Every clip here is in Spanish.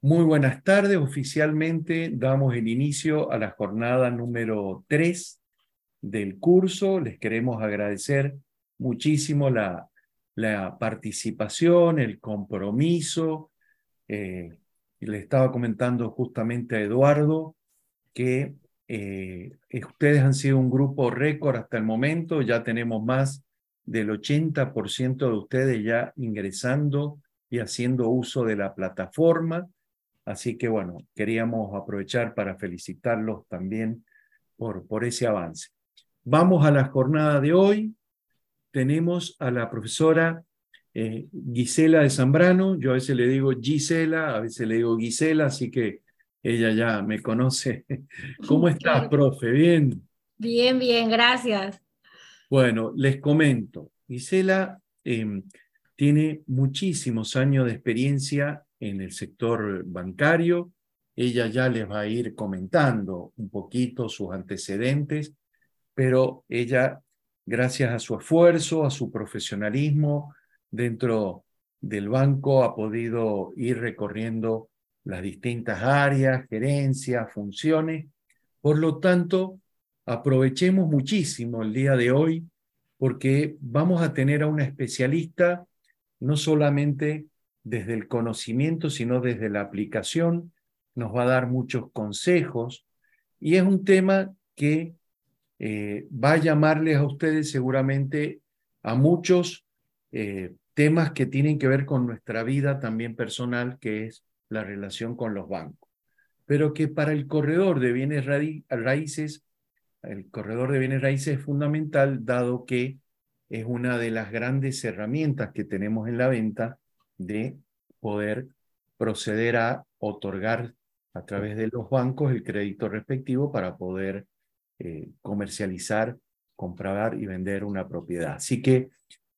Muy buenas tardes. Oficialmente damos el inicio a la jornada número 3 del curso. Les queremos agradecer muchísimo la, participación, el compromiso. Eh, le estaba comentando justamente a Eduardo que eh, ustedes han sido un grupo récord hasta el momento. Ya tenemos más del 80% de ustedes ya ingresando y haciendo uso de la plataforma. Así que bueno, queríamos aprovechar para felicitarlos también por, por ese avance. Vamos a la jornada de hoy. Tenemos a la profesora eh, Gisela de Zambrano. Yo a veces le digo Gisela, a veces le digo Gisela, así que ella ya me conoce. ¿Cómo estás, profe? ¿Bien? Bien, bien, gracias. Bueno, les comento. Gisela em, tiene muchísimos años de experiencia en el sector bancario. Ella ya les va a ir comentando un poquito sus antecedentes, pero ella, gracias a su esfuerzo, a su profesionalismo dentro del banco, ha podido ir recorriendo las distintas áreas, gerencias, funciones. Por lo tanto, aprovechemos muchísimo el día de hoy porque vamos a tener a una especialista no solamente desde el conocimiento, sino desde la aplicación. Nos va a dar muchos consejos y es un tema que eh, va a llamarles a ustedes seguramente a muchos eh, temas que tienen que ver con nuestra vida también personal, que es la relación con los bancos. Pero que para el corredor de bienes raíces, el corredor de bienes raíces es fundamental, dado que es una de las grandes herramientas que tenemos en la venta de poder proceder a otorgar a través de los bancos el crédito respectivo para poder eh, comercializar, comprar y vender una propiedad. Así que,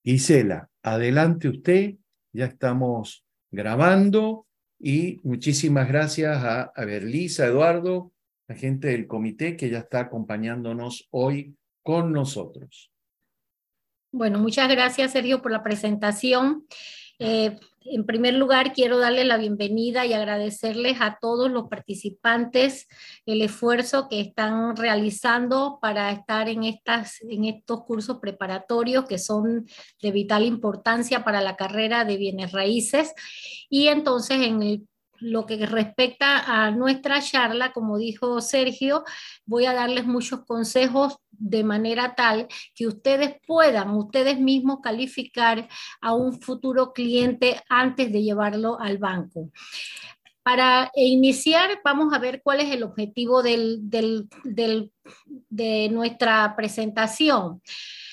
Gisela, adelante usted, ya estamos grabando y muchísimas gracias a, a Berlisa, Eduardo, la gente del comité que ya está acompañándonos hoy con nosotros. Bueno, muchas gracias Sergio por la presentación. Eh, en primer lugar, quiero darle la bienvenida y agradecerles a todos los participantes el esfuerzo que están realizando para estar en, estas, en estos cursos preparatorios que son de vital importancia para la carrera de bienes raíces. Y entonces en el lo que respecta a nuestra charla, como dijo Sergio, voy a darles muchos consejos de manera tal que ustedes puedan, ustedes mismos calificar a un futuro cliente antes de llevarlo al banco. Para iniciar, vamos a ver cuál es el objetivo del, de nuestra presentación.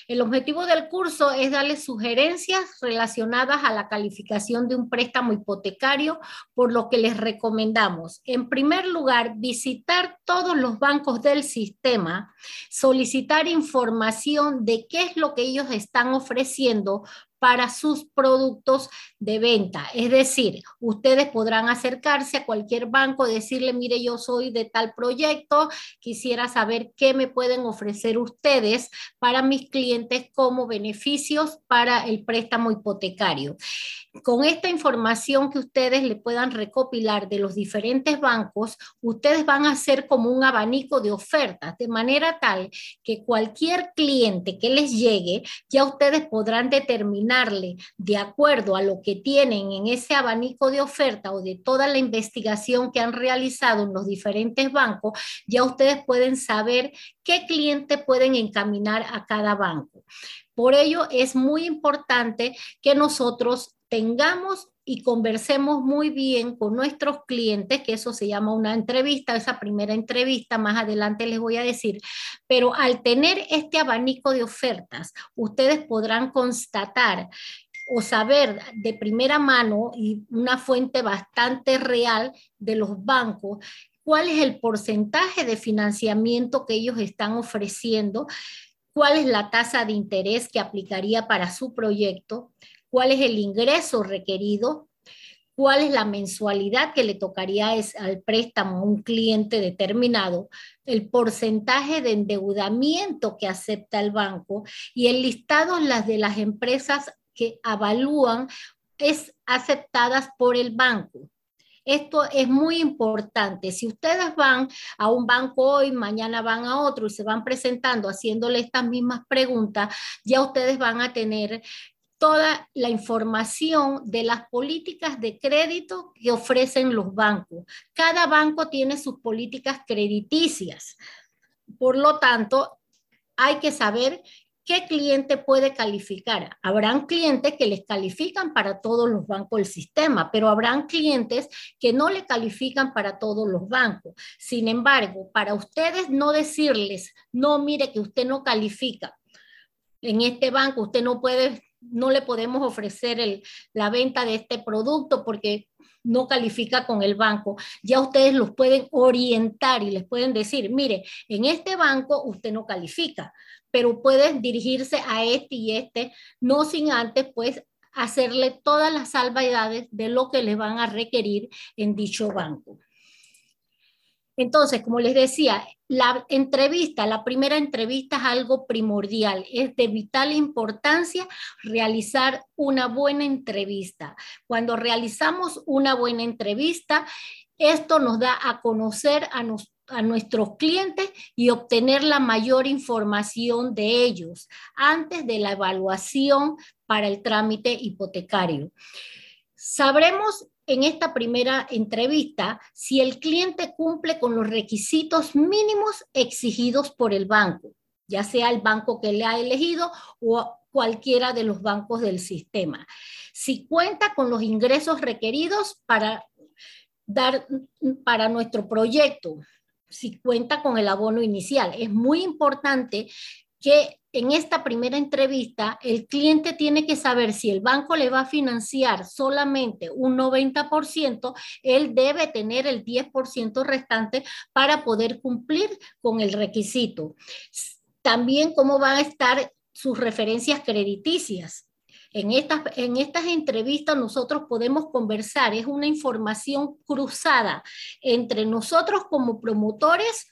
El objetivo del curso es darles sugerencias relacionadas a la calificación de un préstamo hipotecario, por lo que les recomendamos, en primer lugar, visitar todos los bancos del sistema, solicitar información de qué es lo que ellos están ofreciendo para sus productos de venta. Es decir, ustedes podrán acercarse a cualquier banco y decirle, mire, yo soy de tal proyecto, quisiera saber qué me pueden ofrecer ustedes para mis clientes como beneficios para el préstamo hipotecario. Con esta información que ustedes le puedan recopilar de los diferentes bancos, ustedes van a hacer como un abanico de ofertas, de manera tal que cualquier cliente que les llegue, ya ustedes podrán determinar de acuerdo a lo que tienen en ese abanico de oferta o de toda la investigación que han realizado en los diferentes bancos, ya ustedes pueden saber qué cliente pueden encaminar a cada banco. Por ello es muy importante que nosotros tengamos y conversemos muy bien con nuestros clientes, que eso se llama una entrevista, esa primera entrevista, más adelante les voy a decir, pero al tener este abanico de ofertas, ustedes podrán constatar o saber de primera mano y una fuente bastante real de los bancos cuál es el porcentaje de financiamiento que ellos están ofreciendo, cuál es la tasa de interés que aplicaría para su proyecto, cuál es el ingreso requerido, cuál es la mensualidad que le tocaría al préstamo a un cliente determinado, el porcentaje de endeudamiento que acepta el banco y el listado las de las empresas que avalúan es aceptadas por el banco. Esto es muy importante. Si ustedes van a un banco hoy, mañana van a otro y se van presentando haciéndole estas mismas preguntas, ya ustedes van a tener toda la información de las políticas de crédito que ofrecen los bancos. Cada banco tiene sus políticas crediticias. Por lo tanto, hay que saber qué cliente puede calificar. Habrán clientes que les califican para todos los bancos del sistema, pero habrán clientes que no le califican para todos los bancos. Sin embargo, para ustedes no decirles, no, mire que usted no califica en este banco, usted no puede no le podemos ofrecer la venta de este producto porque no califica con el banco. Ya ustedes los pueden orientar y les pueden decir, mire, en este banco usted no califica, pero pueden dirigirse a este y este, no sin antes pues hacerle todas las salvedades de lo que le van a requerir en dicho banco. Entonces, como les decía, la entrevista, la primera entrevista es algo primordial, es de vital importancia realizar una buena entrevista. Cuando realizamos una buena entrevista, esto nos da a conocer a, nuestros clientes y obtener la mayor información de ellos antes de la evaluación para el trámite hipotecario. Sabremos en esta primera entrevista si el cliente cumple con los requisitos mínimos exigidos por el banco, ya sea el banco que le ha elegido o cualquiera de los bancos del sistema. Si cuenta con los ingresos requeridos para dar para nuestro proyecto, si cuenta con el abono inicial. Es muy importante que en esta primera entrevista, el cliente tiene que saber si el banco le va a financiar solamente un 90%, él debe tener el 10% restante para poder cumplir con el requisito. También cómo van a estar sus referencias crediticias. En estas, en estas entrevistas nosotros podemos conversar, es una información cruzada entre nosotros como promotores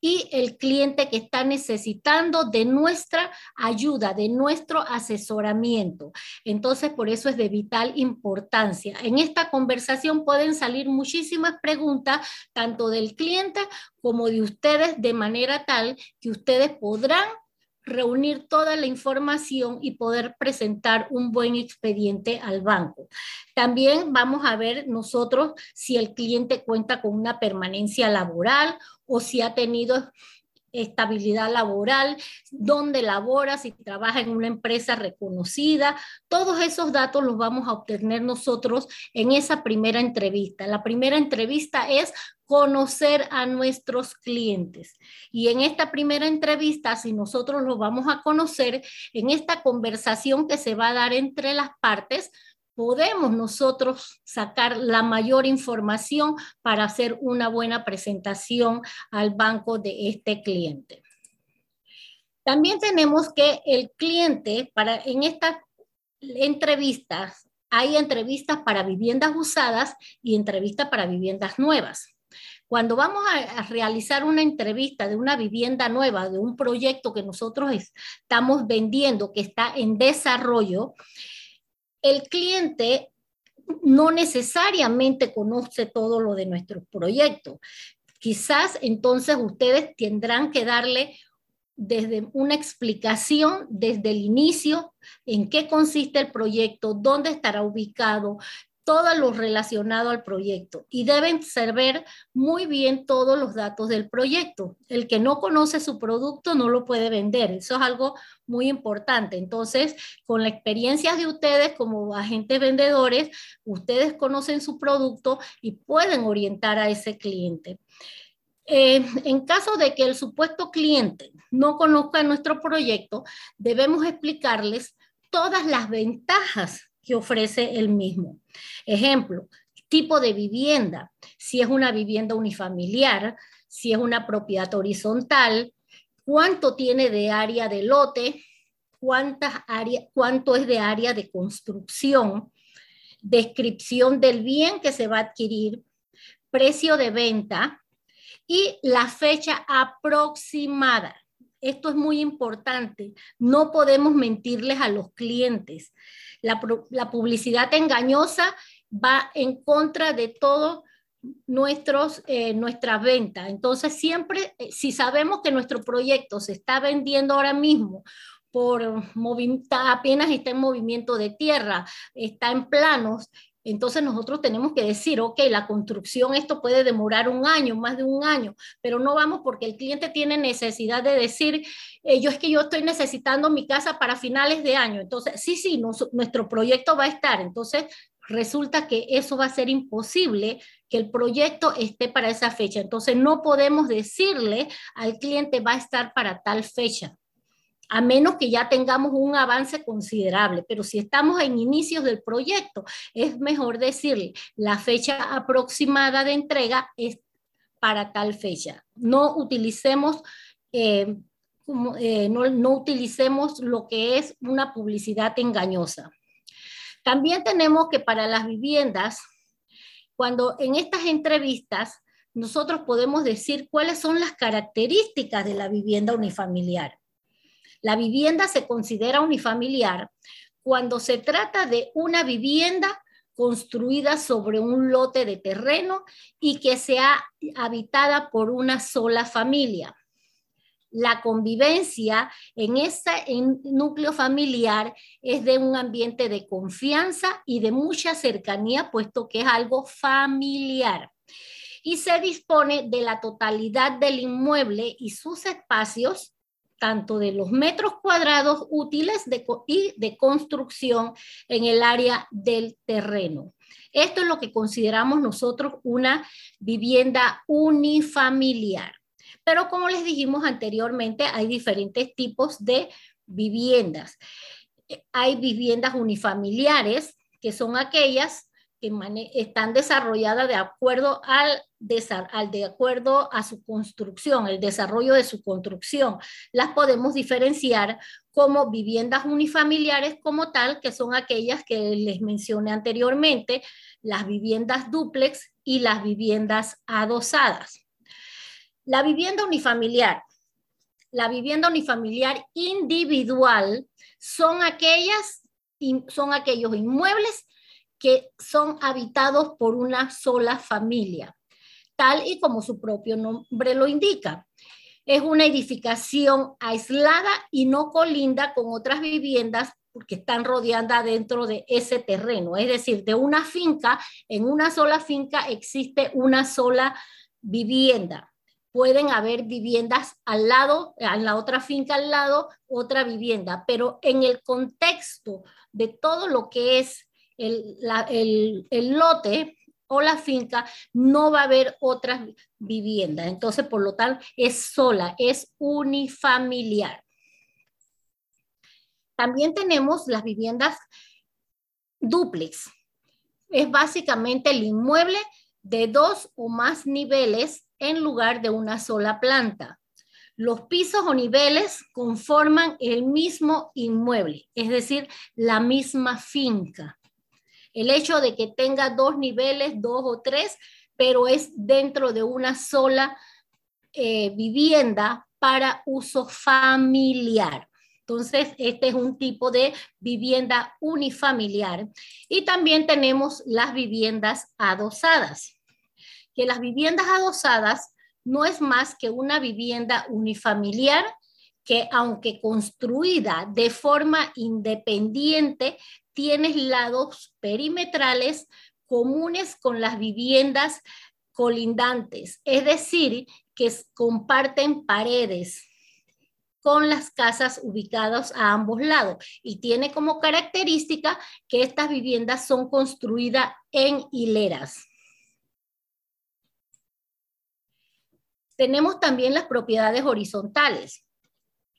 y el cliente que está necesitando de nuestra ayuda, de nuestro asesoramiento. Entonces, por eso es de vital importancia. En esta conversación pueden salir muchísimas preguntas, tanto del cliente como de ustedes, de manera tal que ustedes podrán reunir toda la información y poder presentar un buen expediente al banco. También vamos a ver nosotros si el cliente cuenta con una permanencia laboral o si ha tenido estabilidad laboral, dónde labora, si trabaja en una empresa reconocida. Todos esos datos los vamos a obtener nosotros en esa primera entrevista. La primera entrevista es conocer a nuestros clientes. Y en esta primera entrevista, si nosotros los vamos a conocer, en esta conversación que se va a dar entre las partes, podemos nosotros sacar la mayor información para hacer una buena presentación al banco de este cliente. También tenemos que el cliente, para, en estas entrevistas, hay entrevistas para viviendas usadas y entrevistas para viviendas nuevas. Cuando vamos a, a, realizar una entrevista de una vivienda nueva, de un proyecto que nosotros estamos vendiendo, que está en desarrollo, el cliente no necesariamente conoce todo lo de nuestro proyecto. Quizás entonces ustedes tendrán que darle desde una explicación desde el inicio en qué consiste el proyecto, dónde estará ubicado, todo lo relacionado al proyecto y deben saber muy bien todos los datos del proyecto. El que no conoce su producto no lo puede vender. Eso es algo muy importante. Entonces, con la experiencia de ustedes como agentes vendedores, ustedes conocen su producto y pueden orientar a ese cliente. Eh, en caso de que el supuesto cliente no conozca nuestro proyecto, debemos explicarles todas las ventajas que ofrece el mismo. Ejemplo, tipo de vivienda, si es una vivienda unifamiliar, si es una propiedad horizontal, cuánto tiene de área de lote, cuántas área, cuánto es de área de construcción, descripción del bien que se va a adquirir, precio de venta y la fecha aproximada. Esto es muy importante. No podemos mentirles a los clientes. La, publicidad engañosa va en contra de todo nuestros, eh, nuestra venta. Entonces, siempre, eh, si sabemos que nuestro proyecto se está vendiendo ahora mismo por apenas está en movimiento de tierra, está en planos, entonces nosotros tenemos que decir, ok, la construcción, esto puede demorar un año, más de un año, pero no vamos porque el cliente tiene necesidad de decir, eh, yo es que yo estoy necesitando mi casa para finales de año. Entonces, sí, sí, nuestro proyecto va a estar. Entonces, resulta que eso va a ser imposible que el proyecto esté para esa fecha. Entonces, no podemos decirle al cliente va a estar para tal fecha a menos que ya tengamos un avance considerable. Pero si estamos en inicios del proyecto, es mejor decirle la fecha aproximada de entrega es para tal fecha. No utilicemos, eh, eh, no utilicemos lo que es una publicidad engañosa. También tenemos que para las viviendas, cuando en estas entrevistas nosotros podemos decir cuáles son las características de la vivienda unifamiliar. La vivienda se considera unifamiliar cuando se trata de una vivienda construida sobre un lote de terreno y que sea habitada por una sola familia. La convivencia en ese núcleo familiar es de un ambiente de confianza y de mucha cercanía, puesto que es algo familiar. Y se dispone de la totalidad del inmueble y sus espacios tanto de los metros cuadrados útiles y de construcción en el área del terreno. Esto es lo que consideramos nosotros una vivienda unifamiliar. Pero como les dijimos anteriormente, hay diferentes tipos de viviendas. Hay viviendas unifamiliares, que son aquellas que están desarrolladas de acuerdo al, de acuerdo a su construcción, el desarrollo de su construcción. Las podemos diferenciar como viviendas unifamiliares como tal, que son aquellas que les mencioné anteriormente, las viviendas dúplex y las viviendas adosadas. La vivienda unifamiliar. La vivienda unifamiliar individual son aquellas son aquellos inmuebles que son habitados por una sola familia, tal y como su propio nombre lo indica. Es una edificación aislada y no colinda con otras viviendas porque están rodeadas dentro de ese terreno. Es decir, de una finca, en una sola finca existe una sola vivienda. Pueden haber viviendas al lado, en la otra finca al lado, otra vivienda, pero en el contexto de todo lo que es el, lote o la finca, no va a haber otras viviendas. Entonces, por lo tanto, es sola, es unifamiliar. También tenemos las viviendas duplex. Es básicamente el inmueble de dos o más niveles en lugar de una sola planta. Los pisos o niveles conforman el mismo inmueble, es decir, la misma finca. El hecho de que tenga dos niveles, dos o tres, pero es dentro de una sola eh, vivienda para uso familiar. Entonces, este es un tipo de vivienda unifamiliar. Y también tenemos las viviendas adosadas, que las viviendas adosadas no es más que una vivienda unifamiliar que aunque construida de forma independiente, tienes lados perimetrales comunes con las viviendas colindantes, es decir, que comparten paredes con las casas ubicadas a ambos lados y tiene como característica que estas viviendas son construidas en hileras. Tenemos también las propiedades horizontales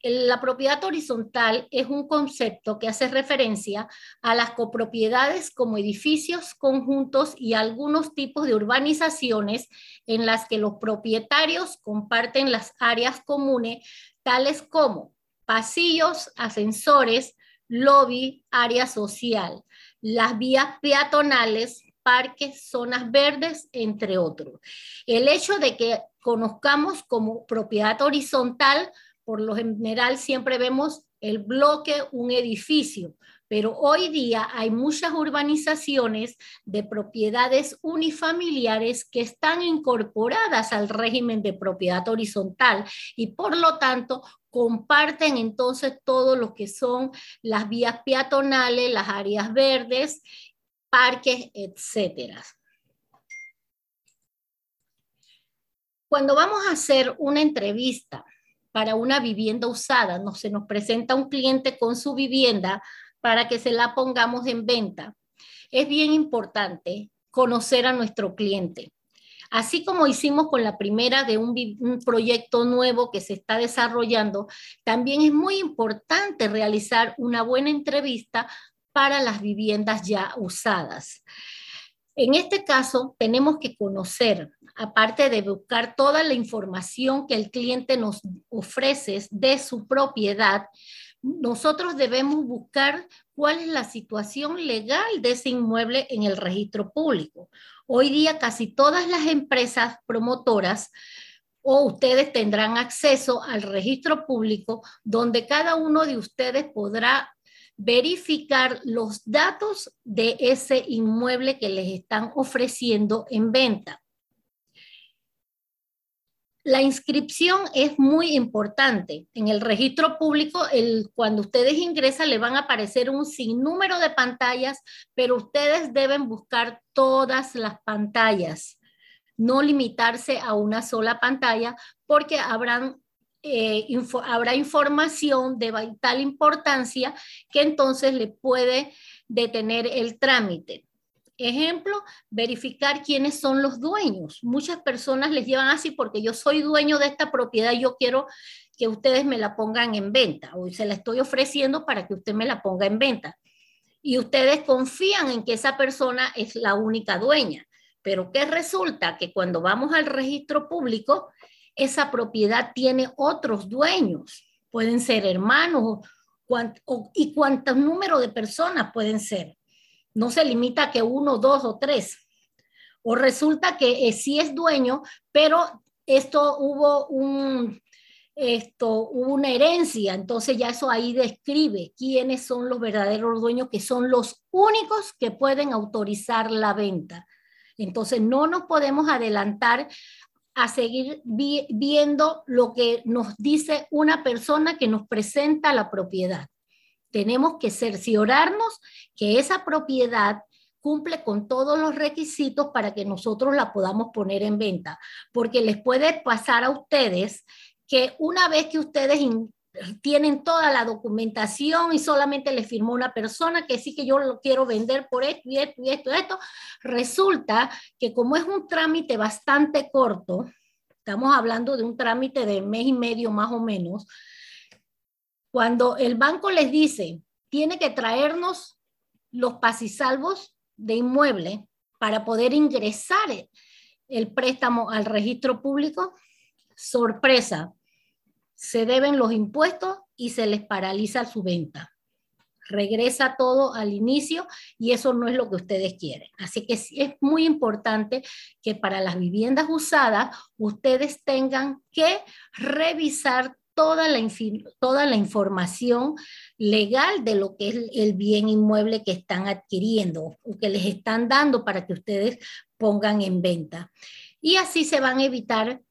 la propiedad horizontal es un concepto que hace referencia a las copropiedades como edificios, conjuntos y algunos tipos de urbanizaciones en las que los propietarios comparten las áreas comunes, tales como pasillos, ascensores, lobby, área social, las vías peatonales, parques, zonas verdes, entre otros. El hecho de que conozcamos como propiedad horizontal por lo general siempre vemos el bloque, un edificio. Pero hoy día hay muchas urbanizaciones de propiedades unifamiliares que están incorporadas al régimen de propiedad horizontal y por lo tanto comparten entonces todo lo que son las vías peatonales, las áreas verdes, parques, etcétera. Cuando vamos a hacer una entrevista para una vivienda usada, no se nos presenta un cliente con su vivienda para que se la pongamos en venta. Es bien importante conocer a nuestro cliente. Así como hicimos con la primera de un, un, proyecto nuevo que se está desarrollando, también es muy importante realizar una buena entrevista para las viviendas ya usadas. En este caso, tenemos que conocer, aparte de buscar toda la información que el cliente nos ofrece de su propiedad, nosotros debemos buscar cuál es la situación legal de ese inmueble en el registro público. Hoy día casi todas las empresas promotoras o ustedes tendrán acceso al registro público donde cada uno de ustedes podrá verificar los datos de ese inmueble que les están ofreciendo en venta. La inscripción es muy importante. En el registro público, el, cuando ustedes ingresan, le van a aparecer un sinnúmero de pantallas, pero ustedes deben buscar todas las pantallas, no limitarse a una sola pantalla, porque habrán eh, habrá información de vital importancia que entonces le puede detener el trámite. Ejemplo, verificar quiénes son los dueños. Muchas personas les llevan así porque yo soy dueño de esta propiedad, yo quiero que ustedes me la pongan en venta o se la estoy ofreciendo para que usted me la ponga en venta. Y ustedes confían en que esa persona es la única dueña. Pero ¿qué resulta? Que cuando vamos al registro público, esa propiedad tiene otros dueños, pueden ser hermanos y cuántos número de personas pueden ser. No se limita a que uno, dos o tres. O resulta que eh, sí es dueño, pero esto hubo un, esto, una herencia, entonces ya eso ahí describe quiénes son los verdaderos dueños, que son los únicos que pueden autorizar la venta. Entonces no nos podemos adelantar a seguir viendo lo que nos dice una persona que nos presenta la propiedad. Tenemos que cerciorarnos que esa propiedad cumple con todos los requisitos para que nosotros la podamos poner en venta, porque les puede pasar a ustedes que una vez que ustedes tienen toda la documentación y solamente le firmó una persona que sí que yo lo quiero vender por esto y esto y esto y esto. Resulta que como es un trámite bastante corto, estamos hablando de un trámite de mes y medio más o menos, cuando el banco les dice, tiene que traernos los pasisalvos de inmueble para poder ingresar el préstamo al registro público, sorpresa, se deben los impuestos y se les paraliza su venta. Regresa todo al inicio y eso no es lo que ustedes quieren. Así que es muy importante que para las viviendas usadas ustedes tengan que revisar toda la, toda la información legal de lo que es el bien inmueble que están adquiriendo o que les están dando para que ustedes pongan en venta. Y así se van a evitar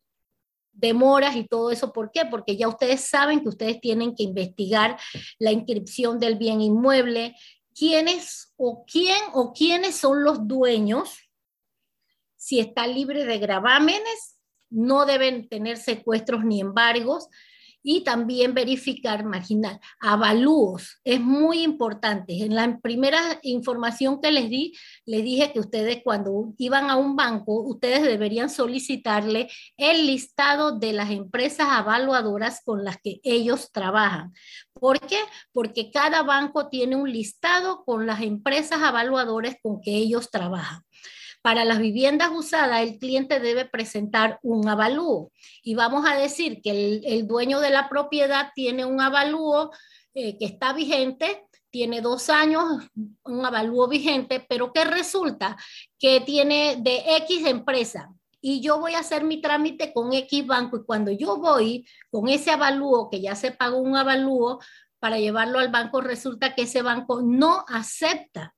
demoras y todo eso. ¿Por qué? Porque ya ustedes saben que ustedes tienen que investigar la inscripción del bien inmueble, quiénes o quién o quiénes son los dueños, si está libre de gravámenes, no deben tener secuestros ni embargos, y también verificar, marginal, avalúos. Es muy importante. En la primera información que les di, les dije que ustedes cuando iban a un banco, ustedes deberían solicitarle el listado de las empresas avaluadoras con las que ellos trabajan. ¿Por qué? Porque cada banco tiene un listado con las empresas avaluadoras con que ellos trabajan. Para las viviendas usadas, el cliente debe presentar un avalúo. Y vamos a decir que el, dueño de la propiedad tiene un avalúo eh, que está vigente, tiene dos años, un avalúo vigente, pero que resulta que tiene de X empresa. Y yo voy a hacer mi trámite con X banco. Y cuando yo voy con ese avalúo, que ya se pagó un avalúo, para llevarlo al banco, resulta que ese banco no acepta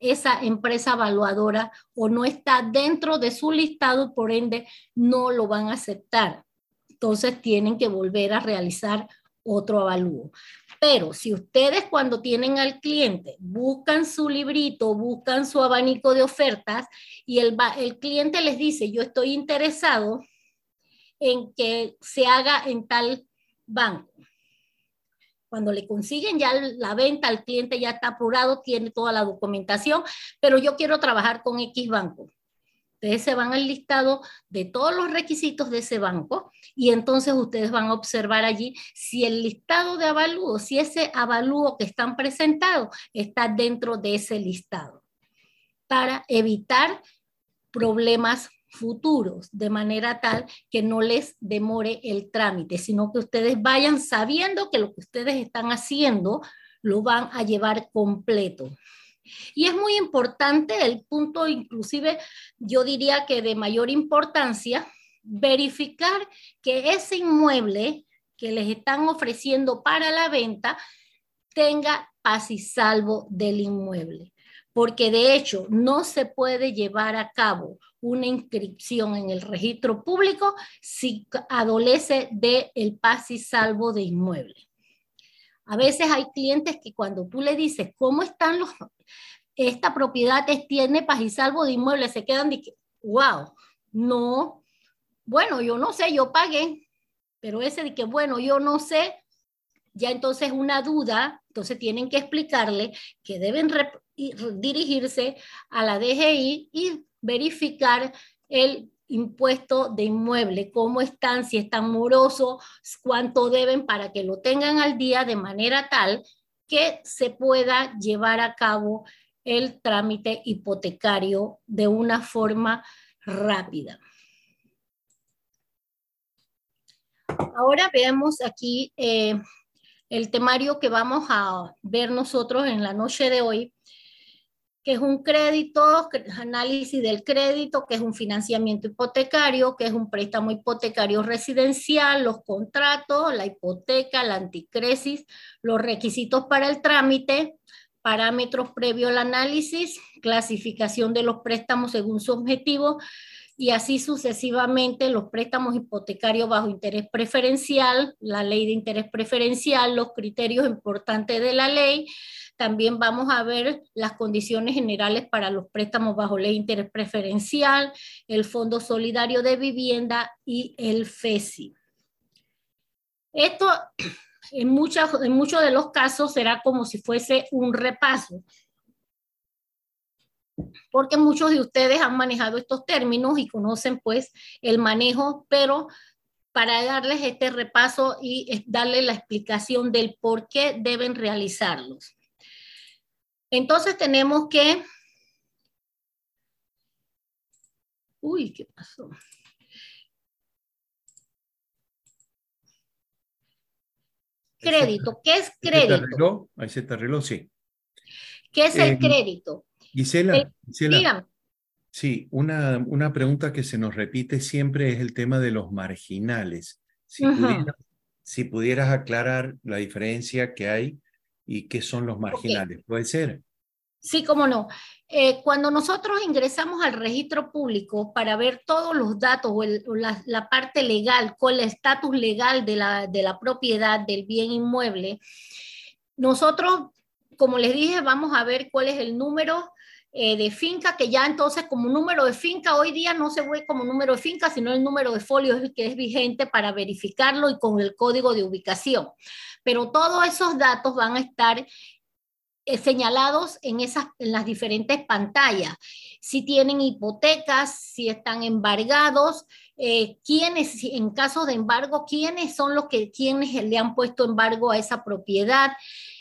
esa empresa evaluadora o no está dentro de su listado, por ende no lo van a aceptar. Entonces tienen que volver a realizar otro avalúo. Pero si ustedes cuando tienen al cliente buscan su librito, buscan su abanico de ofertas y el, el cliente les dice, yo estoy interesado en que se haga en tal banco. Cuando le consiguen ya la venta, el cliente ya está apurado, tiene toda la documentación, pero yo quiero trabajar con X banco. Ustedes se van al listado de todos los requisitos de ese banco y entonces ustedes van a observar allí si el listado de avalúo, si ese avalúo que están presentados está dentro de ese listado para evitar problemas futuros, de manera tal que no les demore el trámite, sino que ustedes vayan sabiendo que lo que ustedes están haciendo lo van a llevar completo. Y es muy importante el punto, inclusive yo diría que de mayor importancia, verificar que ese inmueble que les están ofreciendo para la venta tenga paz y salvo del inmueble. Porque de hecho no se puede llevar a cabo una inscripción en el registro público si adolece del el paz y salvo de inmueble. A veces hay clientes que cuando tú le dices cómo están los, esta propiedad tiene paz y salvo de inmueble, se quedan de wow, no, bueno, yo no sé, yo pagué, pero ese de que, bueno, yo no sé, ya entonces una duda, entonces tienen que explicarle que deben dirigirse a la DGI y verificar el impuesto de inmueble, cómo están, si están morosos, cuánto deben para que lo tengan al día de manera tal que se pueda llevar a cabo el trámite hipotecario de una forma rápida. Ahora veamos aquí eh, el temario que vamos a ver nosotros en la noche de hoy que es un crédito, análisis del crédito, que es un financiamiento hipotecario, que es un préstamo hipotecario residencial, los contratos, la hipoteca, la anticresis, los requisitos para el trámite, parámetros previo al análisis, clasificación de los préstamos según su objetivo y así sucesivamente los préstamos hipotecarios bajo interés preferencial, la ley de interés preferencial, los criterios importantes de la ley, también vamos a ver las condiciones generales para los préstamos bajo ley interés preferencial, el Fondo Solidario de Vivienda y el FESI. Esto en, en muchos de los casos será como si fuese un repaso, porque muchos de ustedes han manejado estos términos y conocen pues el manejo, pero para darles este repaso y darle la explicación del por qué deben realizarlos. Entonces tenemos que... Uy, ¿qué pasó? Crédito. ¿Qué es crédito? Ahí se te arregló, sí. ¿Qué es el eh, crédito? Gisela, Gisela sí, una, una, pregunta que se nos repite siempre es el tema de los marginales. Si, si pudieras aclarar la diferencia que hay y qué son los marginales. ¿Puede ser? Sí, cómo no. Eh, cuando nosotros ingresamos al registro público para ver todos los datos o, la, parte legal, con el estatus legal de la, de la propiedad del bien inmueble, nosotros, como les dije, vamos a ver cuál es el número eh, de finca, que ya entonces como número de finca hoy día no se ve como número de finca, sino el número de folio es el que es vigente para verificarlo y con el código de ubicación pero todos esos datos van a estar eh, señalados en, esas, en las diferentes pantallas. Si tienen hipotecas, si están embargados, eh, quiénes, en caso de embargo, quiénes son los que quienes le han puesto embargo a esa propiedad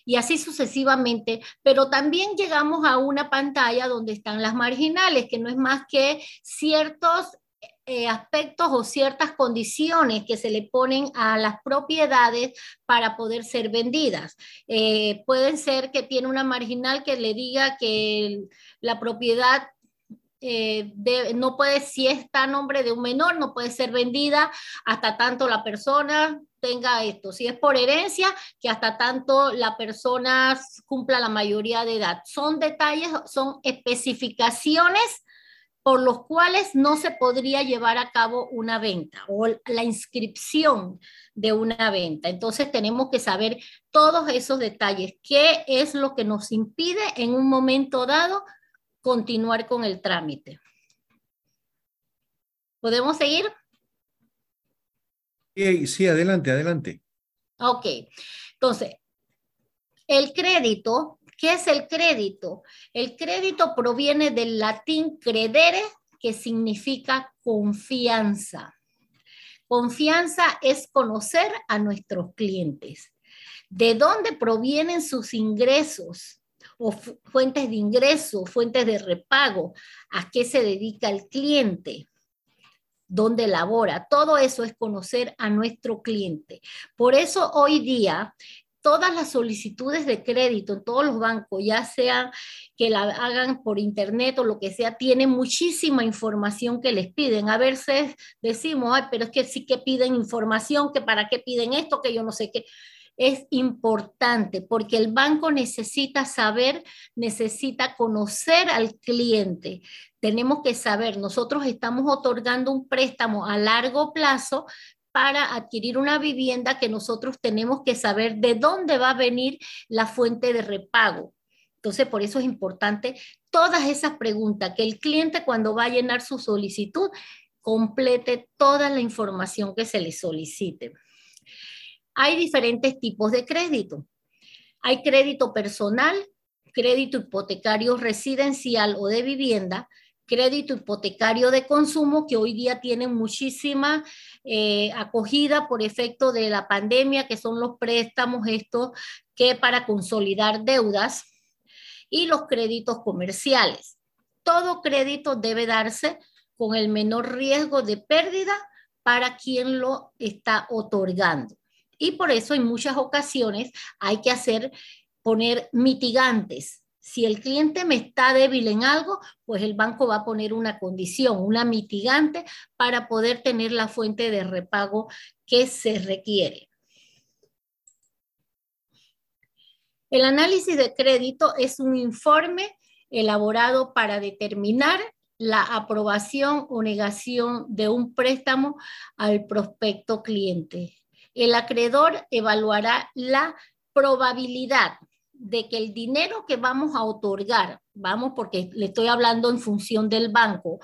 y así sucesivamente. Pero también llegamos a una pantalla donde están las marginales, que no es más que ciertos eh, aspectos o ciertas condiciones que se le ponen a las propiedades para poder ser vendidas. Eh, pueden ser que tiene una marginal que le diga que la propiedad eh, no puede, si está a nombre de un menor, no puede ser vendida hasta tanto la persona tenga esto. Si es por herencia, que hasta tanto la persona cumpla la mayoría de edad. Son detalles, son especificaciones por los cuales no se podría llevar a cabo una venta o la inscripción de una venta. Entonces tenemos que saber todos esos detalles. ¿Qué es lo que nos impide en un momento dado continuar con el trámite? ¿Podemos seguir? Sí, adelante, adelante. Ok, entonces, el crédito ¿Qué es el crédito? El crédito proviene del latín credere, que significa confianza. Confianza es conocer a nuestros clientes. ¿De dónde provienen sus ingresos? o fuentes de ingreso, fuentes de repago, a qué se dedica el cliente, dónde labora. Todo eso es conocer a nuestro cliente. Por eso hoy día todas las solicitudes de crédito en todos los bancos, ya sea que la hagan por internet o lo que sea, tienen muchísima información que les piden. A veces decimos, ay, pero es que sí que piden información, que para qué piden esto, que yo no sé qué. Es importante porque el banco necesita saber, necesita conocer al cliente. Tenemos que saber, nosotros estamos otorgando un préstamo a largo plazo, para adquirir una vivienda que nosotros tenemos que saber de dónde va a venir la fuente de repago. Entonces, por eso es importante todas esas preguntas, que el cliente cuando va a llenar su solicitud complete toda la información que se le solicite. Hay diferentes tipos de crédito. Hay crédito personal, crédito hipotecario residencial o de vivienda, crédito hipotecario de consumo que hoy día tienen muchísima eh, acogida por efecto de la pandemia, que son los préstamos estos que para consolidar deudas y los créditos comerciales. Todo crédito debe darse con el menor riesgo de pérdida para quien lo está otorgando. Y por eso en muchas ocasiones hay que hacer, poner mitigantes si el cliente me está débil en algo, pues el banco va a poner una condición, una mitigante para poder tener la fuente de repago que se requiere. El análisis de crédito es un informe elaborado para determinar la aprobación o negación de un préstamo al prospecto cliente. El acreedor evaluará la probabilidad de que el dinero que vamos a otorgar, vamos porque le estoy hablando en función del banco,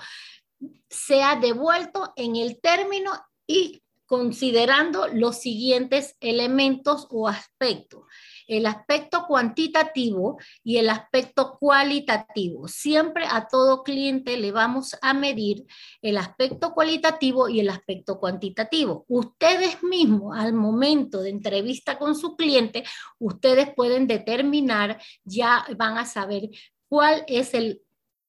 sea devuelto en el término y considerando los siguientes elementos o aspectos el aspecto cuantitativo y el aspecto cualitativo. Siempre a todo cliente le vamos a medir el aspecto cualitativo y el aspecto cuantitativo. Ustedes mismos, al momento de entrevista con su cliente, ustedes pueden determinar, ya van a saber cuál es el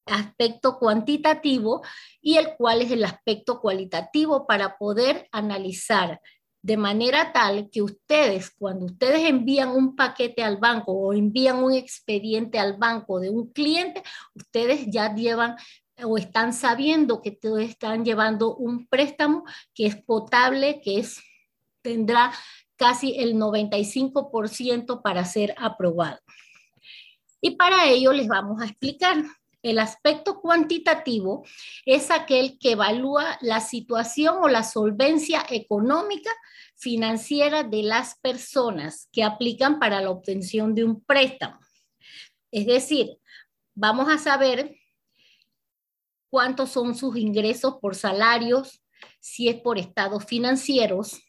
aspecto cuantitativo y el cuál es el aspecto cualitativo para poder analizar de manera tal que ustedes, cuando ustedes envían un paquete al banco o envían un expediente al banco de un cliente, ustedes ya llevan o están sabiendo que están llevando un préstamo que es potable, que es, tendrá casi el 95% para ser aprobado. Y para ello les vamos a explicar. El aspecto cuantitativo es aquel que evalúa la situación o la solvencia económica financiera de las personas que aplican para la obtención de un préstamo. Es decir, vamos a saber cuántos son sus ingresos por salarios, si es por estados financieros,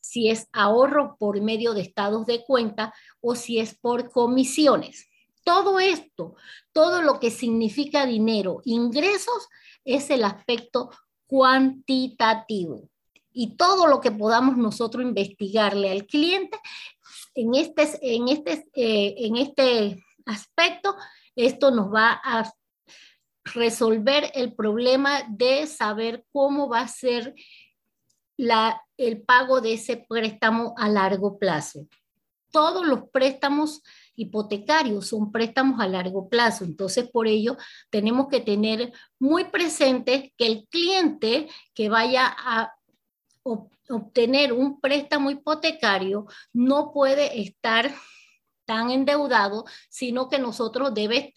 si es ahorro por medio de estados de cuenta o si es por comisiones. Todo esto, todo lo que significa dinero, ingresos, es el aspecto cuantitativo. Y todo lo que podamos nosotros investigarle al cliente en este, en este, eh, en este aspecto, esto nos va a resolver el problema de saber cómo va a ser la, el pago de ese préstamo a largo plazo. Todos los préstamos hipotecarios, son préstamos a largo plazo. Entonces, por ello, tenemos que tener muy presente que el cliente que vaya a obtener un préstamo hipotecario no puede estar tan endeudado, sino que nosotros debemos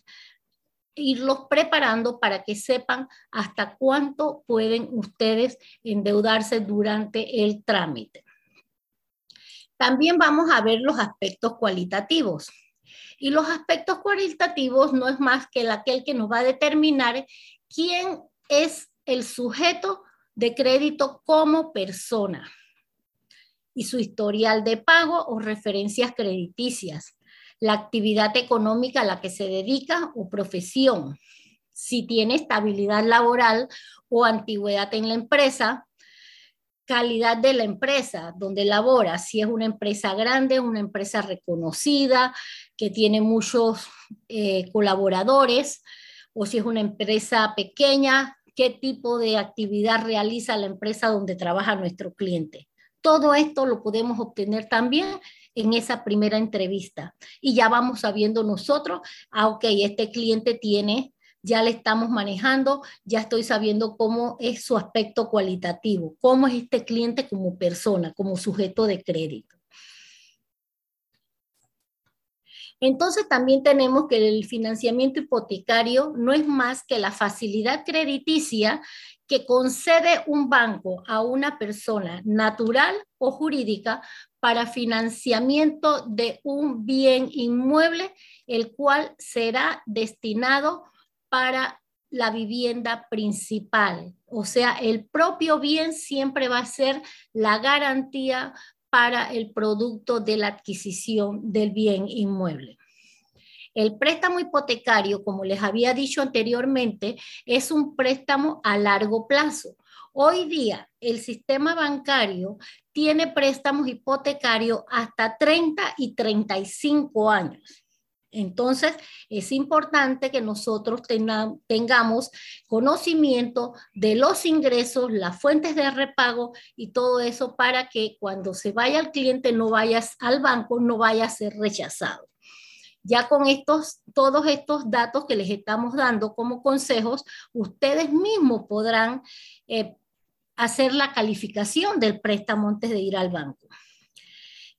irlos preparando para que sepan hasta cuánto pueden ustedes endeudarse durante el trámite. También vamos a ver los aspectos cualitativos. Y los aspectos cualitativos no es más que aquel que nos va a determinar quién es el sujeto de crédito como persona y su historial de pago o referencias crediticias, la actividad económica a la que se dedica o profesión, si tiene estabilidad laboral o antigüedad en la empresa, calidad de la empresa donde labora, si es una empresa grande, una empresa reconocida, que tiene muchos eh, colaboradores, o si es una empresa pequeña, qué tipo de actividad realiza la empresa donde trabaja nuestro cliente. Todo esto lo podemos obtener también en esa primera entrevista y ya vamos sabiendo nosotros, ah, ok, este cliente tiene, ya le estamos manejando, ya estoy sabiendo cómo es su aspecto cualitativo, cómo es este cliente como persona, como sujeto de crédito. Entonces también tenemos que el financiamiento hipotecario no es más que la facilidad crediticia que concede un banco a una persona natural o jurídica para financiamiento de un bien inmueble, el cual será destinado para la vivienda principal. O sea, el propio bien siempre va a ser la garantía para el producto de la adquisición del bien inmueble. El préstamo hipotecario, como les había dicho anteriormente, es un préstamo a largo plazo. Hoy día el sistema bancario tiene préstamos hipotecarios hasta 30 y 35 años. Entonces, es importante que nosotros tengamos conocimiento de los ingresos, las fuentes de repago y todo eso para que cuando se vaya al cliente no vayas al banco, no vaya a ser rechazado. Ya con estos, todos estos datos que les estamos dando como consejos, ustedes mismos podrán eh, hacer la calificación del préstamo antes de ir al banco.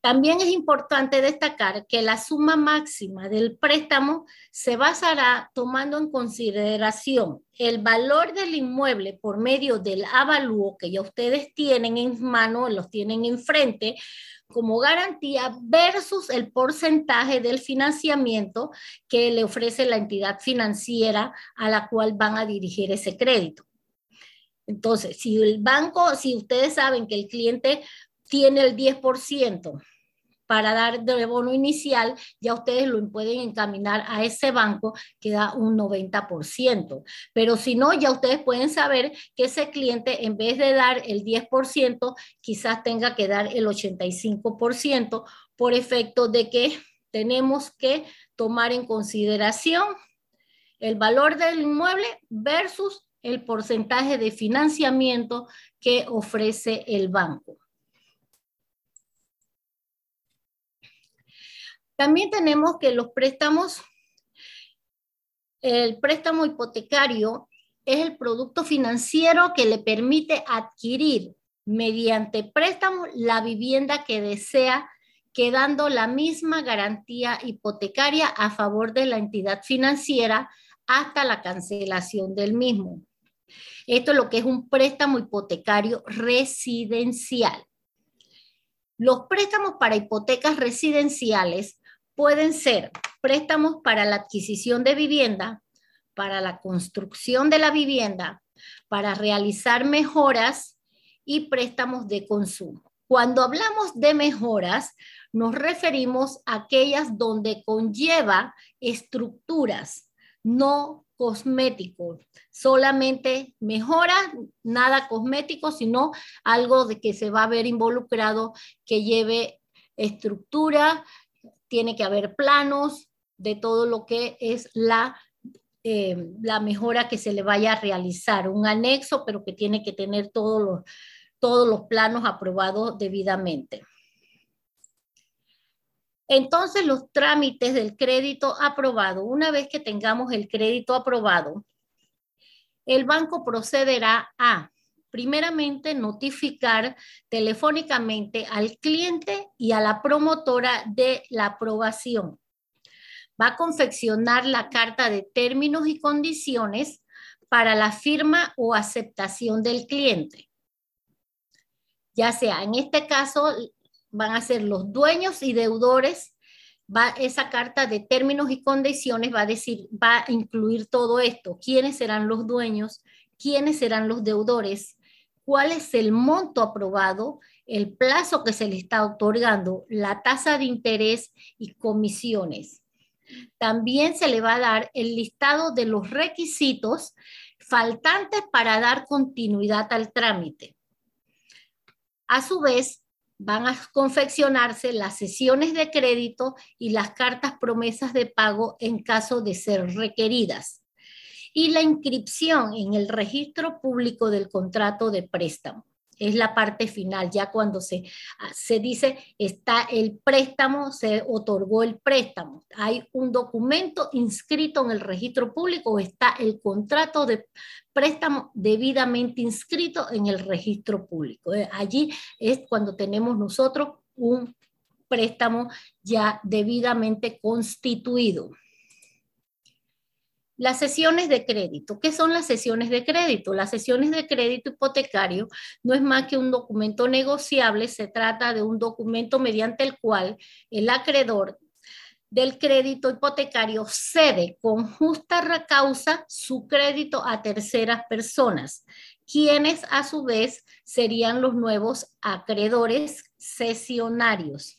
También es importante destacar que la suma máxima del préstamo se basará tomando en consideración el valor del inmueble por medio del avalúo que ya ustedes tienen en mano, los tienen enfrente, como garantía versus el porcentaje del financiamiento que le ofrece la entidad financiera a la cual van a dirigir ese crédito. Entonces, si el banco, si ustedes saben que el cliente tiene el 10% para dar de bono inicial, ya ustedes lo pueden encaminar a ese banco que da un 90%. Pero si no, ya ustedes pueden saber que ese cliente, en vez de dar el 10%, quizás tenga que dar el 85% por efecto de que tenemos que tomar en consideración el valor del inmueble versus el porcentaje de financiamiento que ofrece el banco. También tenemos que los préstamos, el préstamo hipotecario es el producto financiero que le permite adquirir mediante préstamo la vivienda que desea, quedando la misma garantía hipotecaria a favor de la entidad financiera hasta la cancelación del mismo. Esto es lo que es un préstamo hipotecario residencial. Los préstamos para hipotecas residenciales pueden ser préstamos para la adquisición de vivienda, para la construcción de la vivienda, para realizar mejoras y préstamos de consumo. Cuando hablamos de mejoras, nos referimos a aquellas donde conlleva estructuras, no cosméticos, solamente mejora, nada cosmético, sino algo de que se va a ver involucrado que lleve estructura, tiene que haber planos de todo lo que es la, eh, la mejora que se le vaya a realizar, un anexo, pero que tiene que tener todos los, todos los planos aprobados debidamente. Entonces, los trámites del crédito aprobado, una vez que tengamos el crédito aprobado, el banco procederá a primeramente notificar telefónicamente al cliente y a la promotora de la aprobación. Va a confeccionar la carta de términos y condiciones para la firma o aceptación del cliente. Ya sea, en este caso, van a ser los dueños y deudores esa carta de términos y condiciones va a decir, va a incluir todo esto, quiénes serán los dueños, quiénes serán los deudores, cuál es el monto aprobado, el plazo que se le está otorgando, la tasa de interés y comisiones. También se le va a dar el listado de los requisitos faltantes para dar continuidad al trámite. A su vez, van a confeccionarse las sesiones de crédito y las cartas promesas de pago en caso de ser requeridas. Y la inscripción en el registro público del contrato de préstamo es la parte final, ya cuando se, ah, se dice está el préstamo, se otorgó el préstamo. Hay un documento inscrito en el registro público, está el contrato de préstamo debidamente inscrito en el registro público. Eh, allí es cuando tenemos nosotros un préstamo ya debidamente constituido. Las sesiones de crédito. ¿Qué son las sesiones de crédito? Las sesiones de crédito hipotecario no es más que un documento negociable, se trata de un documento mediante el cual el acreedor del crédito hipotecario cede con justa causa su crédito a terceras personas, quienes a su vez serían los nuevos acreedores sesionarios.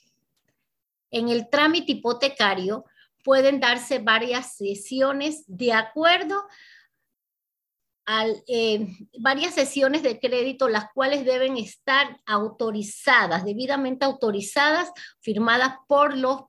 En el trámite hipotecario, pueden darse varias sesiones de acuerdo a eh, varias sesiones de crédito, las cuales deben estar autorizadas, debidamente autorizadas, firmadas por los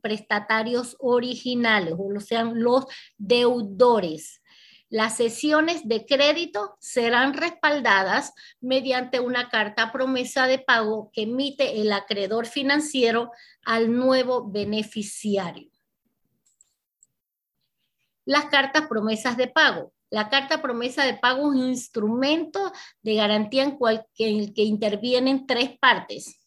prestatarios originales, o sean los deudores. Las sesiones de crédito serán respaldadas mediante una carta promesa de pago que emite el acreedor financiero al nuevo beneficiario las cartas promesas de pago. La carta promesa de pago es un instrumento de garantía en, el que intervienen tres partes.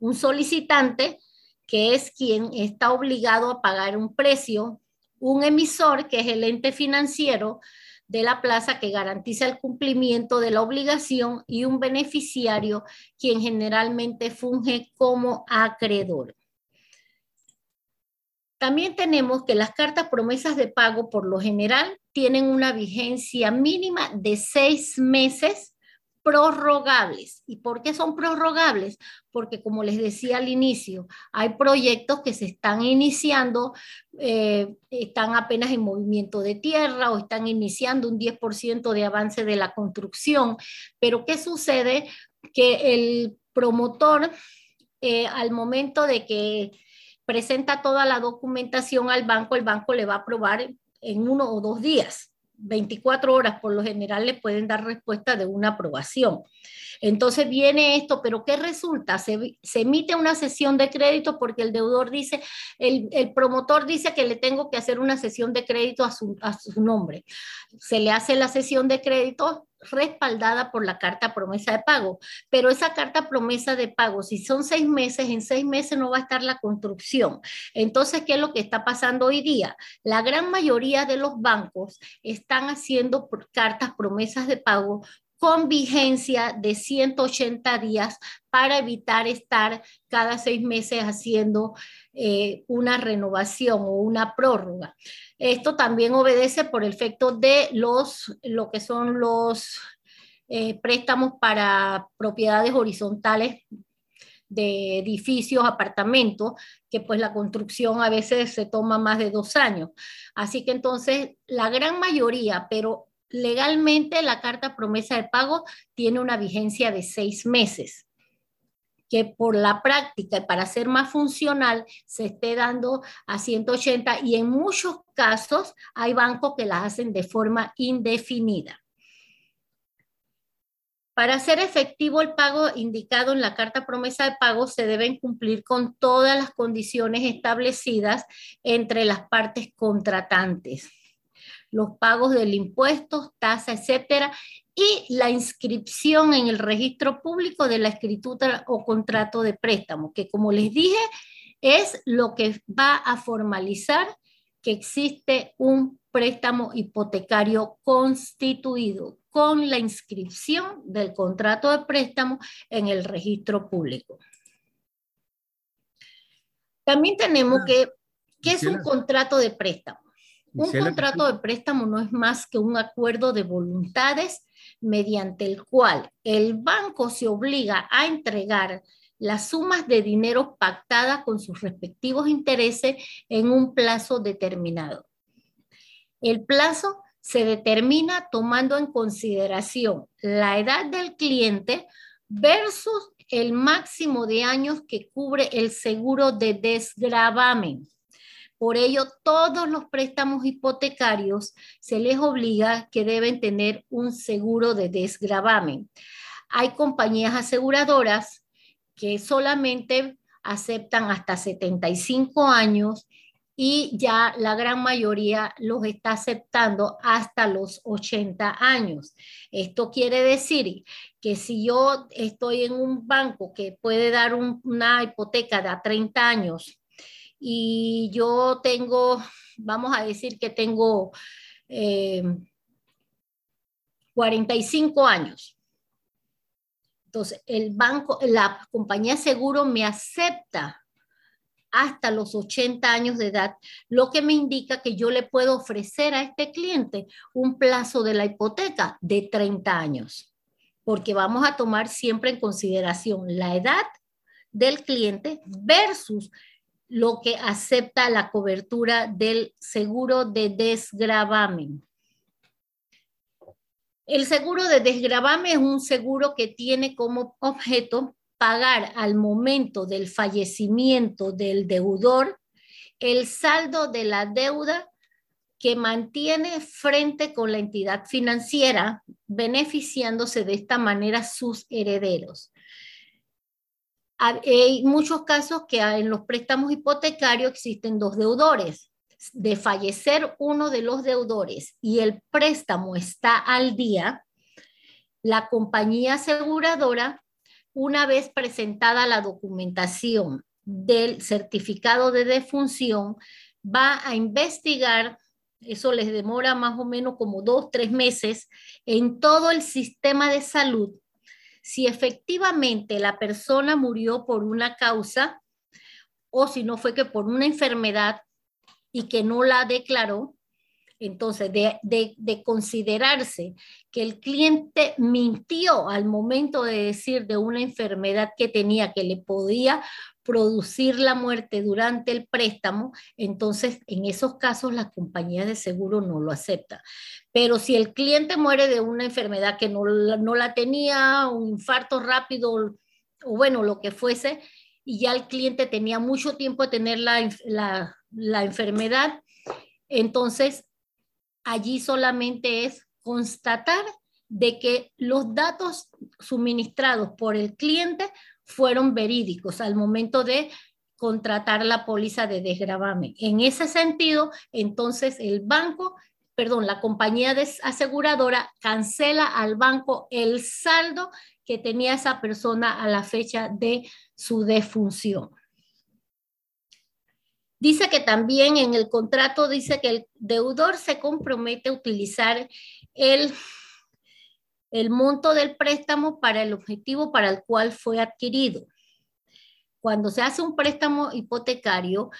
Un solicitante, que es quien está obligado a pagar un precio, un emisor, que es el ente financiero de la plaza que garantiza el cumplimiento de la obligación, y un beneficiario, quien generalmente funge como acreedor. También tenemos que las cartas promesas de pago por lo general tienen una vigencia mínima de seis meses prorrogables. ¿Y por qué son prorrogables? Porque como les decía al inicio, hay proyectos que se están iniciando, eh, están apenas en movimiento de tierra o están iniciando un 10% de avance de la construcción. Pero ¿qué sucede? Que el promotor, eh, al momento de que presenta toda la documentación al banco, el banco le va a aprobar en uno o dos días. 24 horas por lo general le pueden dar respuesta de una aprobación. Entonces viene esto, pero ¿qué resulta? Se, emite una sesión de crédito porque el deudor dice, el, promotor dice que le tengo que hacer una sesión de crédito a su, a su nombre. Se le hace la sesión de crédito, respaldada por la carta promesa de pago. Pero esa carta promesa de pago, si son seis meses, en seis meses no va a estar la construcción. Entonces, ¿qué es lo que está pasando hoy día? La gran mayoría de los bancos están haciendo cartas promesas de pago con vigencia de 180 días para evitar estar cada seis meses haciendo eh, una renovación o una prórroga. Esto también obedece por el efecto de los, lo que son los eh, préstamos para propiedades horizontales de edificios, apartamentos, que pues la construcción a veces se toma más de dos años. Así que entonces la gran mayoría, pero legalmente la carta promesa de pago tiene una vigencia de seis meses que por la práctica y para ser más funcional se esté dando a 180 y en muchos casos hay bancos que las hacen de forma indefinida. Para hacer efectivo el pago indicado en la carta promesa de pago, se deben cumplir con todas las condiciones establecidas entre las partes contratantes. Los pagos del impuesto, tasa, etcétera, y la inscripción en el registro público de la escritura o contrato de préstamo, que como les dije, es lo que va a formalizar que existe un préstamo hipotecario constituido con la inscripción del contrato de préstamo en el registro público. También tenemos ah, que, ¿qué es un contrato de préstamo? Un contrato de préstamo no es más que un acuerdo de voluntades mediante el cual el banco se obliga a entregar las sumas de dinero pactadas con sus respectivos intereses en un plazo determinado. El plazo se determina tomando en consideración la edad del cliente versus el máximo de años que cubre el seguro de desgravamen. Por ello, todos los préstamos hipotecarios se les obliga que deben tener un seguro de desgravamen. Hay compañías aseguradoras que solamente aceptan hasta 75 años y ya la gran mayoría los está aceptando hasta los 80 años. Esto quiere decir que si yo estoy en un banco que puede dar una hipoteca de 30 años y yo tengo, vamos a decir que tengo 45 eh, años. Entonces, el banco, la compañía seguro me acepta hasta los 80 años de edad, lo que me indica que yo le puedo ofrecer a este cliente un plazo de la hipoteca de 30 años, porque vamos a tomar siempre en consideración la edad del cliente versus lo que acepta la cobertura del seguro de desgravamen. El seguro de desgravamen es un seguro que tiene como objeto pagar al momento del fallecimiento del deudor el saldo de la deuda que mantiene frente con la entidad financiera, beneficiándose de esta manera sus herederos. Hay muchos casos que en los préstamos hipotecarios existen dos deudores. De fallecer uno de los deudores y el préstamo está al día, la compañía aseguradora, una vez presentada la documentación del certificado de defunción, va a investigar, eso les demora más o menos como dos, tres meses, en todo el sistema de salud si efectivamente la persona murió por una causa o si no fue que por una enfermedad y que no la declaró, entonces, de, considerarse que el cliente mintió al momento de decir de una enfermedad que tenía que le podía producir la muerte durante el préstamo, entonces en esos casos la compañía de seguro no lo acepta. Pero si el cliente muere de una enfermedad que no, no la tenía, un infarto rápido o bueno, lo que fuese, y ya el cliente tenía mucho tiempo de tener la, la, la enfermedad, entonces allí solamente es constatar de que los datos suministrados por el cliente fueron verídicos al momento de contratar la póliza de desgravamen. En ese sentido, entonces el banco, perdón, la compañía aseguradora cancela al banco el saldo que tenía esa persona a la fecha de su defunción. Dice que también en el contrato dice que el deudor se compromete a utilizar el, el monto del préstamo para el objetivo para el cual fue adquirido. Cuando se hace un préstamo hipotecario,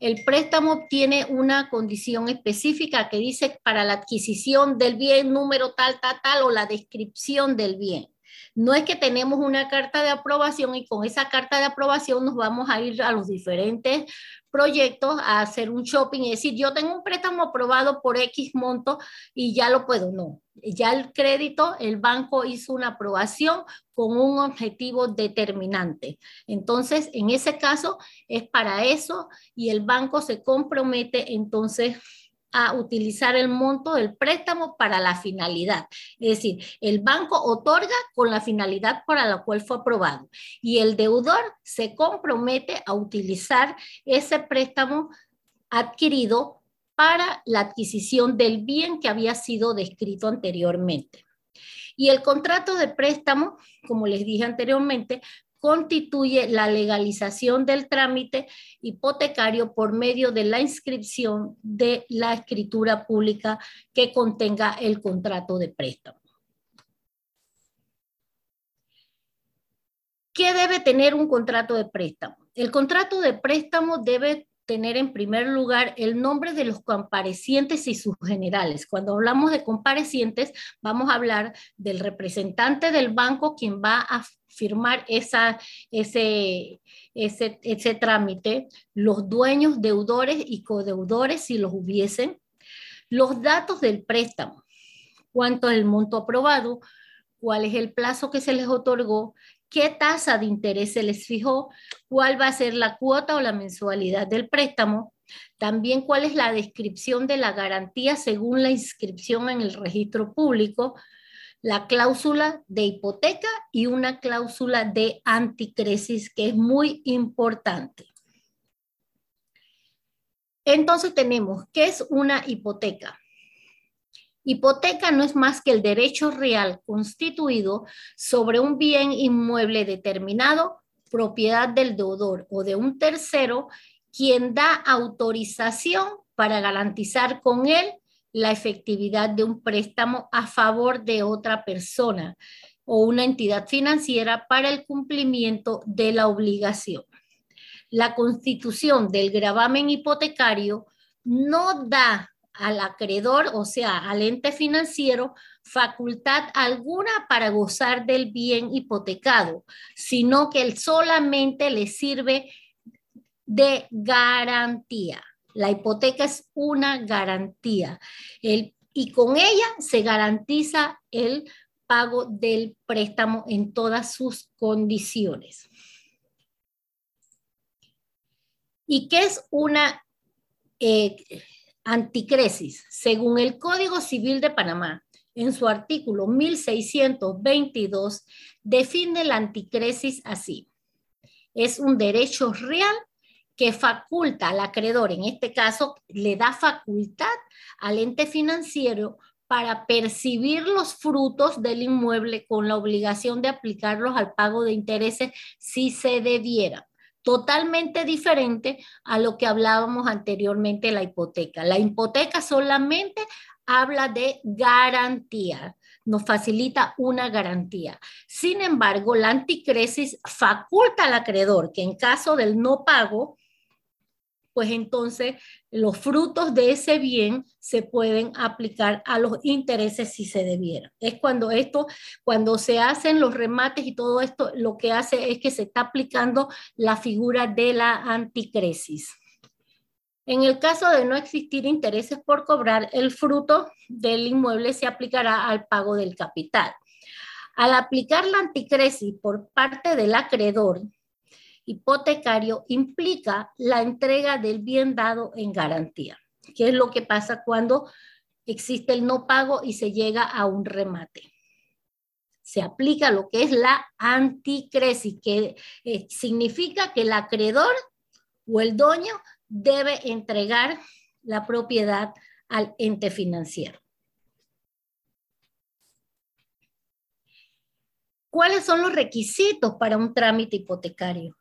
el préstamo tiene una condición específica que dice para la adquisición del bien número tal, tal, tal o la descripción del bien. No es que tenemos una carta de aprobación y con esa carta de aprobación nos vamos a ir a los diferentes proyectos a hacer un shopping y decir, yo tengo un préstamo aprobado por X monto y ya lo puedo. No, ya el crédito, el banco hizo una aprobación con un objetivo determinante. Entonces, en ese caso es para eso y el banco se compromete entonces a utilizar el monto del préstamo para la finalidad. Es decir, el banco otorga con la finalidad para la cual fue aprobado y el deudor se compromete a utilizar ese préstamo adquirido para la adquisición del bien que había sido descrito anteriormente. Y el contrato de préstamo, como les dije anteriormente, constituye la legalización del trámite hipotecario por medio de la inscripción de la escritura pública que contenga el contrato de préstamo. ¿Qué debe tener un contrato de préstamo? El contrato de préstamo debe tener en primer lugar el nombre de los comparecientes y sus generales. Cuando hablamos de comparecientes, vamos a hablar del representante del banco quien va a firmar esa, ese, ese, ese trámite, los dueños, deudores y codeudores, si los hubiesen, los datos del préstamo, cuánto es el monto aprobado, cuál es el plazo que se les otorgó, qué tasa de interés se les fijó, cuál va a ser la cuota o la mensualidad del préstamo, también cuál es la descripción de la garantía según la inscripción en el registro público, la cláusula de hipoteca y una cláusula de anticresis que es muy importante. Entonces tenemos, ¿qué es una hipoteca? Hipoteca no es más que el derecho real constituido sobre un bien inmueble determinado, propiedad del deudor o de un tercero, quien da autorización para garantizar con él la efectividad de un préstamo a favor de otra persona o una entidad financiera para el cumplimiento de la obligación. La constitución del gravamen hipotecario no da al acreedor, o sea, al ente financiero, facultad alguna para gozar del bien hipotecado, sino que él solamente le sirve de garantía. La hipoteca es una garantía y con ella se garantiza el pago del préstamo en todas sus condiciones. ¿Y qué es una eh, anticresis, según el Código Civil de Panamá, en su artículo 1622, define la anticresis así. Es un derecho real que faculta al acreedor, en este caso, le da facultad al ente financiero para percibir los frutos del inmueble con la obligación de aplicarlos al pago de intereses si se debiera totalmente diferente a lo que hablábamos anteriormente la hipoteca. La hipoteca solamente habla de garantía, nos facilita una garantía. Sin embargo, la anticresis faculta al acreedor que en caso del no pago pues entonces los frutos de ese bien se pueden aplicar a los intereses si se debiera. Es cuando esto, cuando se hacen los remates y todo esto, lo que hace es que se está aplicando la figura de la anticresis. En el caso de no existir intereses por cobrar, el fruto del inmueble se aplicará al pago del capital. Al aplicar la anticresis por parte del acreedor, hipotecario implica la entrega del bien dado en garantía, que es lo que pasa cuando existe el no pago y se llega a un remate. Se aplica lo que es la anticresis, que eh, significa que el acreedor o el dueño debe entregar la propiedad al ente financiero. ¿Cuáles son los requisitos para un trámite hipotecario?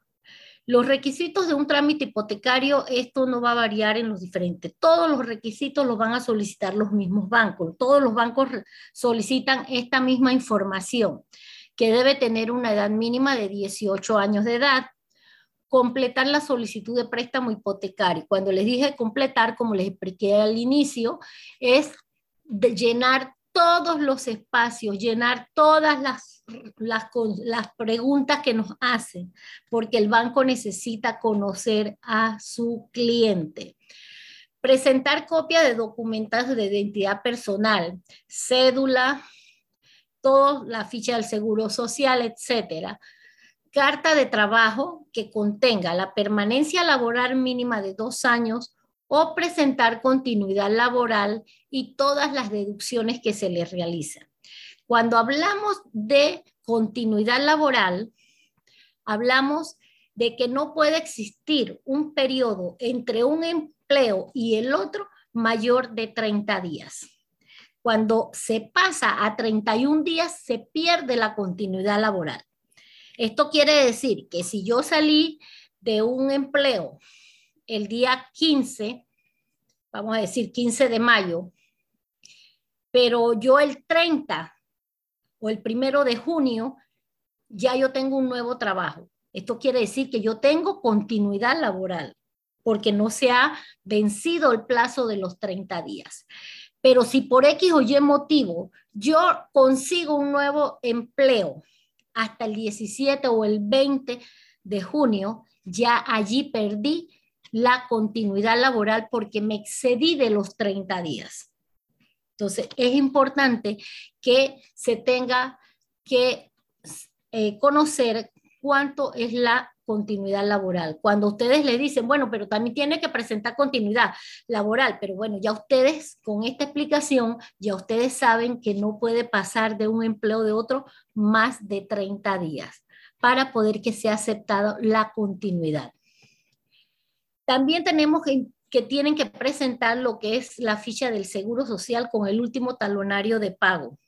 Los requisitos de un trámite hipotecario, esto no va a variar en los diferentes. Todos los requisitos los van a solicitar los mismos bancos. Todos los bancos solicitan esta misma información, que debe tener una edad mínima de 18 años de edad, completar la solicitud de préstamo hipotecario. Cuando les dije completar, como les expliqué al inicio, es llenar todos los espacios, llenar todas las, las, las, preguntas que nos hacen, porque el banco necesita conocer a su cliente. Presentar copia de documentos de identidad personal, cédula, toda la ficha del seguro social, etcétera. Carta de trabajo que contenga la permanencia laboral mínima de dos años o presentar continuidad laboral y todas las deducciones que se le realizan. Cuando hablamos de continuidad laboral, hablamos de que no puede existir un periodo entre un empleo y el otro mayor de 30 días. Cuando se pasa a 31 días, se pierde la continuidad laboral. Esto quiere decir que si yo salí de un empleo el día 15, vamos a decir 15 de mayo, pero yo el 30 o el primero de junio, ya yo tengo un nuevo trabajo. Esto quiere decir que yo tengo continuidad laboral porque no se ha vencido el plazo de los 30 días. Pero si por X o Y motivo yo consigo un nuevo empleo hasta el 17 o el 20 de junio, ya allí perdí la continuidad laboral porque me excedí de los 30 días. Entonces, es importante que se tenga que eh, conocer cuánto es la continuidad laboral. Cuando ustedes le dicen, bueno, pero también tiene que presentar continuidad laboral, pero bueno, ya ustedes con esta explicación, ya ustedes saben que no puede pasar de un empleo de otro más de 30 días para poder que sea aceptada la continuidad. También tenemos que, tienen que presentar lo que es la ficha del Seguro Social con el último talonario de pago.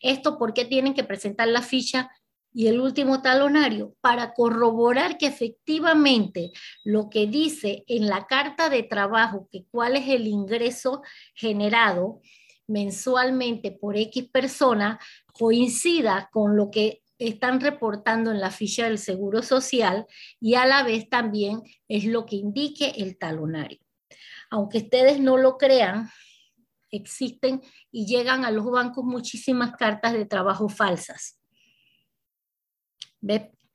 Esto porque tienen que presentar la ficha y el último talonario para corroborar que efectivamente lo que dice en la carta de trabajo, que cuál es el ingreso generado mensualmente por X persona, coincida con lo que están reportando en la ficha del Seguro Social y a la vez también es lo que indique el talonario. Aunque ustedes no lo crean, existen y llegan a los bancos muchísimas cartas de trabajo falsas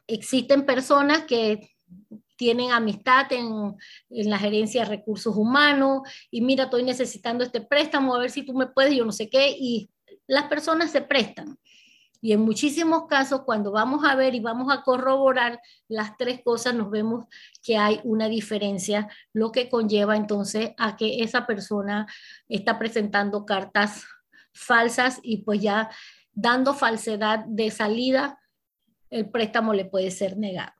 Existen personas que tienen amistad en, en, la gerencia de recursos humanos y mira, estoy necesitando este préstamo, a ver si tú me puedes, yo no sé qué, y las personas se prestan. Y en muchísimos casos, cuando vamos a ver y vamos a corroborar las tres cosas, nos vemos que hay una diferencia, lo que conlleva entonces a que esa persona está presentando cartas falsas y pues ya dando falsedad de salida el préstamo le puede ser negado.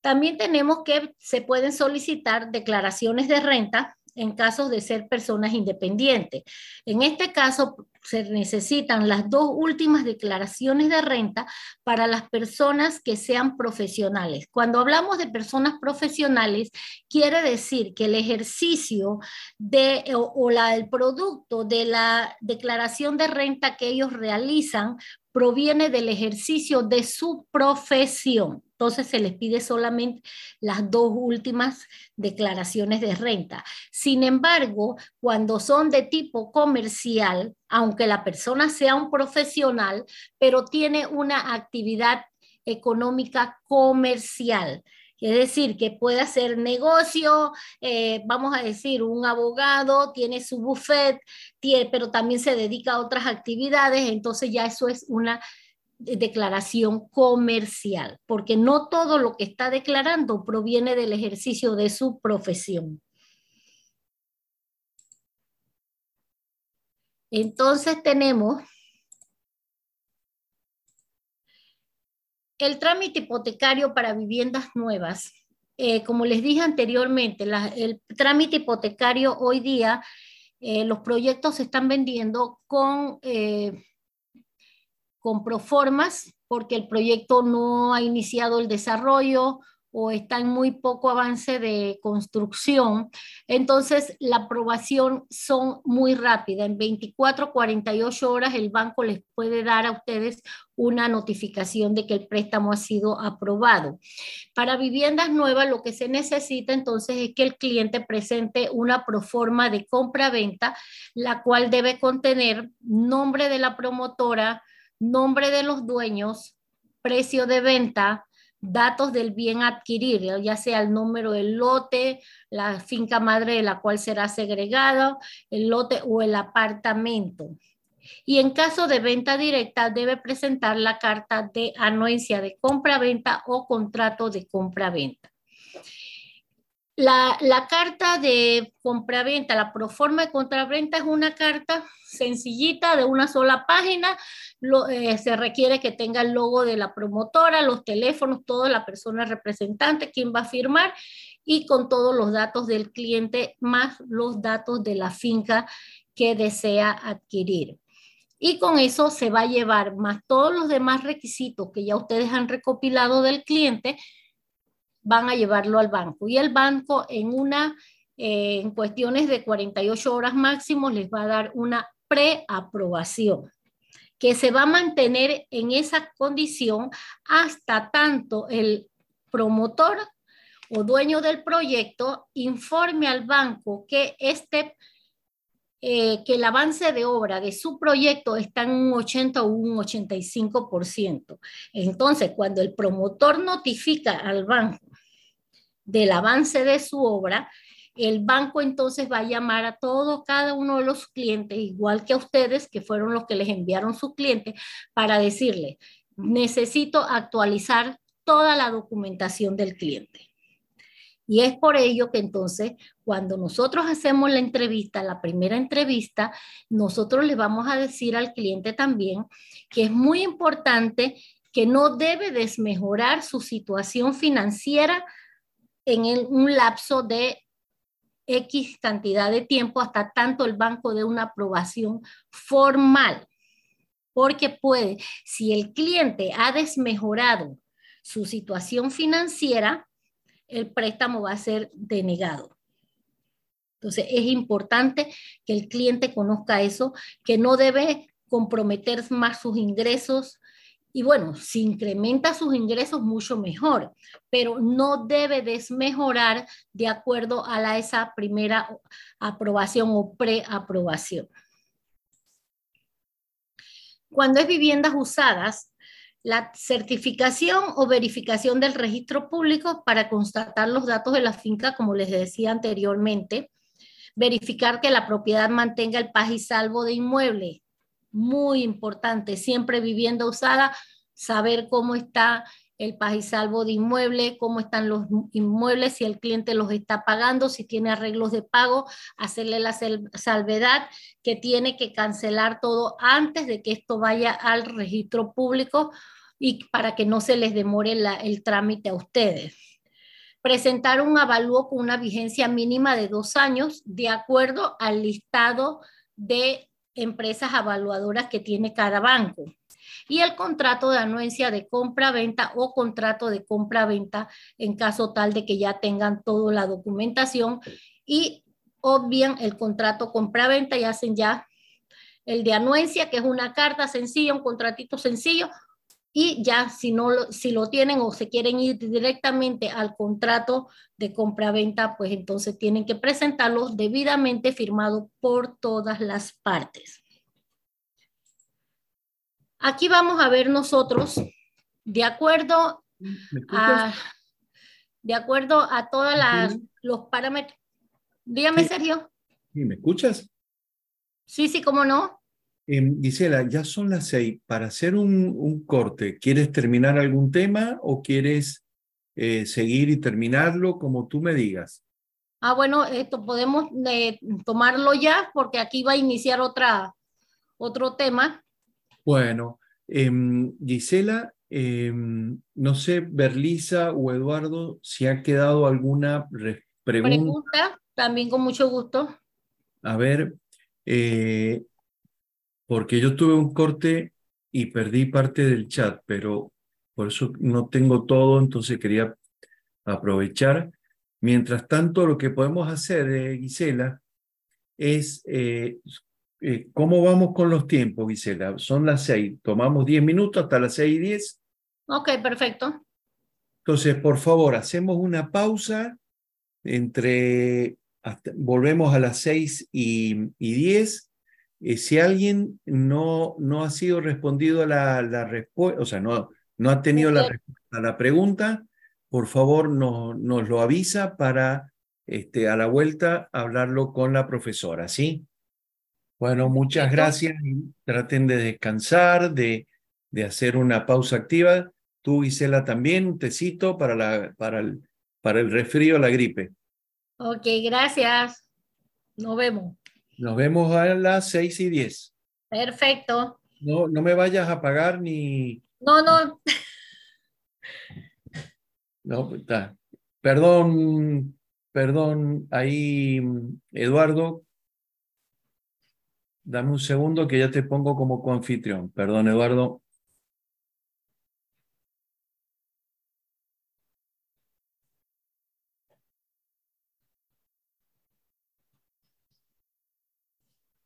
También tenemos que se pueden solicitar declaraciones de renta en casos de ser personas independientes. En este caso, se necesitan las dos últimas declaraciones de renta para las personas que sean profesionales. Cuando hablamos de personas profesionales, quiere decir que el ejercicio de, o, la, el producto de la declaración de renta que ellos realizan proviene del ejercicio de su profesión. Entonces se les pide solamente las dos últimas declaraciones de renta. Sin embargo, cuando son de tipo comercial, aunque la persona sea un profesional, pero tiene una actividad económica comercial, es decir, que puede hacer negocio, eh, vamos a decir, un abogado tiene su buffet, pero también se dedica a otras actividades, entonces ya eso es una declaración comercial, porque no todo lo que está declarando proviene del ejercicio de su profesión. Entonces tenemos El trámite hipotecario para viviendas nuevas. Eh, como les dije anteriormente, el trámite hipotecario hoy día, eh, los proyectos se están vendiendo con, eh, con proformas porque el proyecto no ha iniciado el desarrollo o está en muy poco avance de construcción, entonces la aprobación son muy rápida. En 24, 48 horas el banco les puede dar a ustedes una notificación de que el préstamo ha sido aprobado. Para viviendas nuevas lo que se necesita entonces es que el cliente presente una proforma de compra-venta, la cual debe contener nombre de la promotora, nombre de los dueños, precio de venta, datos del bien adquirir, ya sea el número del lote, la finca madre de la cual será segregado, el lote o el apartamento. Y en caso de venta directa, debe presentar la carta de anuencia de compra-venta o contrato de compra-venta. La, carta de compraventa, la proforma de compraventa es una carta sencillita de una sola página. Eh, se requiere que tenga el logo de la promotora, los teléfonos, toda la persona representante, quien va a firmar y con todos los datos del cliente más los datos de la finca que desea adquirir. Y con eso se va a llevar más todos los demás requisitos que ya ustedes han recopilado del cliente, van a llevarlo al banco. Y el banco en una, eh, en cuestiones de 48 horas máximo, les va a dar una preaprobación que se va a mantener en esa condición hasta tanto el promotor o dueño del proyecto informe al banco que este eh, que el avance de obra de su proyecto está en un 80 o un 85%. Entonces, cuando el promotor notifica al banco del avance de su obra, el banco entonces va a llamar a todo, cada uno de los clientes, igual que a ustedes, que fueron los que les enviaron su cliente, para decirle, necesito actualizar toda la documentación del cliente. Y es por ello que entonces, cuando nosotros hacemos la entrevista, la primera entrevista, nosotros le vamos a decir al cliente también que es muy importante que no debe desmejorar su situación financiera en un lapso de X cantidad de tiempo hasta tanto el banco dé una aprobación formal. Porque puede, si el cliente ha desmejorado su situación financiera, el préstamo va a ser denegado. Entonces, es importante que el cliente conozca eso, que no debe comprometer más sus ingresos. Y bueno, si incrementa sus ingresos, mucho mejor, pero no debe desmejorar de acuerdo a la, esa primera aprobación o preaprobación. Cuando es viviendas usadas, la certificación o verificación del registro público para constatar los datos de la finca, como les decía anteriormente, verificar que la propiedad mantenga el paz y salvo de inmueble, muy importante, siempre vivienda usada, saber cómo está el paz y salvo de inmueble, cómo están los inmuebles, si el cliente los está pagando, si tiene arreglos de pago, hacerle la salvedad que tiene que cancelar todo antes de que esto vaya al registro público y para que no se les demore el trámite a ustedes. Presentar un avalúo con una vigencia mínima de dos años de acuerdo al listado de empresas evaluadoras que tiene cada banco. Y el contrato de anuencia de compra-venta o contrato de compra-venta en caso tal de que ya tengan toda la documentación y obvian el contrato compra-venta y hacen ya el de anuencia, que es una carta sencilla, un contratito sencillo, y ya si no lo, si lo tienen o se quieren ir directamente al contrato de compra-venta, pues entonces tienen que presentarlo debidamente firmado por todas las partes. Aquí vamos a ver nosotros, de acuerdo a, de acuerdo a todos los parámetros. Dígame, Sergio. ¿Me escuchas? Sí, sí, cómo no. Eh, Gisela, ya son las seis. Para hacer un, corte, ¿quieres terminar algún tema o quieres eh, seguir y terminarlo como tú me digas? Ah, bueno, esto podemos eh, tomarlo ya porque aquí va a iniciar otra, otro tema. Bueno, em, Gisela, em, no sé, Berlisa o Eduardo, si ha quedado alguna pregunta. Pregunta, también con mucho gusto. A ver, eh, porque yo tuve un corte y perdí parte del chat, pero por eso no tengo todo, entonces quería aprovechar. Mientras tanto, lo que podemos hacer, eh, Gisela, es eh, eh, ¿Cómo vamos con los tiempos, Gisela? Son las seis. Tomamos diez minutos hasta las seis y diez. Ok, perfecto. Entonces, por favor, hacemos una pausa entre, volvemos a las seis y, diez. Eh, si alguien no, no ha sido respondido a la, la respuesta, o sea, no, no ha tenido la respuesta a la pregunta, por favor no, nos lo avisa para este, a la vuelta hablarlo con la profesora, ¿sí? Bueno, muchas gracias. Traten de descansar, de, de hacer una pausa activa. Tú, Gisela, también un tecito para, la, para, el, para el resfrío, la gripe. Ok, gracias. Nos vemos. Nos vemos a las seis y diez. Perfecto. No, no me vayas a pagar ni... No, no. No, pues está. Perdón, perdón, ahí, Eduardo. Dame un segundo que ya te pongo como coanfitrión. Perdón, Eduardo.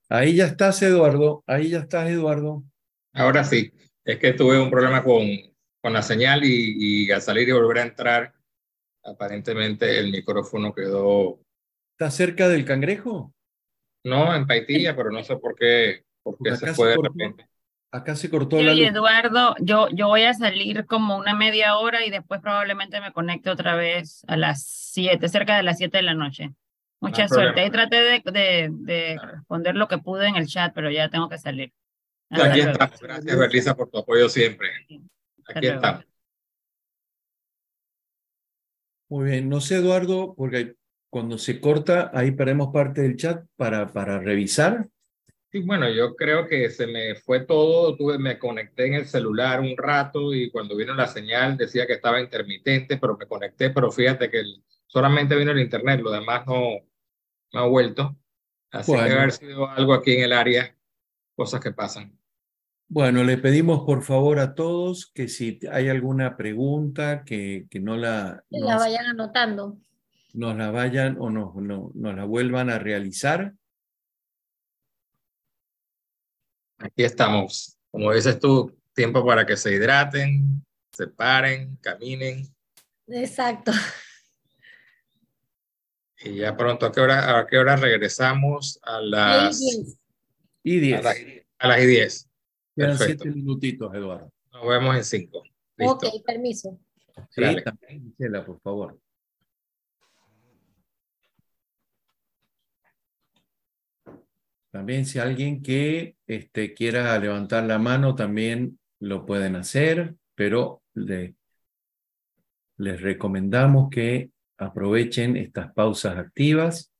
Ahí ya estás, Eduardo. Ahí ya estás, Eduardo. Ahora sí. Es que tuve un problema con, con la señal y, y al salir y volver a entrar, aparentemente el micrófono quedó. ¿Está cerca del cangrejo? No, en Paitilla, pero no sé por qué, por qué se fue de repente. Acá se cortó la luz. Eduardo, yo, yo voy a salir como una media hora y después probablemente me conecte otra vez a las 7, cerca de las 7 de la noche. Mucha suerte. Ahí traté de, de, de responder lo que pude en el chat, pero ya tengo que salir. Aquí estamos. Gracias, Berlisa, por tu apoyo siempre. Aquí estamos. Muy bien. No sé, Eduardo, porque cuando se corta, ahí perdemos parte del chat para, para revisar. Sí, bueno, yo creo que se me fue todo, tuve, me conecté en el celular un rato y cuando vino la señal decía que estaba intermitente, pero me conecté, pero fíjate que solamente vino el internet, lo demás no, no ha vuelto. Así que haber sido algo aquí en el área, cosas que pasan. Bueno, le pedimos por favor a todos que si hay alguna pregunta que, que no la... la vayan anotando. Nos la vayan o no, no, nos la vuelvan a realizar. Aquí estamos. Como dices tú, tiempo para que se hidraten, se paren, caminen. Exacto. Y ya pronto, ¿a qué hora, a qué hora regresamos? A las... Y 10. A, las y 10. Quedan siete minutitos, Eduardo. Nos vemos en cinco. Ok, permiso. Sí, también, Gisela, por favor. También si alguien que este, quiera levantar la mano, también lo pueden hacer, pero les recomendamos que aprovechen estas pausas activas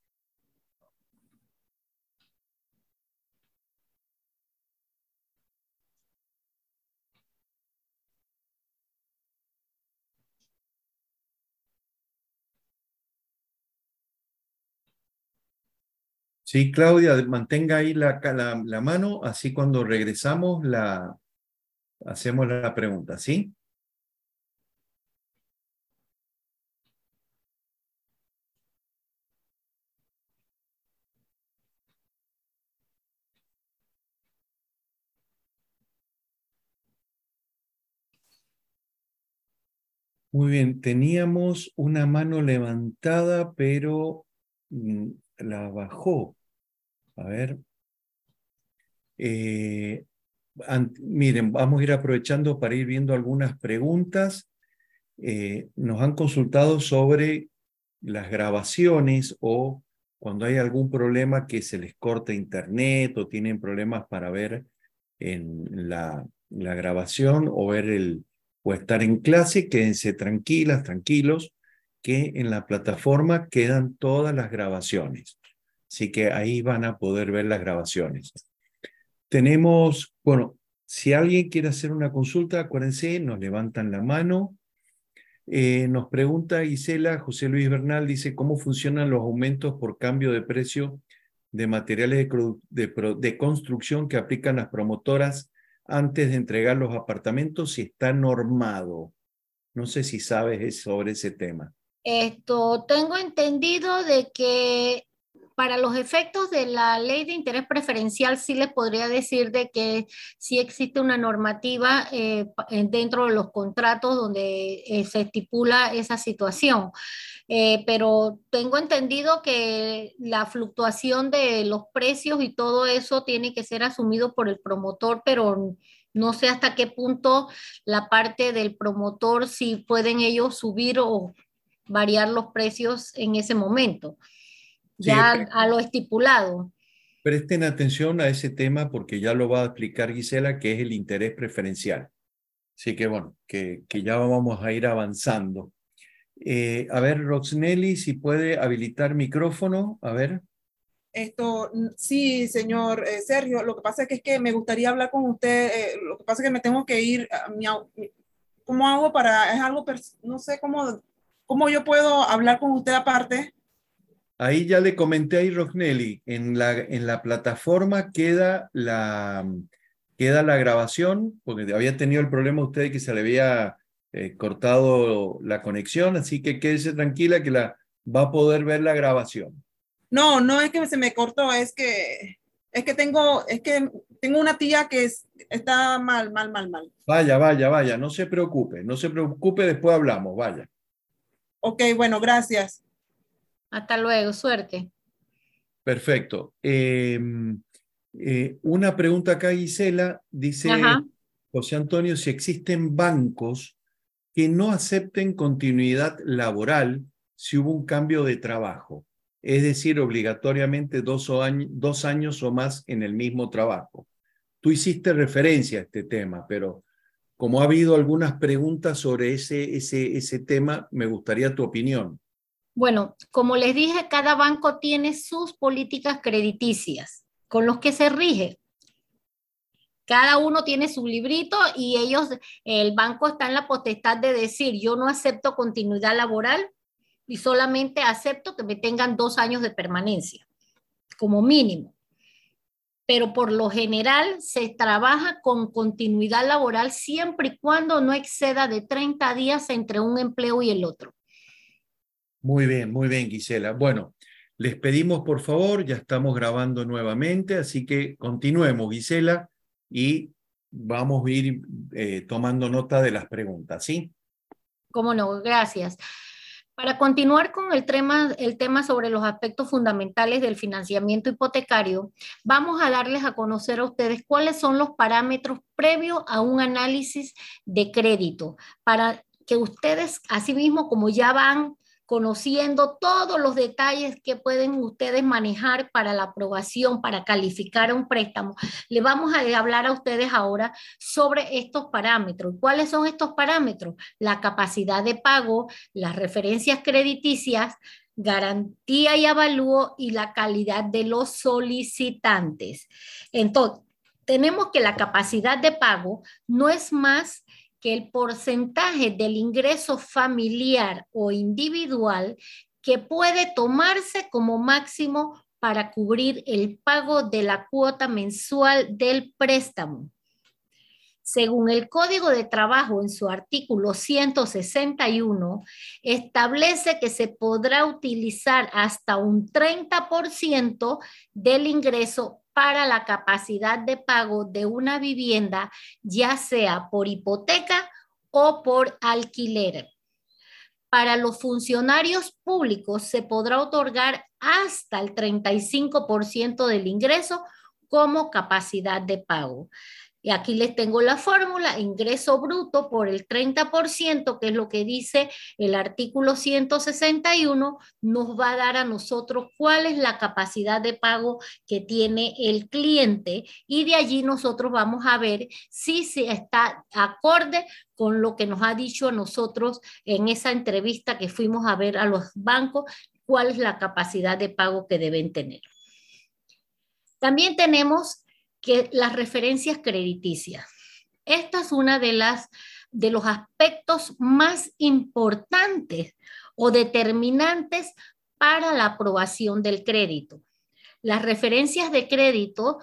Sí, Claudia, mantenga ahí la, la, mano, así cuando regresamos la, hacemos la pregunta, ¿sí? Muy bien, teníamos una mano levantada, pero mm, la bajó. A ver. Eh, miren, vamos a ir aprovechando para ir viendo algunas preguntas. Eh, nos han consultado sobre las grabaciones o cuando hay algún problema que se les corta internet o tienen problemas para ver en la, la grabación o ver el o estar en clase, quédense tranquilas, tranquilos, que en la plataforma quedan todas las grabaciones. Así que ahí van a poder ver las grabaciones. Tenemos, bueno, si alguien quiere hacer una consulta, acuérdense, nos levantan la mano. Eh, nos pregunta Gisela, José Luis Bernal dice, ¿cómo funcionan los aumentos por cambio de precio de materiales de, de construcción que aplican las promotoras antes de entregar los apartamentos si está normado? No sé si sabes sobre ese tema. Esto, tengo entendido de que para los efectos de la ley de interés preferencial, sí les podría decir de que sí existe una normativa eh, dentro de los contratos donde eh, se estipula esa situación. Eh, pero tengo entendido que la fluctuación de los precios y todo eso tiene que ser asumido por el promotor, pero no sé hasta qué punto la parte del promotor, si pueden ellos subir o variar los precios en ese momento ya a lo estipulado. Presten atención a ese tema porque ya lo va a explicar Gisela, que es el interés preferencial. Así que bueno, que, que ya vamos a ir avanzando. Eh, a ver, Roxnelli, si puede habilitar micrófono, a ver. Esto, sí, señor eh, Sergio, lo que pasa es que, es que me gustaría hablar con usted, eh, lo que pasa es que me tengo que ir, mi, ¿cómo hago para, es algo, no sé cómo ¿cómo yo puedo hablar con usted aparte? Ahí ya le comenté a Rognelli, en la, en la plataforma queda la, queda la grabación, porque había tenido el problema usted que se le había eh, cortado la conexión, así que quédese tranquila que la, va a poder ver la grabación. No, no es que se me cortó, es que es que tengo, es que tengo una tía que está mal, mal, mal, mal. Vaya, vaya, vaya, no se preocupe, no se preocupe, después hablamos, vaya. Ok, bueno, gracias. Hasta luego, suerte. Perfecto. Em, eh, una pregunta acá, Gisela, dice José Antonio, si existen bancos que no acepten continuidad laboral si hubo un cambio de trabajo es decir, obligatoriamente dos, dos años o más en el mismo trabajo. Tú hiciste referencia a este tema, pero como ha habido algunas preguntas sobre ese, ese, ese tema, me gustaría tu opinión. Bueno, como les dije, cada banco tiene sus políticas crediticias con los que se rige. Cada uno tiene su librito y ellos, el banco está en la potestad de decir, yo no acepto continuidad laboral y solamente acepto que me tengan dos años de permanencia, como mínimo. Pero por lo general se trabaja con continuidad laboral siempre y cuando no exceda de 30 días entre un empleo y el otro. Muy bien, muy bien, Gisela. Bueno, les pedimos por favor, ya estamos grabando nuevamente, así que continuemos, Gisela, y vamos a ir eh, tomando nota de las preguntas, ¿sí? Cómo no, gracias. Para continuar con el tema, el tema sobre los aspectos fundamentales del financiamiento hipotecario, vamos a darles a conocer a ustedes cuáles son los parámetros previos a un análisis de crédito, para que ustedes, asimismo, como ya van conociendo todos los detalles que pueden ustedes manejar para la aprobación, para calificar un préstamo. Le vamos a hablar a ustedes ahora sobre estos parámetros. ¿Cuáles son estos parámetros? La capacidad de pago, las referencias crediticias, garantía y avalúo y la calidad de los solicitantes. Entonces, tenemos que la capacidad de pago no es más que el porcentaje del ingreso familiar o individual que puede tomarse como máximo para cubrir el pago de la cuota mensual del préstamo. Según el Código de Trabajo en su artículo 161, establece que se podrá utilizar hasta un 30% del ingreso para la capacidad de pago de una vivienda, ya sea por hipoteca o por alquiler. Para los funcionarios públicos se podrá otorgar hasta el 35% del ingreso como capacidad de pago. Y aquí les tengo la fórmula, ingreso bruto por el 30%, que es lo que dice el artículo 161, nos va a dar a nosotros cuál es la capacidad de pago que tiene el cliente y de allí nosotros vamos a ver si se está acorde con lo que nos ha dicho a nosotros en esa entrevista que fuimos a ver a los bancos, cuál es la capacidad de pago que deben tener. También tenemos que las referencias crediticias. Esta es una de las de los aspectos más importantes o determinantes para la aprobación del crédito. Las referencias de crédito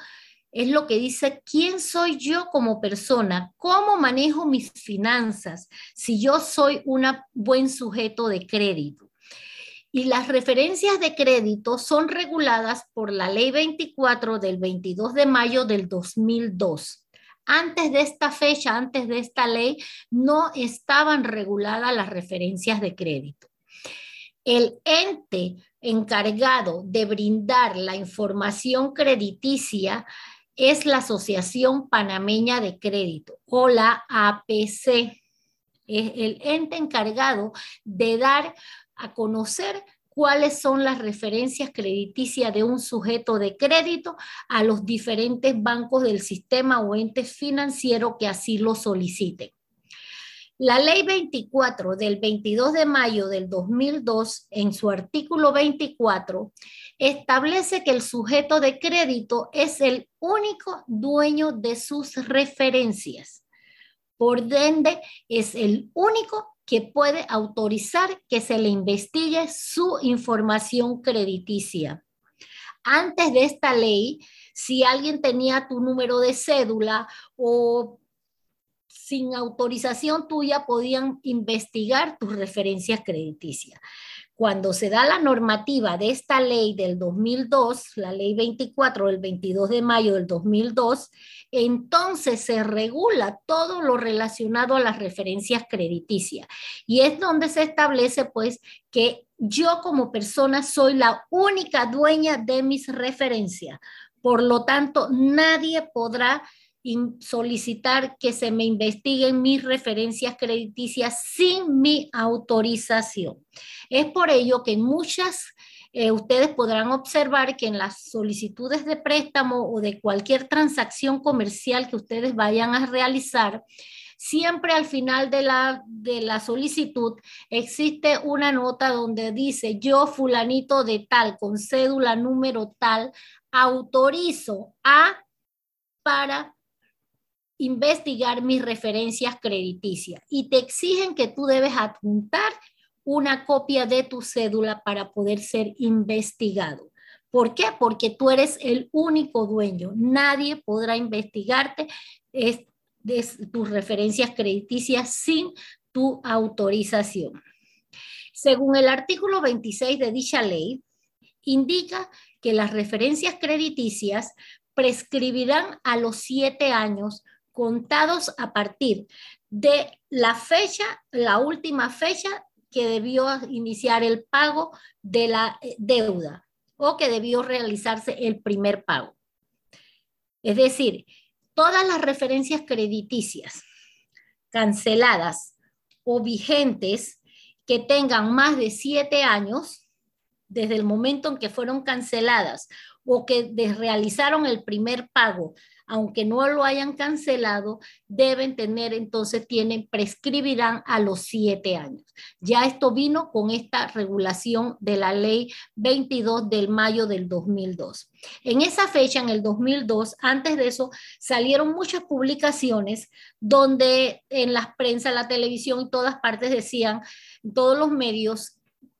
es lo que dice quién soy yo como persona, cómo manejo mis finanzas, si yo soy un buen sujeto de crédito y las referencias de crédito son reguladas por la Ley 24 del 22 de mayo del 2002. Antes de esta fecha, antes de esta ley, no estaban reguladas las referencias de crédito. El ente encargado de brindar la información crediticia es la Asociación Panameña de Crédito o la APC. Es el ente encargado de dar a conocer cuáles son las referencias crediticias de un sujeto de crédito a los diferentes bancos del sistema o entes financieros que así lo soliciten. La ley 24 del 22 de mayo del 2002, en su artículo 24, establece que el sujeto de crédito es el único dueño de sus referencias. Por ende, es el único que puede autorizar que se le investigue su información crediticia. Antes de esta ley, si alguien tenía tu número de cédula o sin autorización tuya podían investigar tus referencias crediticias. Cuando se da la normativa de esta ley del 2002, la ley 24 del 22 de mayo del 2002, entonces se regula todo lo relacionado a las referencias crediticias. Y es donde se establece pues que yo como persona soy la única dueña de mis referencias. Por lo tanto, nadie podrá solicitar que se me investiguen mis referencias crediticias sin mi autorización. Es por ello que muchas, eh, ustedes podrán observar que en las solicitudes de préstamo o de cualquier transacción comercial que ustedes vayan a realizar, siempre al final de la, de la solicitud existe una nota donde dice yo fulanito de tal, con cédula número tal, autorizo a para investigar mis referencias crediticias y te exigen que tú debes adjuntar una copia de tu cédula para poder ser investigado. ¿Por qué? Porque tú eres el único dueño. Nadie podrá investigarte de tus referencias crediticias sin tu autorización. Según el artículo 26 de dicha ley, indica que las referencias crediticias prescribirán a los siete años contados a partir de la fecha, la última fecha que debió iniciar el pago de la eh, deuda o que debió realizarse el primer pago. Es decir, todas las referencias crediticias canceladas o vigentes que tengan más de siete años desde el momento en que fueron canceladas o que realizaron el primer pago aunque no lo hayan cancelado, deben tener, entonces tienen, prescribirán a los siete años. Ya esto vino con esta regulación de la ley 22 del mayo del 2002. En esa fecha, en el 2002, antes de eso, salieron muchas publicaciones donde en las prensa, la televisión y todas partes decían, todos los medios,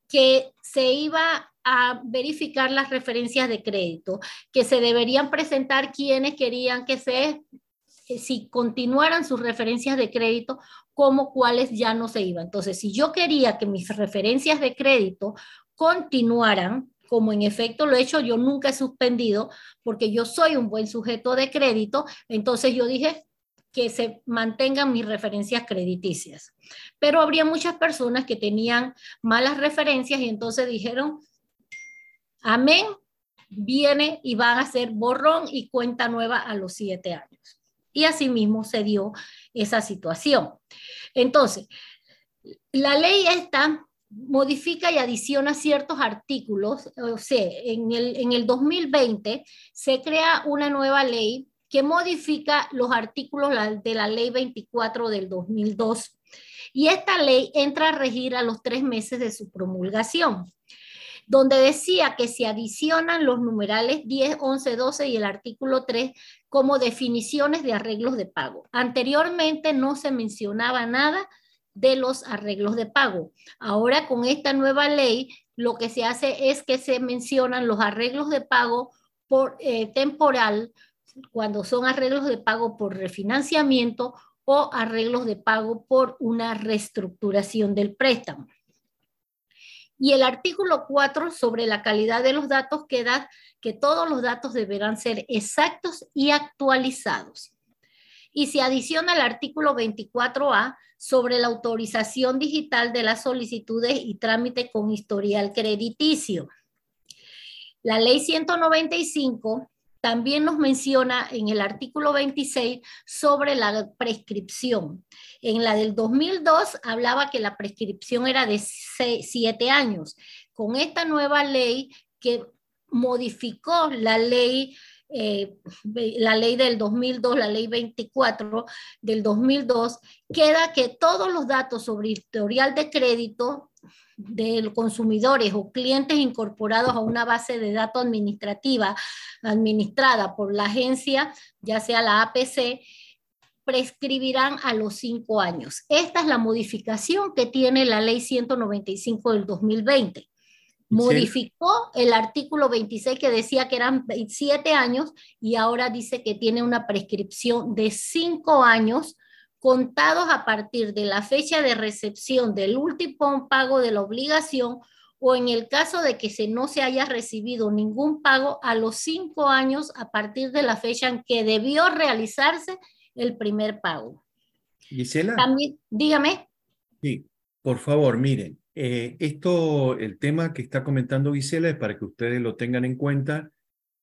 que se iba a verificar las referencias de crédito, que se deberían presentar quienes querían que se, eh, si continuaran sus referencias de crédito, como cuáles ya no se iban. Entonces, si yo quería que mis referencias de crédito continuaran, como en efecto lo he hecho, yo nunca he suspendido porque yo soy un buen sujeto de crédito, entonces yo dije que se mantengan mis referencias crediticias. Pero habría muchas personas que tenían malas referencias y entonces dijeron, Amén, viene y van a hacer borrón y cuenta nueva a los siete años. Y asimismo se dio esa situación. Entonces, la ley esta modifica y adiciona ciertos artículos. O sea, en el, en el 2020 se crea una nueva ley que modifica los artículos de la ley 24 del 2002. Y esta ley entra a regir a los tres meses de su promulgación donde decía que se adicionan los numerales 10, 11, 12 y el artículo 3 como definiciones de arreglos de pago. Anteriormente no se mencionaba nada de los arreglos de pago. Ahora con esta nueva ley lo que se hace es que se mencionan los arreglos de pago por eh, temporal cuando son arreglos de pago por refinanciamiento o arreglos de pago por una reestructuración del préstamo. Y el artículo 4 sobre la calidad de los datos queda que todos los datos deberán ser exactos y actualizados. Y se adiciona el artículo 24A sobre la autorización digital de las solicitudes y trámite con historial crediticio. La ley 195 también nos menciona en el artículo 26 sobre la prescripción. En la del 2002 hablaba que la prescripción era de siete años. Con esta nueva ley que modificó la ley eh, la ley del 2002, la ley 24 del 2002, queda que todos los datos sobre historial de crédito de consumidores o clientes incorporados a una base de datos administrativa administrada por la agencia, ya sea la APC, prescribirán a los cinco años. Esta es la modificación que tiene la ley 195 del 2020. Modificó el artículo 26 que decía que eran siete años y ahora dice que tiene una prescripción de cinco años contados a partir de la fecha de recepción del último pago de la obligación o en el caso de que se no se haya recibido ningún pago a los cinco años a partir de la fecha en que debió realizarse el primer pago. Gisela. También, dígame. Sí, por favor, miren, eh, esto, el tema que está comentando Gisela es para que ustedes lo tengan en cuenta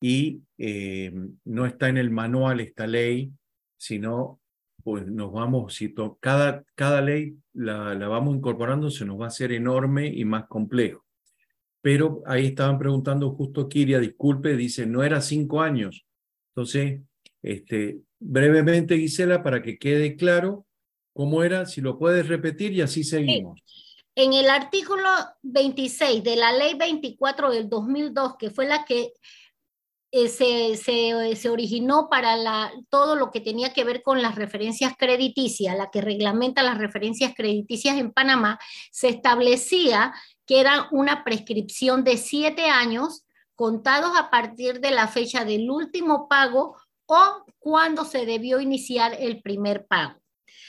y eh, no está en el manual esta ley, sino pues nos vamos, si cada, cada ley la, la vamos incorporando, se nos va a hacer enorme y más complejo. Pero ahí estaban preguntando justo Kiria, disculpe, dice, no era cinco años. Entonces, este, brevemente, Gisela, para que quede claro cómo era, si lo puedes repetir y así seguimos. En el artículo 26 de la ley 24 del 2002, que fue la que eh, se, se, originó para la, todo lo que tenía que ver con las referencias crediticias, la que reglamenta las referencias crediticias en Panamá, se establecía que era una prescripción de siete años contados a partir de la fecha del último pago o cuando se debió iniciar el primer pago.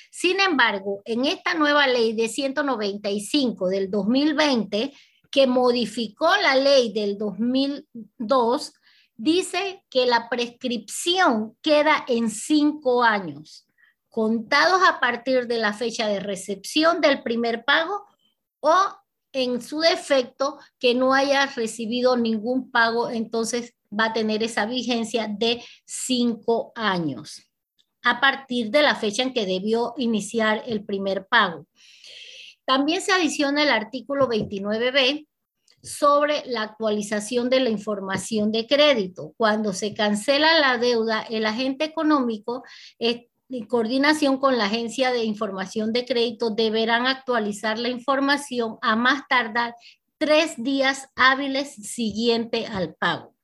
Sin embargo, en esta nueva ley de 195 del 2020, que modificó la ley del 2002, dice que la prescripción queda en cinco años, contados a partir de la fecha de recepción del primer pago o en su defecto que no haya recibido ningún pago, entonces va a tener esa vigencia de cinco años a partir de la fecha en que debió iniciar el primer pago. También se adiciona el artículo 29b sobre la actualización de la información de crédito. Cuando se cancela la deuda, el agente económico, en coordinación con la Agencia de Información de Crédito, deberán actualizar la información a más tardar tres días hábiles siguiente al pago.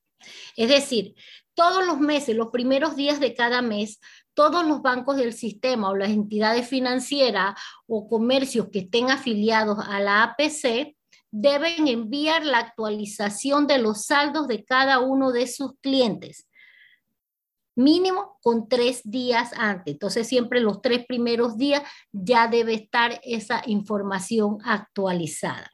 Es decir, todos los meses, los primeros días de cada mes, todos los bancos del sistema o las entidades financieras o comercios que estén afiliados a la APC deben enviar la actualización de los saldos de cada uno de sus clientes, mínimo con tres días antes. Entonces, siempre los tres primeros días ya debe estar esa información actualizada.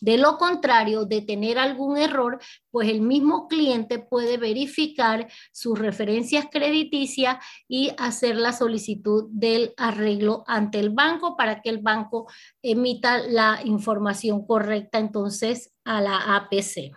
De lo contrario, de tener algún error, pues el mismo cliente puede verificar sus referencias crediticias y hacer la solicitud del arreglo ante el banco para que el banco emita la información correcta entonces a la APC.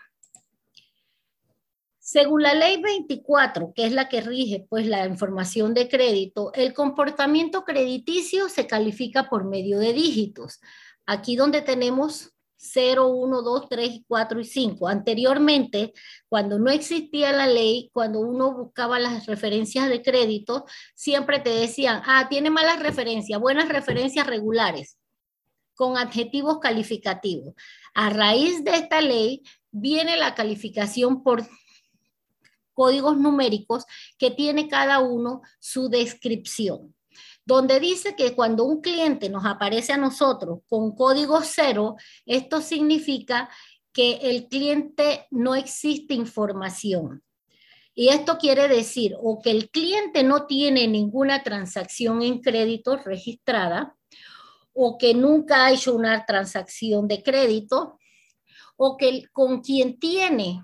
Según la ley 24, que es la que rige pues la información de crédito, el comportamiento crediticio se califica por medio de dígitos. Aquí donde tenemos 0, 1, 2, 3, 4 y 5. Anteriormente, cuando no existía la ley, cuando uno buscaba las referencias de crédito, siempre te decían, ah, tiene malas referencias, buenas referencias regulares, con adjetivos calificativos. A raíz de esta ley viene la calificación por códigos numéricos que tiene cada uno su descripción donde dice que cuando un cliente nos aparece a nosotros con código cero, esto significa que el cliente no existe información. Y esto quiere decir o que el cliente no tiene ninguna transacción en crédito registrada, o que nunca ha hecho una transacción de crédito, o que con quien tiene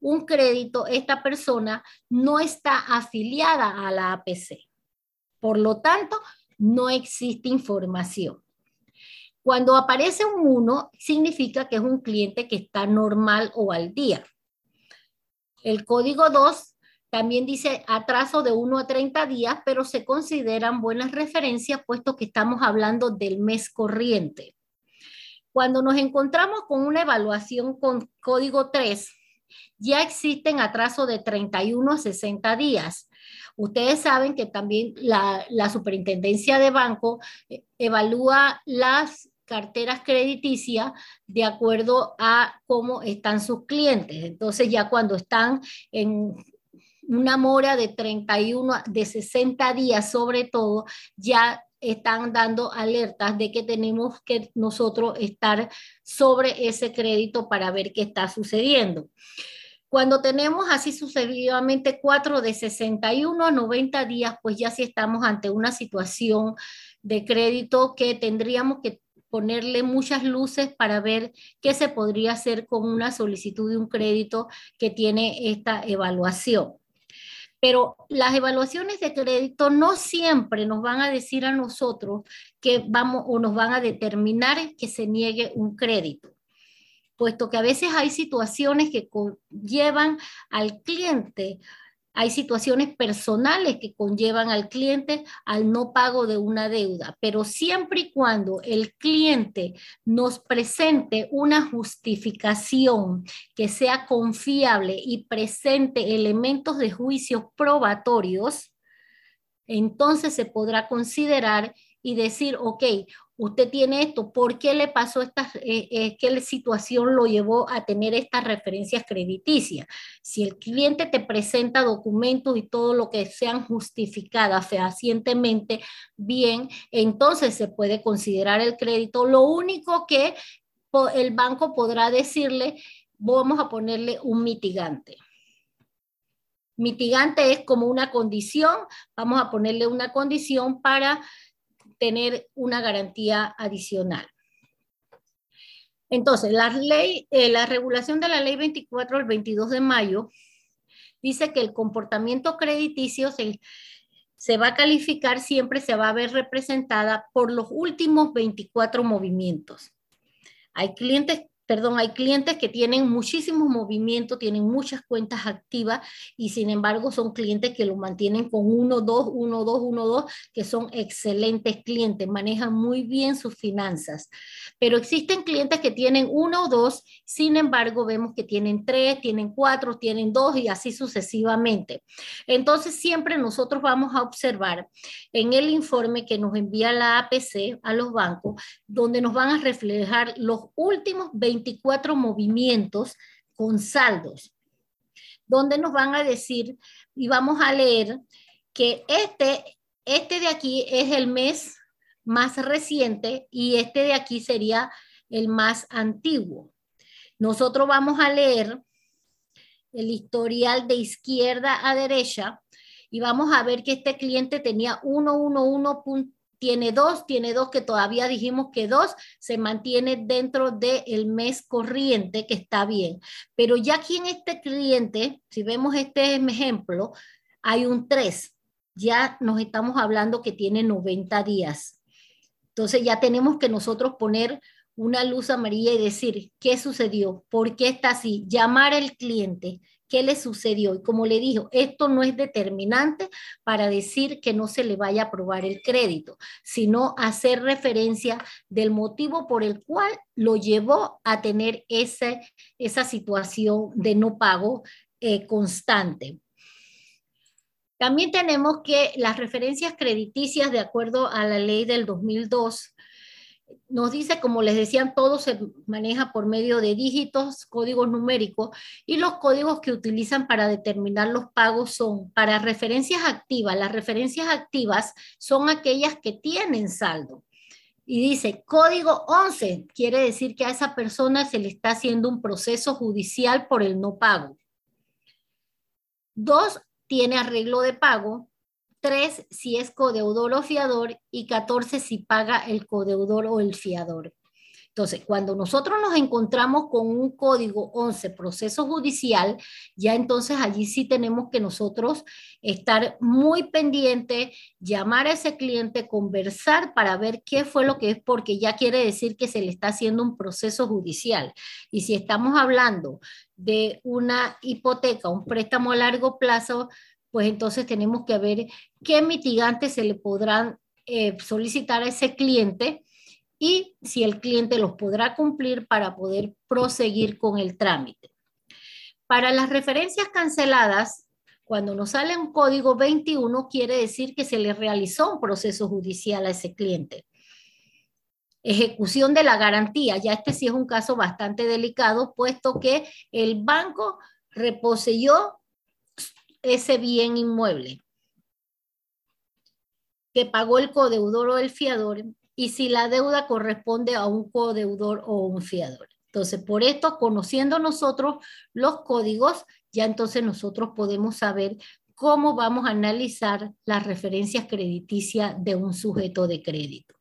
un crédito, esta persona no está afiliada a la APC. Por lo tanto, no existe información. Cuando aparece un 1, significa que es un cliente que está normal o al día. El código 2 también dice atraso de 1 a 30 días, pero se consideran buenas referencias puesto que estamos hablando del mes corriente. Cuando nos encontramos con una evaluación con código 3, ya existen atrasos de 31 a 60 días. Ustedes saben que también la, superintendencia de banco eh, evalúa las carteras crediticias de acuerdo a cómo están sus clientes. Entonces ya cuando están en una mora de 31, de 60 días sobre todo, ya están dando alertas de que tenemos que nosotros estar sobre ese crédito para ver qué está sucediendo. Cuando tenemos así sucesivamente cuatro de 61 a 90 días, pues ya sí estamos ante una situación de crédito que tendríamos que ponerle muchas luces para ver qué se podría hacer con una solicitud de un crédito que tiene esta evaluación. Pero las evaluaciones de crédito no siempre nos van a decir a nosotros que vamos o nos van a determinar que se niegue un crédito, puesto que a veces hay situaciones que llevan al cliente hay situaciones personales que conllevan al cliente al no pago de una deuda, pero siempre y cuando el cliente nos presente una justificación que sea confiable y presente elementos de juicios probatorios, entonces se podrá considerar y decir, ok, usted tiene esto, ¿por qué le pasó esta, eh, eh, qué situación lo llevó a tener estas referencias crediticias? Si el cliente te presenta documentos y todo lo que sean justificadas fehacientemente bien, entonces se puede considerar el crédito. Lo único que el banco podrá decirle, vamos a ponerle un mitigante. Mitigante es como una condición, vamos a ponerle una condición para tener una garantía adicional. Entonces, la, ley, eh, la regulación de la ley 24 del 22 de mayo dice que el comportamiento crediticio se, se va a calificar siempre, se va a ver representada por los últimos 24 movimientos. Hay clientes perdón, hay clientes que tienen muchísimos movimientos, tienen muchas cuentas activas y sin embargo son clientes que lo mantienen con uno, dos, uno, dos, uno, dos, que son excelentes clientes, manejan muy bien sus finanzas. Pero existen clientes que tienen uno o dos, sin embargo vemos que tienen tres, tienen cuatro, tienen dos y así sucesivamente. Entonces siempre nosotros vamos a observar en el informe que nos envía la APC a los bancos, donde nos van a reflejar los últimos 20 24 movimientos con saldos, donde nos van a decir y vamos a leer que este, este de aquí es el mes más reciente y este de aquí sería el más antiguo. Nosotros vamos a leer el historial de izquierda a derecha y vamos a ver que este cliente tenía 111 tiene dos, tiene dos que todavía dijimos que dos se mantiene dentro del mes corriente, que está bien. Pero ya aquí en este cliente, si vemos este ejemplo, hay un tres. Ya nos estamos hablando que tiene 90 días. Entonces ya tenemos que nosotros poner una luz amarilla y decir, ¿qué sucedió? ¿Por qué está así? Llamar al cliente, qué le sucedió. Y como le dijo, esto no es determinante para decir que no se le vaya a aprobar el crédito, sino hacer referencia del motivo por el cual lo llevó a tener ese, esa situación de no pago eh, constante. También tenemos que las referencias crediticias, de acuerdo a la ley del 2002, nos dice, como les decían, todo se maneja por medio de dígitos, códigos numéricos, y los códigos que utilizan para determinar los pagos son para referencias activas. Las referencias activas son aquellas que tienen saldo. Y dice, código 11 quiere decir que a esa persona se le está haciendo un proceso judicial por el no pago. Dos, tiene arreglo de pago. 3 si es codeudor o fiador y 14 si paga el codeudor o el fiador. Entonces, cuando nosotros nos encontramos con un código 11, proceso judicial, ya entonces allí sí tenemos que nosotros estar muy pendiente, llamar a ese cliente, conversar para ver qué fue lo que es, porque ya quiere decir que se le está haciendo un proceso judicial. Y si estamos hablando de una hipoteca, un préstamo a largo plazo, pues entonces tenemos que ver qué mitigantes se le podrán eh, solicitar a ese cliente y si el cliente los podrá cumplir para poder proseguir con el trámite. Para las referencias canceladas, cuando nos sale un código 21, quiere decir que se le realizó un proceso judicial a ese cliente. Ejecución de la garantía, ya este sí es un caso bastante delicado, puesto que el banco reposeyó ese bien inmueble que pagó el codeudor o el fiador y si la deuda corresponde a un codeudor o un fiador. Entonces, por esto, conociendo nosotros los códigos, ya entonces nosotros podemos saber cómo vamos a analizar las referencias crediticias de un sujeto de crédito.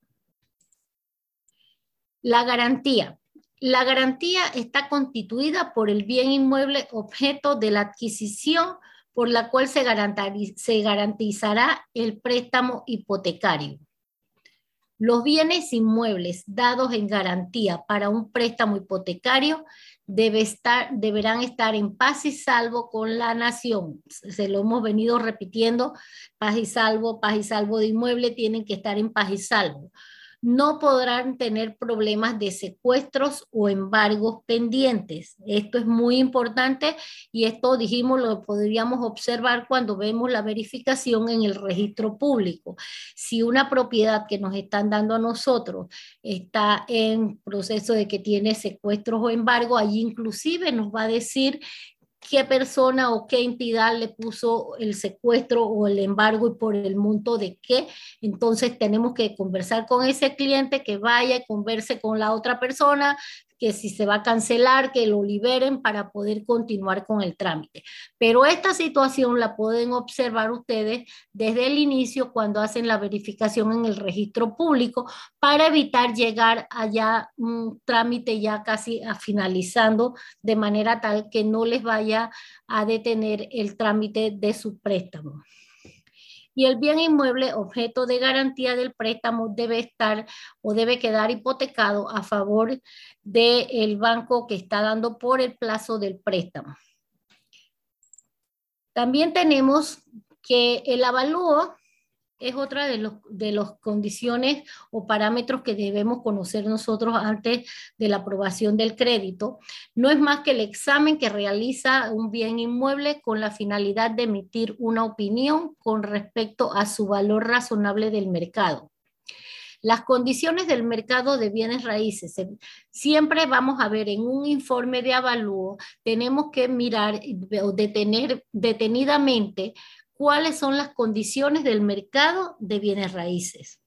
La garantía. La garantía está constituida por el bien inmueble objeto de la adquisición por la cual se, garantizará el préstamo hipotecario. Los bienes inmuebles dados en garantía para un préstamo hipotecario debe estar, deberán estar en paz y salvo con la nación. Se lo hemos venido repitiendo, paz y salvo, paz y salvo de inmueble, tienen que estar en paz y salvo no podrán tener problemas de secuestros o embargos pendientes. Esto es muy importante y esto dijimos lo podríamos observar cuando vemos la verificación en el registro público. Si una propiedad que nos están dando a nosotros está en proceso de que tiene secuestros o embargo, allí inclusive nos va a decir qué persona o qué entidad le puso el secuestro o el embargo y por el monto de qué. Entonces tenemos que conversar con ese cliente, que vaya y converse con la otra persona, que si se va a cancelar, que lo liberen para poder continuar con el trámite. Pero esta situación la pueden observar ustedes desde el inicio cuando hacen la verificación en el registro público para evitar llegar allá un trámite ya casi a finalizando de manera tal que no les vaya a detener el trámite de su préstamo y el bien inmueble objeto de garantía del préstamo debe estar o debe quedar hipotecado a favor del banco que está dando por el plazo del préstamo. También tenemos que el avalúo es otra de las de los condiciones o parámetros que debemos conocer nosotros antes de la aprobación del crédito. No es más que el examen que realiza un bien inmueble con la finalidad de emitir una opinión con respecto a su valor razonable del mercado. Las condiciones del mercado de bienes raíces. Siempre vamos a ver en un informe de avalúo, tenemos que mirar o detener detenidamente cuáles son las condiciones del mercado de bienes raíces,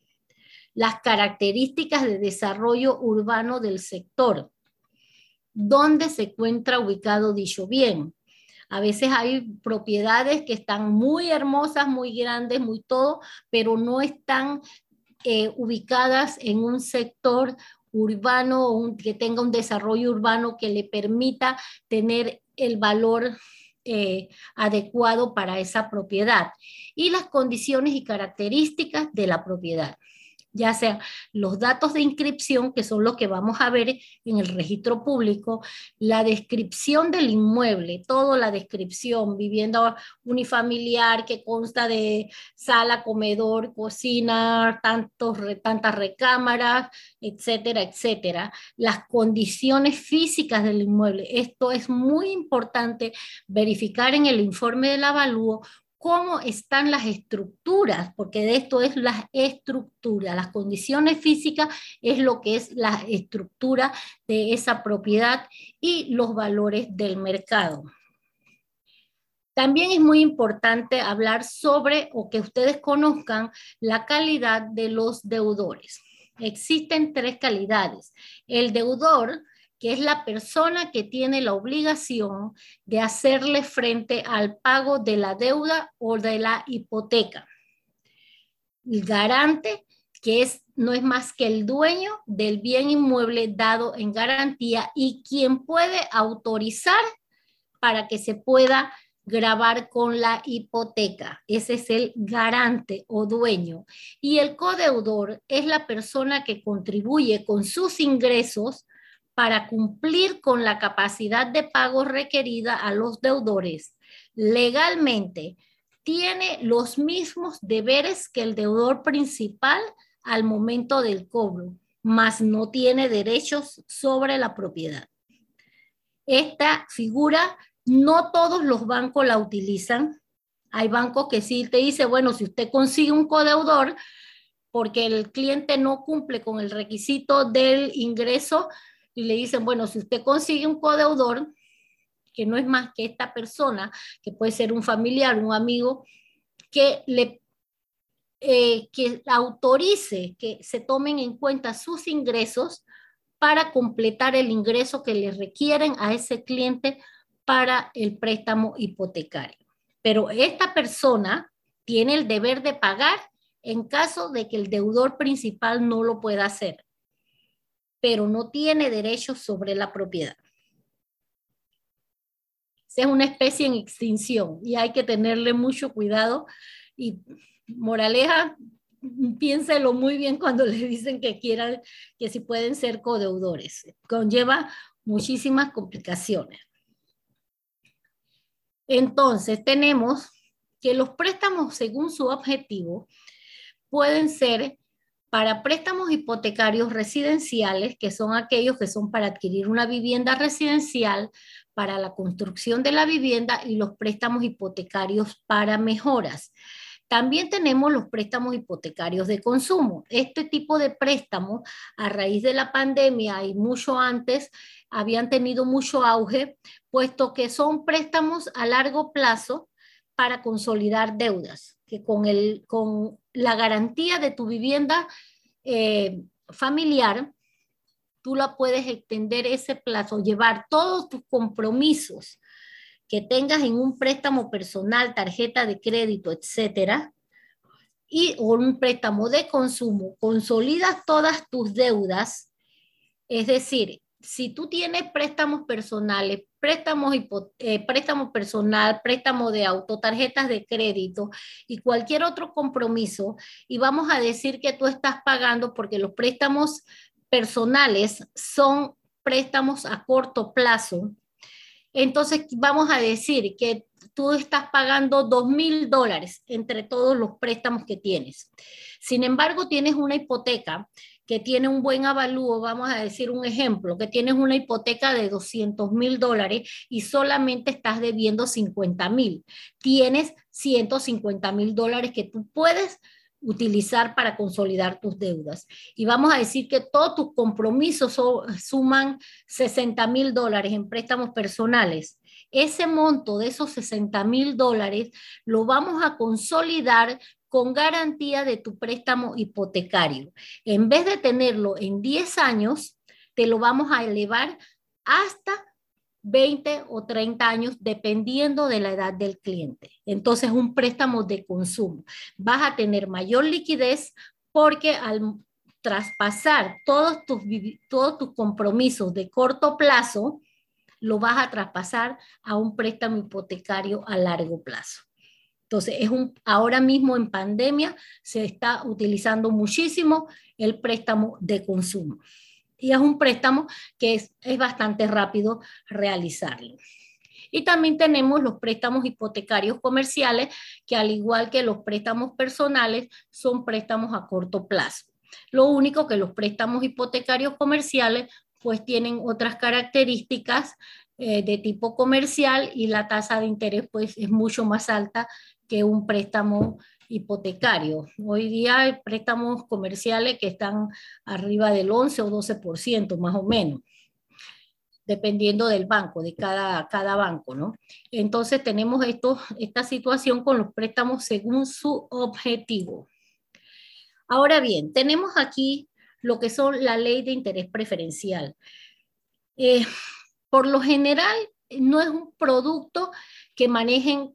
las características de desarrollo urbano del sector, dónde se encuentra ubicado dicho bien. A veces hay propiedades que están muy hermosas, muy grandes, muy todo, pero no están eh, ubicadas en un sector urbano que tenga un desarrollo urbano que le permita tener el valor eh, adecuado para esa propiedad y las condiciones y características de la propiedad ya sea los datos de inscripción, que son los que vamos a ver en el registro público, la descripción del inmueble, toda la descripción, vivienda unifamiliar que consta de sala, comedor, cocina, tantos, tantas recámaras, etcétera, etcétera. Las condiciones físicas del inmueble. Esto es muy importante verificar en el informe del avalúo cómo están las estructuras, porque de esto es la estructura, las condiciones físicas es lo que es la estructura de esa propiedad y los valores del mercado. También es muy importante hablar sobre o que ustedes conozcan la calidad de los deudores. Existen tres calidades. El deudor que es la persona que tiene la obligación de hacerle frente al pago de la deuda o de la hipoteca. El garante, que es, no es más que el dueño del bien inmueble dado en garantía y quien puede autorizar para que se pueda grabar con la hipoteca. Ese es el garante o dueño. Y el codeudor es la persona que contribuye con sus ingresos para cumplir con la capacidad de pago requerida a los deudores legalmente tiene los mismos deberes que el deudor principal al momento del cobro, mas no tiene derechos sobre la propiedad. Esta figura no todos los bancos la utilizan. Hay bancos que sí te dice, bueno, si usted consigue un codeudor porque el cliente no cumple con el requisito del ingreso, y le dicen, bueno, si usted consigue un codeudor, que no es más que esta persona, que puede ser un familiar, un amigo, que le eh, que autorice que se tomen en cuenta sus ingresos para completar el ingreso que le requieren a ese cliente para el préstamo hipotecario. Pero esta persona tiene el deber de pagar en caso de que el deudor principal no lo pueda hacer, pero no tiene derechos sobre la propiedad. Es una especie en extinción y hay que tenerle mucho cuidado y moraleja, piénselo muy bien cuando le dicen que quieran, que si pueden ser codeudores. Conlleva muchísimas complicaciones. Entonces, tenemos que los préstamos según su objetivo pueden ser para préstamos hipotecarios residenciales, que son aquellos que son para adquirir una vivienda residencial, para la construcción de la vivienda y los préstamos hipotecarios para mejoras. También tenemos los préstamos hipotecarios de consumo. Este tipo de préstamos, a raíz de la pandemia y mucho antes, habían tenido mucho auge, puesto que son préstamos a largo plazo para consolidar deudas, que con, el, con la garantía de tu vivienda eh, familiar, tú la puedes extender ese plazo, llevar todos tus compromisos que tengas en un préstamo personal, tarjeta de crédito, etcétera, y un préstamo de consumo, consolidas todas tus deudas, es decir, si tú tienes préstamos personales, préstamos, eh, préstamo personal, préstamo de auto, tarjetas de crédito y cualquier otro compromiso, y vamos a decir que tú estás pagando porque los préstamos personales son préstamos a corto plazo, entonces vamos a decir que tú estás pagando dos mil dólares entre todos los préstamos que tienes. Sin embargo, tienes una hipoteca que tiene un buen avalúo, vamos a decir un ejemplo, que tienes una hipoteca de 200 mil dólares y solamente estás debiendo 50 mil. Tienes 150 mil dólares que tú puedes utilizar para consolidar tus deudas. Y vamos a decir que todos tus compromisos suman 60 mil dólares en préstamos personales. Ese monto de esos 60 mil dólares lo vamos a consolidar con garantía de tu préstamo hipotecario. En vez de tenerlo en 10 años, te lo vamos a elevar hasta 20 o 30 años, dependiendo de la edad del cliente. Entonces, un préstamo de consumo. Vas a tener mayor liquidez porque al traspasar todos tus, todos tus compromisos de corto plazo, lo vas a traspasar a un préstamo hipotecario a largo plazo. Entonces, es un, ahora mismo en pandemia se está utilizando muchísimo el préstamo de consumo y es un préstamo que es, bastante rápido realizarlo. Y también tenemos los préstamos hipotecarios comerciales, que al igual que los préstamos personales, son préstamos a corto plazo. Lo único que los préstamos hipotecarios comerciales pues tienen otras características eh, de tipo comercial y la tasa de interés pues es mucho más alta que un préstamo hipotecario. Hoy día hay préstamos comerciales que están arriba del 11 o 12% más o menos, dependiendo del banco, de cada, cada banco, ¿no? Entonces tenemos esto, esta situación con los préstamos según su objetivo. Ahora bien, tenemos aquí lo que son la ley de interés preferencial. Eh, por lo general, no es un producto que manejen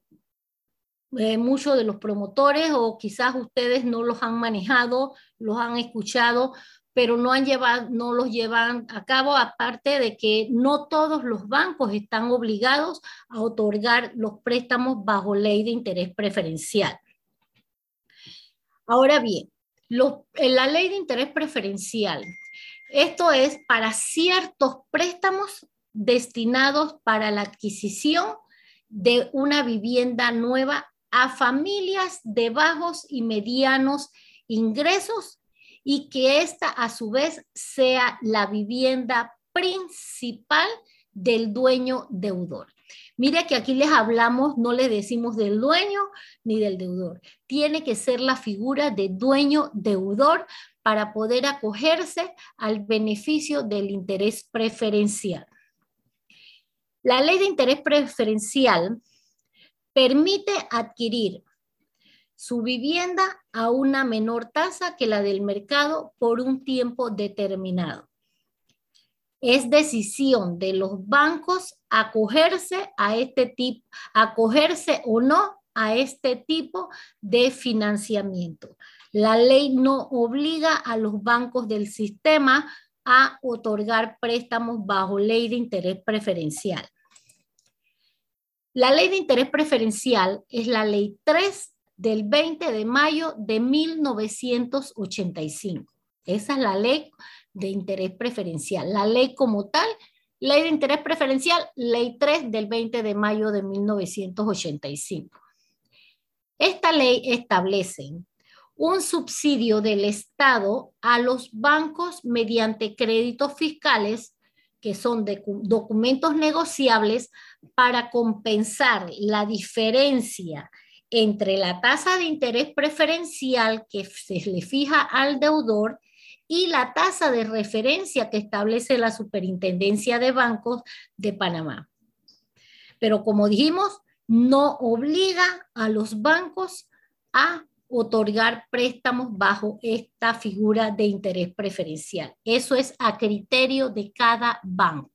eh, muchos de los promotores o quizás ustedes no los han manejado, los han escuchado, pero no, han llevado, no los llevan a cabo, aparte de que no todos los bancos están obligados a otorgar los préstamos bajo ley de interés preferencial. Ahora bien, en la ley de interés preferencial, esto es para ciertos préstamos destinados para la adquisición de una vivienda nueva a familias de bajos y medianos ingresos y que esta a su vez sea la vivienda principal del dueño deudor. Mire que aquí les hablamos, no le decimos del dueño ni del deudor. Tiene que ser la figura de dueño deudor para poder acogerse al beneficio del interés preferencial. La ley de interés preferencial permite adquirir su vivienda a una menor tasa que la del mercado por un tiempo determinado. Es decisión de los bancos acogerse a este tipo, acogerse o no a este tipo de financiamiento. La ley no obliga a los bancos del sistema a otorgar préstamos bajo ley de interés preferencial. La ley de interés preferencial es la ley 3 del 20 de mayo de 1985. Esa es la ley de interés preferencial. La ley como tal, ley de interés preferencial, ley 3 del 20 de mayo de 1985. Esta ley establece un subsidio del Estado a los bancos mediante créditos fiscales que son de documentos negociables para compensar la diferencia entre la tasa de interés preferencial que se le fija al deudor y la tasa de referencia que establece la Superintendencia de Bancos de Panamá. Pero como dijimos, no obliga a los bancos a otorgar préstamos bajo esta figura de interés preferencial. Eso es a criterio de cada banco.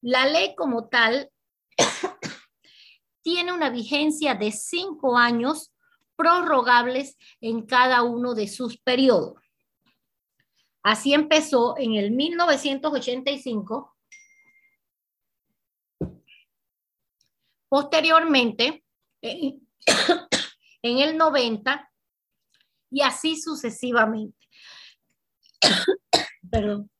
La ley como tal tiene una vigencia de cinco años prorrogables en cada uno de sus periodos. Así empezó en el 1985. Posteriormente, en el 90 y así sucesivamente. Perdón.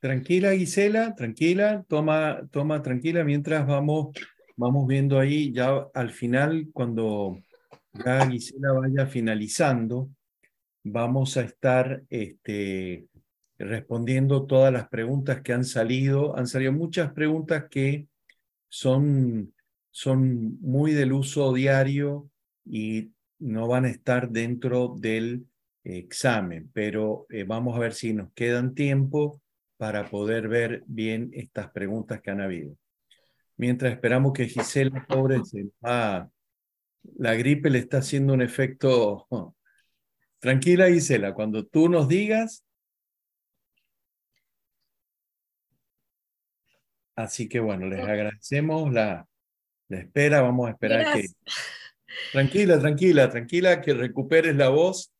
Tranquila, Gisela, tranquila, toma, toma tranquila mientras vamos, vamos viendo ahí, ya al final, cuando ya Gisela vaya finalizando, vamos a estar este, respondiendo todas las preguntas que han salido. Han salido muchas preguntas que son son muy del uso diario y no van a estar dentro del examen, pero eh, vamos a ver si nos quedan tiempo para poder ver bien estas preguntas que han habido. Mientras esperamos que Gisela, pobre, se la gripe le está haciendo un efecto... Tranquila, Gisela, cuando tú nos digas... Así que bueno, les agradecemos la, la espera, vamos a esperar que... Tranquila, tranquila, tranquila, que recuperes la voz.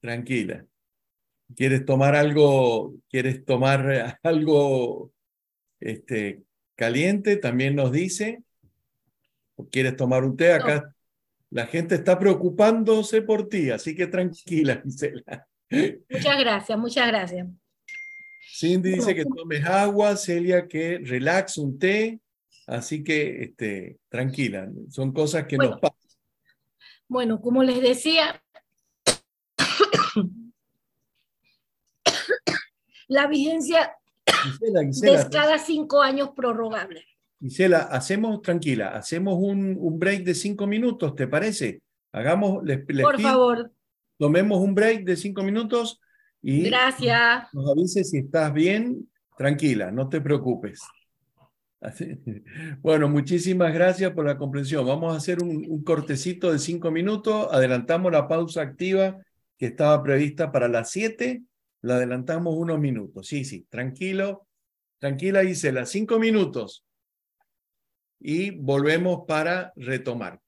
Tranquila. ¿Quieres tomar algo, quieres tomar algo este, caliente? También nos dice. ¿O quieres tomar un té? Acá la gente está preocupándose por ti, así que tranquila, Gisela. Muchas gracias, muchas gracias. Cindy dice que tomes agua, Celia que relax un té. Así que este, tranquila, son cosas que nos pasan. Bueno, como les decía, la vigencia es cada cinco años prorrogable. Gisela, hacemos, tranquila, hacemos un, un, break de cinco minutos, ¿te parece? Hagamos, les, Por favor. Tomemos un break de cinco minutos y Gracias. nos avise si estás bien, tranquila, no te preocupes. Bueno, muchísimas gracias por la comprensión. Vamos a hacer un, cortecito de cinco minutos. Adelantamos la pausa activa que estaba prevista para las siete. La adelantamos unos minutos. Sí, sí, tranquilo. Tranquila, Gisela. Cinco minutos. Y volvemos para retomar.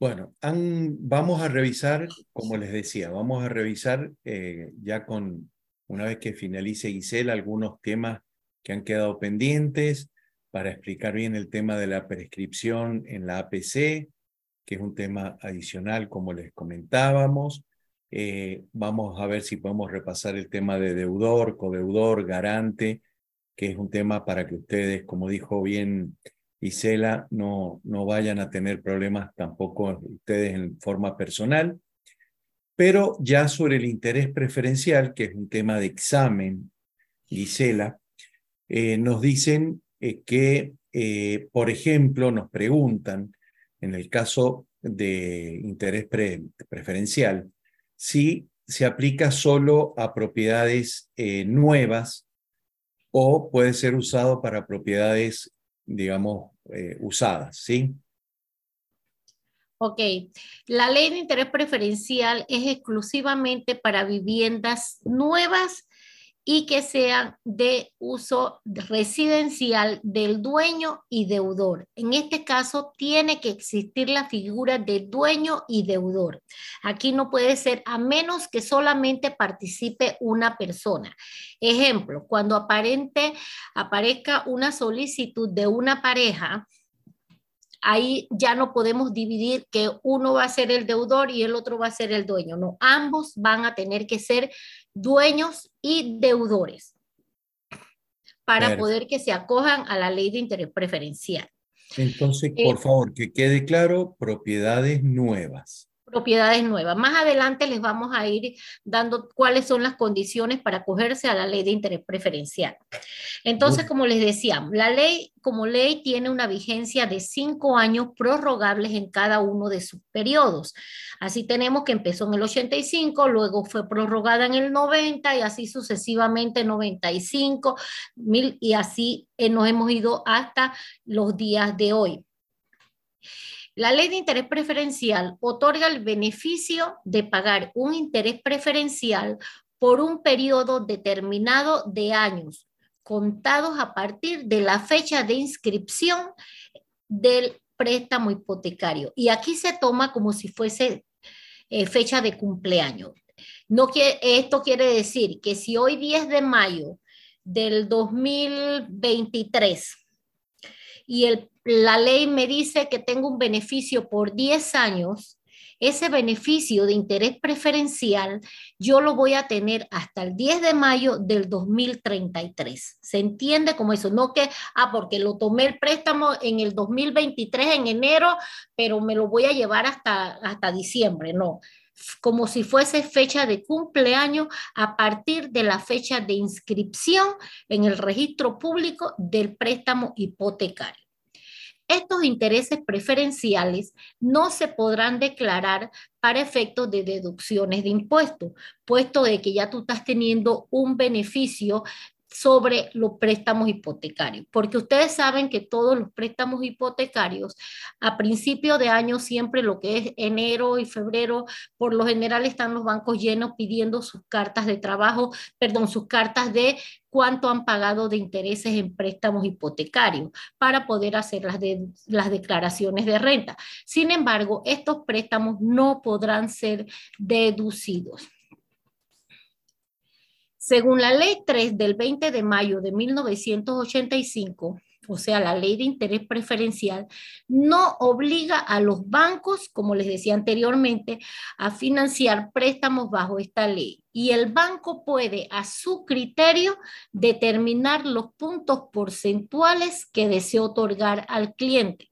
Bueno, vamos a revisar, como les decía, vamos a revisar eh, ya con una vez que finalice Gisela, algunos temas que han quedado pendientes para explicar bien el tema de la prescripción en la APC, que es un tema adicional, como les comentábamos. Eh, vamos a ver si podemos repasar el tema de deudor, codeudor, garante, que es un tema para que ustedes, como dijo bien Gisela, no, no vayan a tener problemas tampoco ustedes en forma personal. Pero ya sobre el interés preferencial, que es un tema de examen, Gisela, eh, nos dicen eh, que, eh, por ejemplo, nos preguntan, en el caso de interés preferencial, si se aplica solo a propiedades nuevas o puede ser usado para propiedades, digamos, usadas, ¿sí? Ok, la ley de interés preferencial es exclusivamente para viviendas nuevas y que sean de uso residencial del dueño y deudor. En este caso, tiene que existir la figura de dueño y deudor. Aquí no puede ser a menos que solamente participe una persona. Ejemplo, cuando aparente, aparezca una solicitud de una pareja, ahí ya no podemos dividir que uno va a ser el deudor y el otro va a ser el dueño. No, ambos van a tener que ser dueños y deudores para poder que se acojan a la ley de interés preferencial. Entonces, por eh, favor, que quede claro, propiedades nuevas propiedades nuevas. Más adelante les vamos a ir dando cuáles son las condiciones para acogerse a la ley de interés preferencial. Entonces, como les decía, la ley como ley tiene una vigencia de cinco años prorrogables en cada uno de sus periodos. Así tenemos que empezó en el 85, luego fue prorrogada en el 90 y así sucesivamente 95 mil y así eh, nos hemos ido hasta los días de hoy. La ley de interés preferencial otorga el beneficio de pagar un interés preferencial por un periodo determinado de años, contados a partir de la fecha de inscripción del préstamo hipotecario. Y aquí se toma como si fuese eh, fecha de cumpleaños. No esto quiere decir que si hoy 10 de mayo del 2023 y el la ley me dice que tengo un beneficio por 10 años, ese beneficio de interés preferencial yo lo voy a tener hasta el 10 de mayo del 2033. ¿Se entiende como eso? No que, ah, porque lo tomé el préstamo en el 2023, en enero, pero me lo voy a llevar hasta, hasta diciembre. No, como si fuese fecha de cumpleaños a partir de la fecha de inscripción en el registro público del préstamo hipotecario. Estos intereses preferenciales no se podrán declarar para efectos de deducciones de impuestos, puesto de que ya tú estás teniendo un beneficio sobre los préstamos hipotecarios, porque ustedes saben que todos los préstamos hipotecarios a principio de año, siempre lo que es enero y febrero, por lo general están los bancos llenos pidiendo sus cartas de trabajo, perdón, sus cartas de cuánto han pagado de intereses en préstamos hipotecarios para poder hacer las, las declaraciones de renta. Sin embargo, estos préstamos no podrán ser deducidos. Según la Ley 3 del 20 de mayo de 1985, o sea, la ley de interés preferencial, no obliga a los bancos, como les decía anteriormente, a financiar préstamos bajo esta ley. Y el banco puede, a su criterio, determinar los puntos porcentuales que desea otorgar al cliente.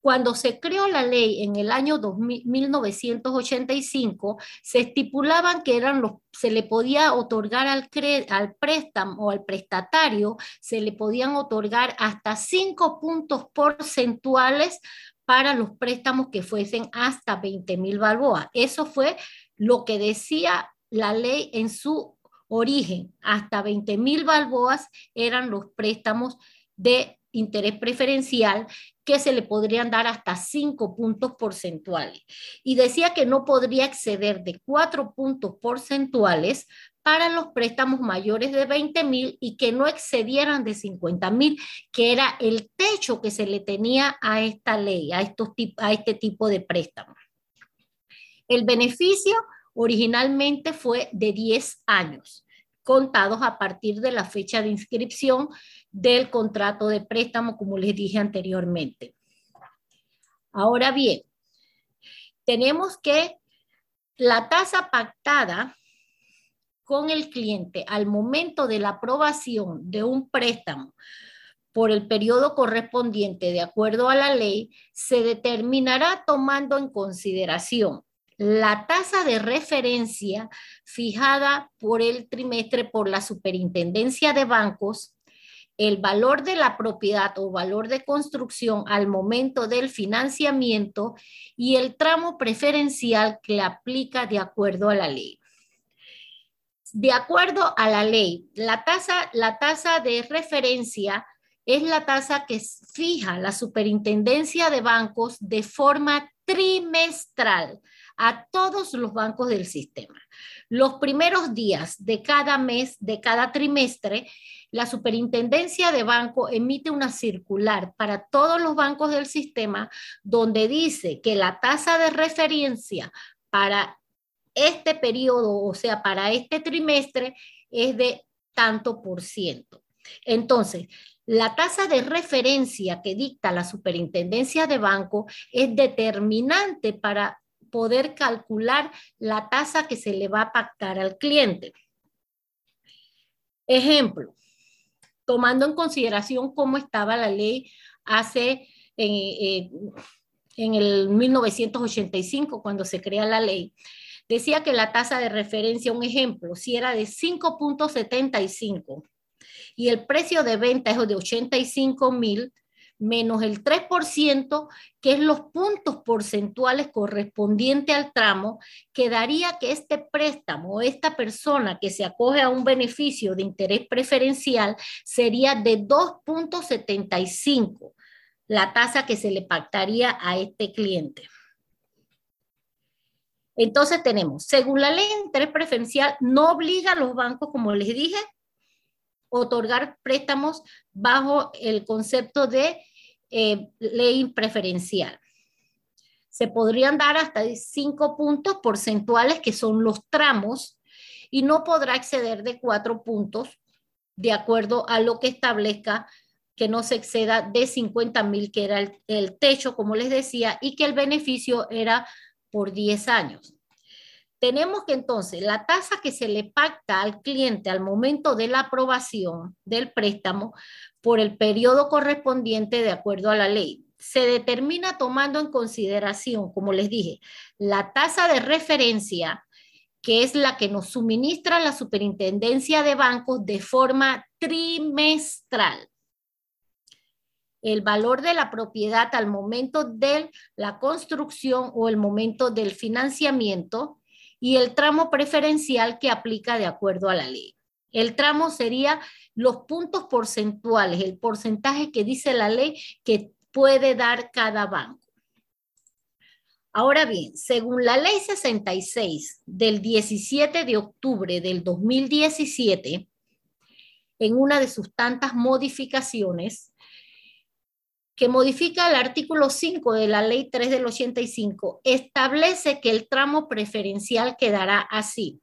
Cuando se creó la ley en el año 1985, se estipulaban que eran los, se le podía otorgar al, al préstamo o al prestatario, se le podían otorgar hasta cinco puntos porcentuales para los préstamos que fuesen hasta 20 mil balboas. Eso fue lo que decía la ley en su origen. Hasta 20 mil balboas eran los préstamos de interés preferencial que se le podrían dar hasta cinco puntos porcentuales. Y decía que no podría exceder de cuatro puntos porcentuales para los préstamos mayores de 20 mil y que no excedieran de 50 mil, que era el techo que se le tenía a esta ley, a, estos, a este tipo de préstamos. El beneficio originalmente fue de 10 años contados a partir de la fecha de inscripción del contrato de préstamo, como les dije anteriormente. Ahora bien, tenemos que la tasa pactada con el cliente al momento de la aprobación de un préstamo por el periodo correspondiente de acuerdo a la ley se determinará tomando en consideración la tasa de referencia fijada por el trimestre por la Superintendencia de Bancos, el valor de la propiedad o valor de construcción al momento del financiamiento y el tramo preferencial que aplica de acuerdo a la ley. De acuerdo a la ley, la tasa, la tasa de referencia es la tasa que fija la superintendencia de bancos de forma trimestral a todos los bancos del sistema. Los primeros días de cada mes, de cada trimestre, la superintendencia de banco emite una circular para todos los bancos del sistema donde dice que la tasa de referencia para este periodo, o sea, para este trimestre, es de tanto por ciento. Entonces, la tasa de referencia que dicta la superintendencia de banco es determinante para poder calcular la tasa que se le va a pactar al cliente. Ejemplo, tomando en consideración cómo estaba la ley hace en, eh, el 1985, cuando se crea la ley, decía que la tasa de referencia, un ejemplo, si era de 5.75 y el precio de venta es de 85 mil, menos el 3%, que es los puntos porcentuales correspondientes al tramo, quedaría que este préstamo, esta persona que se acoge a un beneficio de interés preferencial, sería de 2.75, la tasa que se le pactaría a este cliente. Entonces tenemos, según la ley de interés preferencial, no obliga a los bancos, como les dije, otorgar préstamos bajo el concepto de eh, ley preferencial. Se podrían dar hasta cinco puntos porcentuales, que son los tramos, y no podrá exceder de cuatro puntos, de acuerdo a lo que establezca que no se exceda de 50 mil, que era el, el techo, como les decía, y que el beneficio era por 10 años. Tenemos que entonces la tasa que se le pacta al cliente al momento de la aprobación del préstamo por el periodo correspondiente de acuerdo a la ley se determina tomando en consideración, como les dije, la tasa de referencia, que es la que nos suministra la superintendencia de bancos de forma trimestral. El valor de la propiedad al momento de la construcción o el momento del financiamiento y el tramo preferencial que aplica de acuerdo a la ley. El tramo sería los puntos porcentuales, el porcentaje que dice la ley que puede dar cada banco. Ahora bien, según la ley 66 del 17 de octubre del 2017, en una de sus tantas modificaciones, que modifica el artículo 5 de la ley 3 del 85, establece que el tramo preferencial quedará así.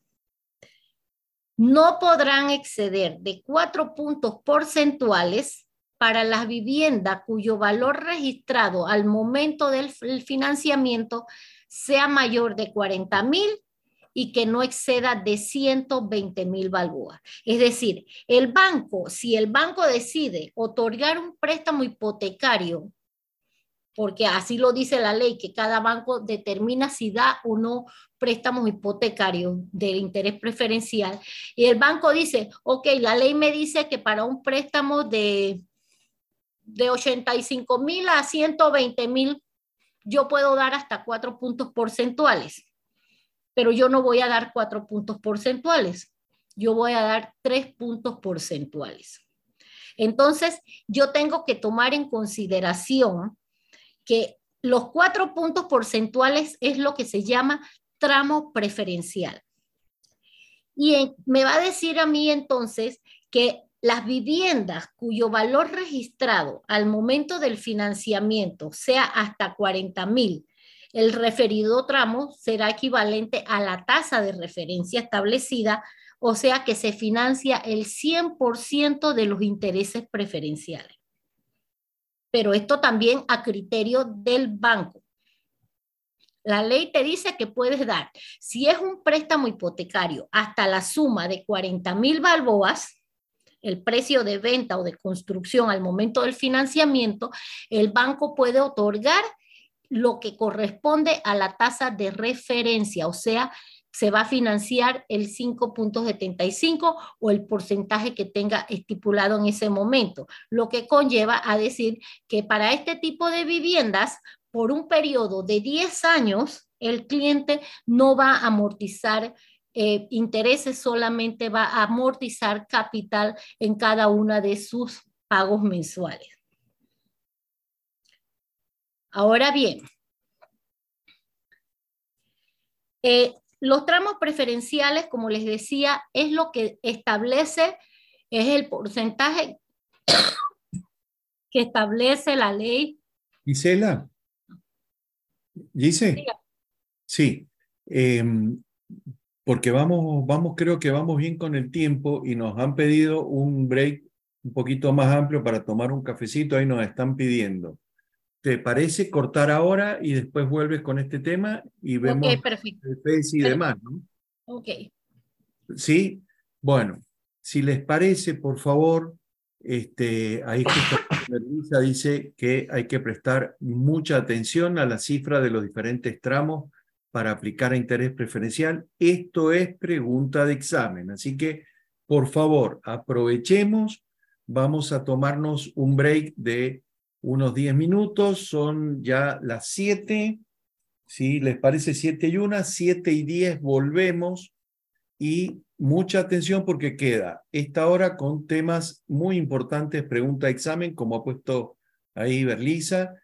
No podrán exceder de cuatro puntos porcentuales para las viviendas cuyo valor registrado al momento del financiamiento sea mayor de 40 mil y que no exceda de 120 mil balboas. Es decir, el banco, si el banco decide otorgar un préstamo hipotecario, porque así lo dice la ley, que cada banco determina si da o no préstamos hipotecarios de interés preferencial, y el banco dice, ok, la ley me dice que para un préstamo de, de 85 mil a 120 mil, yo puedo dar hasta cuatro puntos porcentuales pero yo no voy a dar cuatro puntos porcentuales, yo voy a dar tres puntos porcentuales. Entonces, yo tengo que tomar en consideración que los cuatro puntos porcentuales es lo que se llama tramo preferencial. Y me va a decir a mí entonces que las viviendas cuyo valor registrado al momento del financiamiento sea hasta 40 mil el referido tramo será equivalente a la tasa de referencia establecida, o sea que se financia el 100% de los intereses preferenciales. Pero esto también a criterio del banco. La ley te dice que puedes dar, si es un préstamo hipotecario, hasta la suma de 40 mil balboas, el precio de venta o de construcción al momento del financiamiento, el banco puede otorgar lo que corresponde a la tasa de referencia, o sea, se va a financiar el 5.75 o el porcentaje que tenga estipulado en ese momento, lo que conlleva a decir que para este tipo de viviendas, por un periodo de 10 años, el cliente no va a amortizar eh, intereses, solamente va a amortizar capital en cada una de sus pagos mensuales. Ahora bien, eh, los tramos preferenciales, como les decía, es lo que establece, es el porcentaje que establece la ley. Gisela. ¿Dice? Sí. Em, porque vamos, vamos, creo que vamos bien con el tiempo y nos han pedido un break un poquito más amplio para tomar un cafecito, ahí nos están pidiendo. ¿Te parece cortar ahora y después vuelves con este tema y vemos okay, perfecto. y demás, ¿no? Ok. Sí, bueno, si les parece, por favor, este, ahí justo dice que hay que prestar mucha atención a la cifra de los diferentes tramos para aplicar a interés preferencial. Esto es pregunta de examen, así que por favor, aprovechemos, vamos a tomarnos un break de unos 10 minutos, son ya las 7, si les parece 7 y 1, 7 y 10 volvemos. Y mucha atención porque queda esta hora con temas muy importantes, pregunta examen, como ha puesto ahí Berlisa,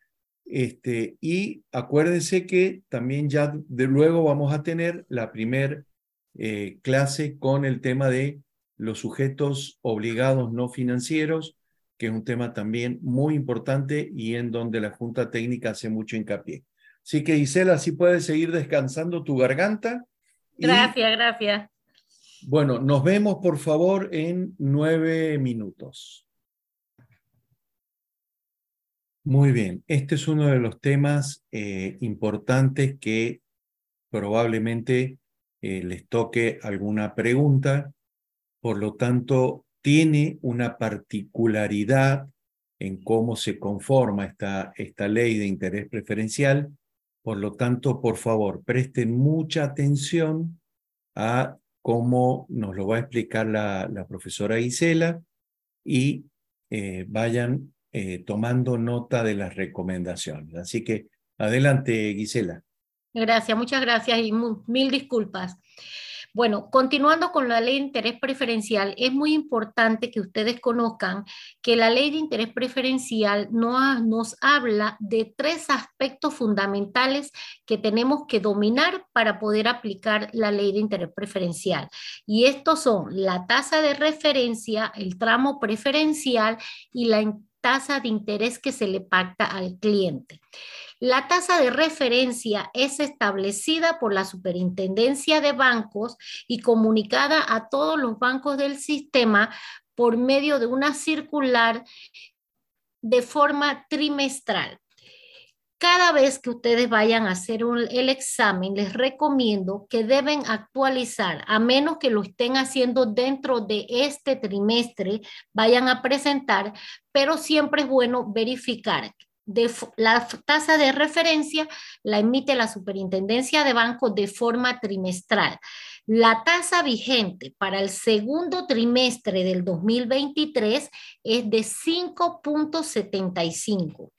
este, y acuérdense que también ya de luego vamos a tener la primer eh, clase con el tema de los sujetos obligados no financieros, que es un tema también muy importante y en donde la Junta Técnica hace mucho hincapié. Así que Isela, si puedes seguir descansando tu garganta. Gracias, gracias. Bueno, nos vemos por favor en nueve minutos. Muy bien, este es uno de los temas eh, importantes que probablemente eh, les toque alguna pregunta. Por lo tanto, tiene una particularidad en cómo se conforma esta, esta ley de interés preferencial. Por lo tanto, por favor, presten mucha atención a cómo nos lo va a explicar la, profesora Gisela y eh, vayan eh, tomando nota de las recomendaciones. Así que adelante, Gisela. Gracias, muchas gracias y mil disculpas. Bueno, continuando con la ley de interés preferencial, es muy importante que ustedes conozcan que la ley de interés preferencial nos habla de tres aspectos fundamentales que tenemos que dominar para poder aplicar la ley de interés preferencial. Y estos son la tasa de referencia, el tramo preferencial y la tasa de interés que se le pacta al cliente. La tasa de referencia es establecida por la Superintendencia de Bancos y comunicada a todos los bancos del sistema por medio de una circular de forma trimestral. Cada vez que ustedes vayan a hacer el examen, les recomiendo que deben actualizar, a menos que lo estén haciendo dentro de este trimestre, vayan a presentar, pero siempre es bueno verificar la tasa de referencia la emite la Superintendencia de Bancos de forma trimestral. La tasa vigente para el segundo trimestre del 2023 es de 5.75.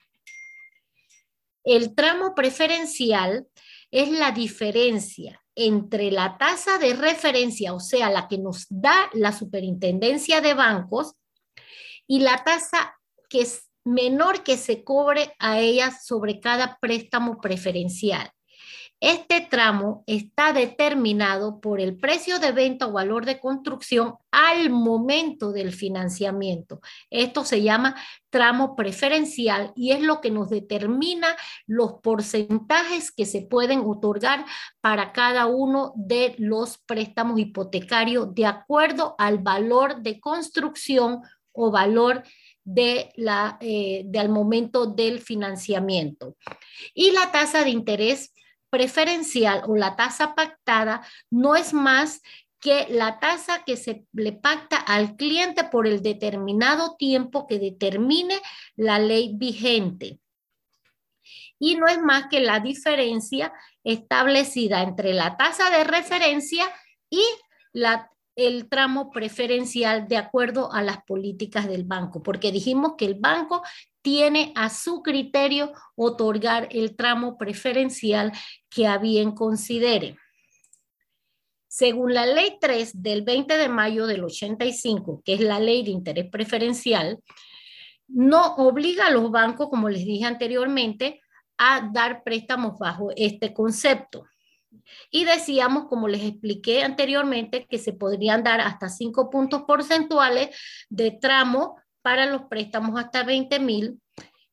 El tramo preferencial es la diferencia entre la tasa de referencia, o sea, la que nos da la Superintendencia de Bancos, y la tasa que es menor que se cobre a ellas sobre cada préstamo preferencial. Este tramo está determinado por el precio de venta o valor de construcción al momento del financiamiento. Esto se llama tramo preferencial y es lo que nos determina los porcentajes que se pueden otorgar para cada uno de los préstamos hipotecarios de acuerdo al valor de construcción o valor la, eh, del momento del financiamiento. Y la tasa de interés preferencial o la tasa pactada no es más que la tasa que se le pacta al cliente por el determinado tiempo que determine la ley vigente. y no es más que la diferencia establecida entre la tasa de referencia y la, el tramo preferencial de acuerdo a las políticas del banco, porque dijimos que el banco tiene a su criterio otorgar el tramo preferencial que a bien considere. Según la ley 3 del 20 de mayo del 85, que es la ley de interés preferencial, no obliga a los bancos, como les dije anteriormente, a dar préstamos bajo este concepto. Y decíamos, como les expliqué anteriormente, que se podrían dar hasta 5 puntos porcentuales de tramo para los préstamos hasta 20 mil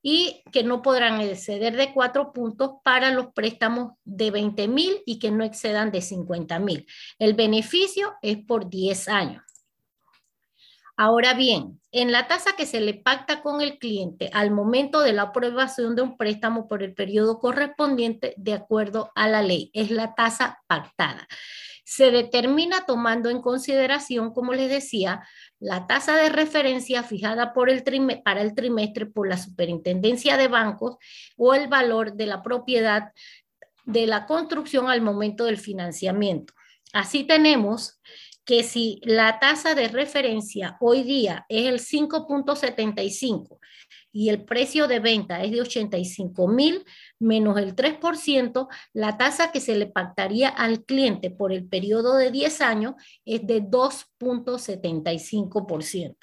y que no podrán exceder de 4 puntos para los préstamos de 20 mil y que no excedan de 50 mil. El beneficio es por 10 años. Ahora bien, en la tasa que se le pacta con el cliente al momento de la aprobación de un préstamo por el periodo correspondiente de acuerdo a la ley, es la tasa pactada. Se determina tomando en consideración, como les decía, la tasa de referencia fijada para el trimestre por la Superintendencia de Bancos o el valor de la propiedad de la construcción al momento del financiamiento. Así tenemos que si la tasa de referencia hoy día es el 5.75 y el precio de venta es de 85 mil menos el 3%, la tasa que se le pactaría al cliente por el periodo de 10 años es de 2.75%.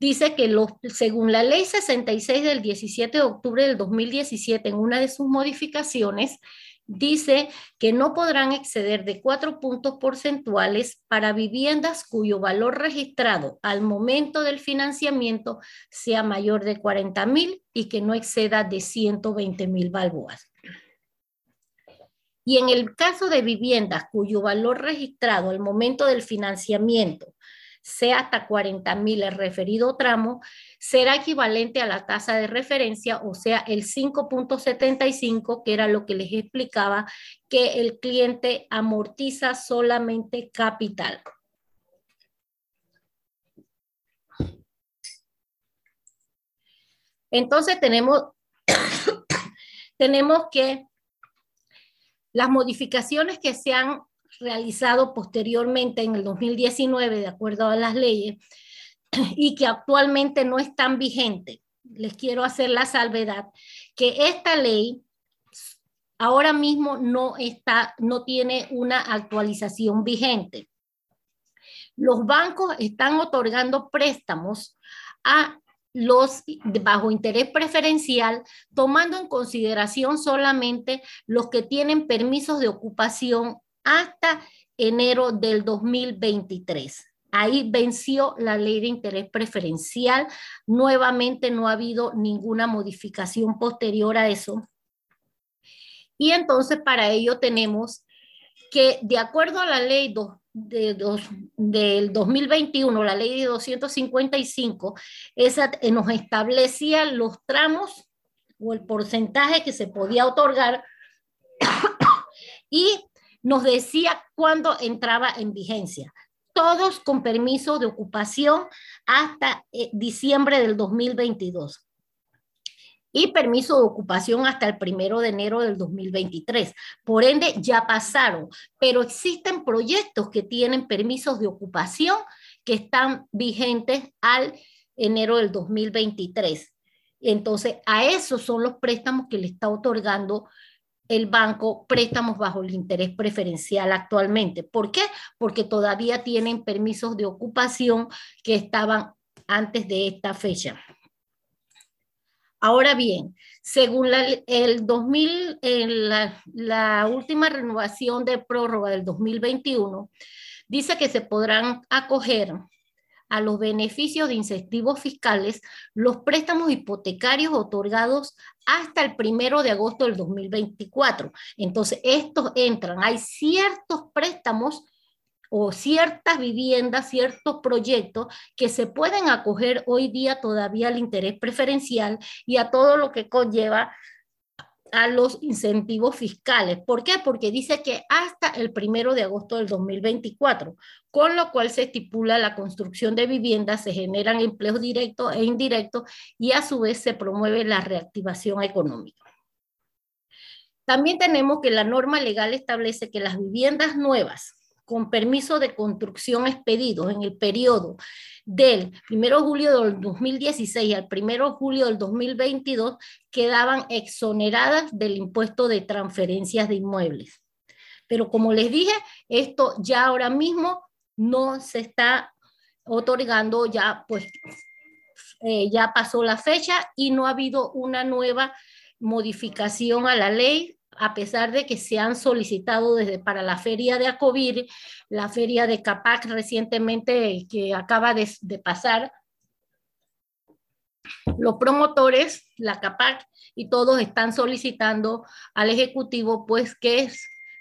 Dice que los, según la ley 66 del 17 de octubre del 2017, en una de sus modificaciones, dice que no podrán exceder de cuatro puntos porcentuales para viviendas cuyo valor registrado al momento del financiamiento sea mayor de 40 mil y que no exceda de 120 mil balboas. Y en el caso de viviendas cuyo valor registrado al momento del financiamiento sea hasta 40 mil el referido tramo, será equivalente a la tasa de referencia, o sea, el 5.75, que era lo que les explicaba, que el cliente amortiza solamente capital. Entonces tenemos, tenemos que las modificaciones que se han realizado posteriormente en el 2019 de acuerdo a las leyes y que actualmente no están vigentes. Les quiero hacer la salvedad que esta ley ahora mismo no está, no tiene una actualización vigente. Los bancos están otorgando préstamos a los bajo interés preferencial, tomando en consideración solamente los que tienen permisos de ocupación hasta enero del 2023. Ahí venció la ley de interés preferencial. Nuevamente no ha habido ninguna modificación posterior a eso. Y entonces para ello tenemos que de acuerdo a la ley de del 2021, la ley de 255, esa eh, nos establecía los tramos o el porcentaje que se podía otorgar y nos decía cuándo entraba en vigencia. Todos con permiso de ocupación hasta eh, diciembre del 2022 y permiso de ocupación hasta el primero de enero del 2023. Por ende, ya pasaron, pero existen proyectos que tienen permisos de ocupación que están vigentes al enero del 2023. Entonces, a esos son los préstamos que le está otorgando el banco préstamos bajo el interés preferencial actualmente. ¿Por qué? Porque todavía tienen permisos de ocupación que estaban antes de esta fecha. Ahora bien, según el 2000, la, la última renovación de prórroga del 2021, dice que se podrán acoger a los beneficios de incentivos fiscales los préstamos hipotecarios otorgados hasta el primero de agosto del 2024. Entonces, estos entran, hay ciertos préstamos o ciertas viviendas, ciertos proyectos que se pueden acoger hoy día todavía al interés preferencial y a todo lo que conlleva a los incentivos fiscales. ¿Por qué? Porque dice que hasta el primero de agosto del 2024, con lo cual se estipula la construcción de viviendas, se generan empleos directos e indirectos y a su vez se promueve la reactivación económica. También tenemos que la norma legal establece que las viviendas nuevas con permiso de construcción expedidos en el periodo del 1 de julio del 2016 al 1 de julio del 2022 quedaban exoneradas del impuesto de transferencias de inmuebles. Pero como les dije, esto ya ahora mismo no se está otorgando, ya pues eh, ya pasó la fecha y no ha habido una nueva modificación a la ley a pesar de que se han solicitado desde para la feria de Acovir, la feria de Capac recientemente que acaba de, pasar, los promotores, la CAPAC y todos están solicitando al Ejecutivo pues que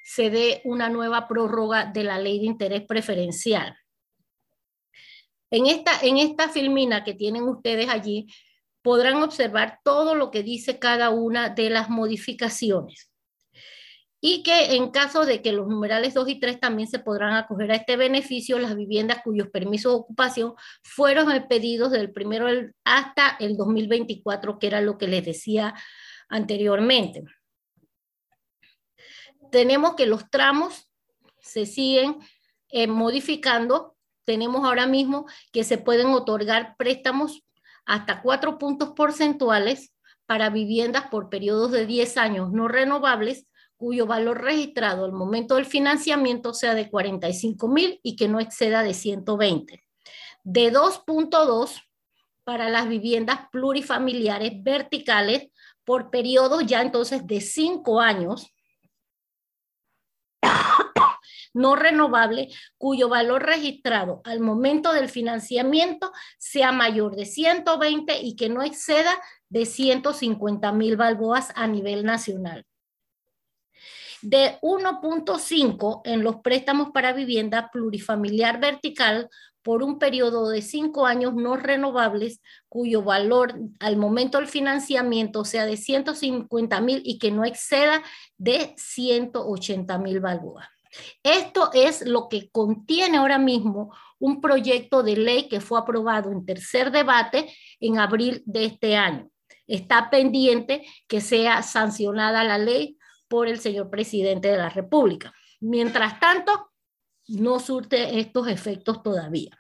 se dé una nueva prórroga de la ley de interés preferencial. En esta, en esta filmina que tienen ustedes allí, podrán observar todo lo que dice cada una de las modificaciones y que en caso de que los numerales 2 y 3 también se podrán acoger a este beneficio las viviendas cuyos permisos de ocupación fueron pedidos del primero hasta el 2024, que era lo que les decía anteriormente. Tenemos que los tramos se siguen eh, modificando. Tenemos ahora mismo que se pueden otorgar préstamos hasta cuatro puntos porcentuales para viviendas por periodos de 10 años no renovables cuyo valor registrado al momento del financiamiento sea de 45 mil y que no exceda de 120. De 2.2 para las viviendas plurifamiliares verticales por periodos ya entonces de 5 años no renovable cuyo valor registrado al momento del financiamiento sea mayor de 120 y que no exceda de 150 mil balboas a nivel nacional de 1.5 en los préstamos para vivienda plurifamiliar vertical por un periodo de cinco años no renovables, cuyo valor al momento del financiamiento sea de 150 mil y que no exceda de 180 mil balboas. Esto es lo que contiene ahora mismo un proyecto de ley que fue aprobado en tercer debate en abril de este año. Está pendiente que sea sancionada la ley por el señor presidente de la República. Mientras tanto, no surte estos efectos todavía.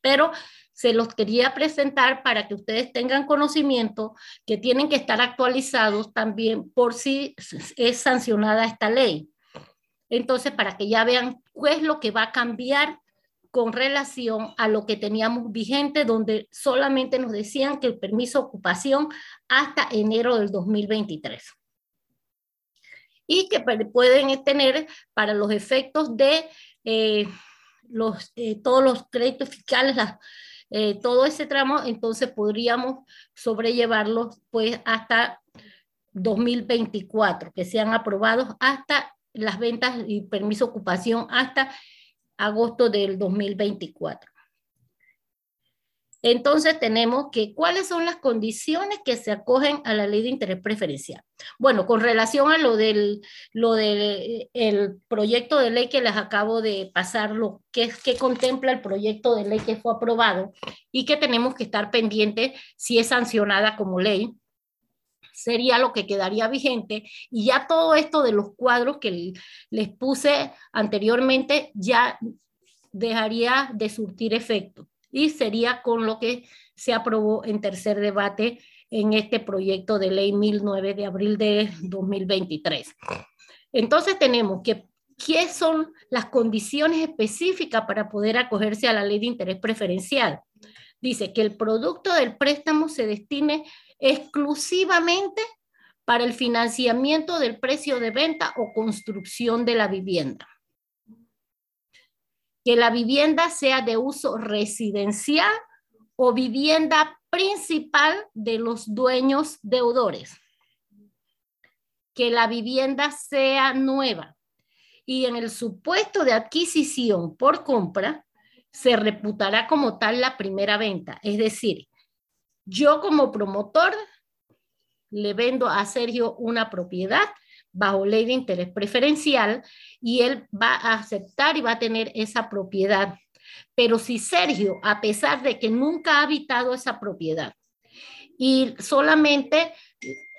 Pero se los quería presentar para que ustedes tengan conocimiento que tienen que estar actualizados también por si es sancionada esta ley. Entonces, para que ya vean qué es lo que va a cambiar con relación a lo que teníamos vigente, donde solamente nos decían que el permiso de ocupación hasta enero del 2023 y que pueden tener para los efectos de eh, los, eh, todos los créditos fiscales, eh, todo ese tramo, entonces podríamos sobrellevarlos pues hasta 2024, que sean aprobados hasta las ventas y permiso de ocupación hasta agosto del 2024. Entonces tenemos que cuáles son las condiciones que se acogen a la ley de interés preferencial. Bueno, con relación a lo del lo del el proyecto de ley que les acabo de pasar, lo que que contempla el proyecto de ley que fue aprobado y que tenemos que estar pendientes si es sancionada como ley sería lo que quedaría vigente y ya todo esto de los cuadros que les puse anteriormente ya dejaría de surtir efecto y sería con lo que se aprobó en tercer debate en este proyecto de ley 1009 de abril de 2023. Entonces tenemos que qué son las condiciones específicas para poder acogerse a la ley de interés preferencial. Dice que el producto del préstamo se destine exclusivamente para el financiamiento del precio de venta o construcción de la vivienda que la vivienda sea de uso residencial o vivienda principal de los dueños deudores. Que la vivienda sea nueva y en el supuesto de adquisición por compra se reputará como tal la primera venta. Es decir, yo como promotor le vendo a Sergio una propiedad bajo ley de interés preferencial y él va a aceptar y va a tener esa propiedad. Pero si Sergio, a pesar de que nunca ha habitado esa propiedad y solamente,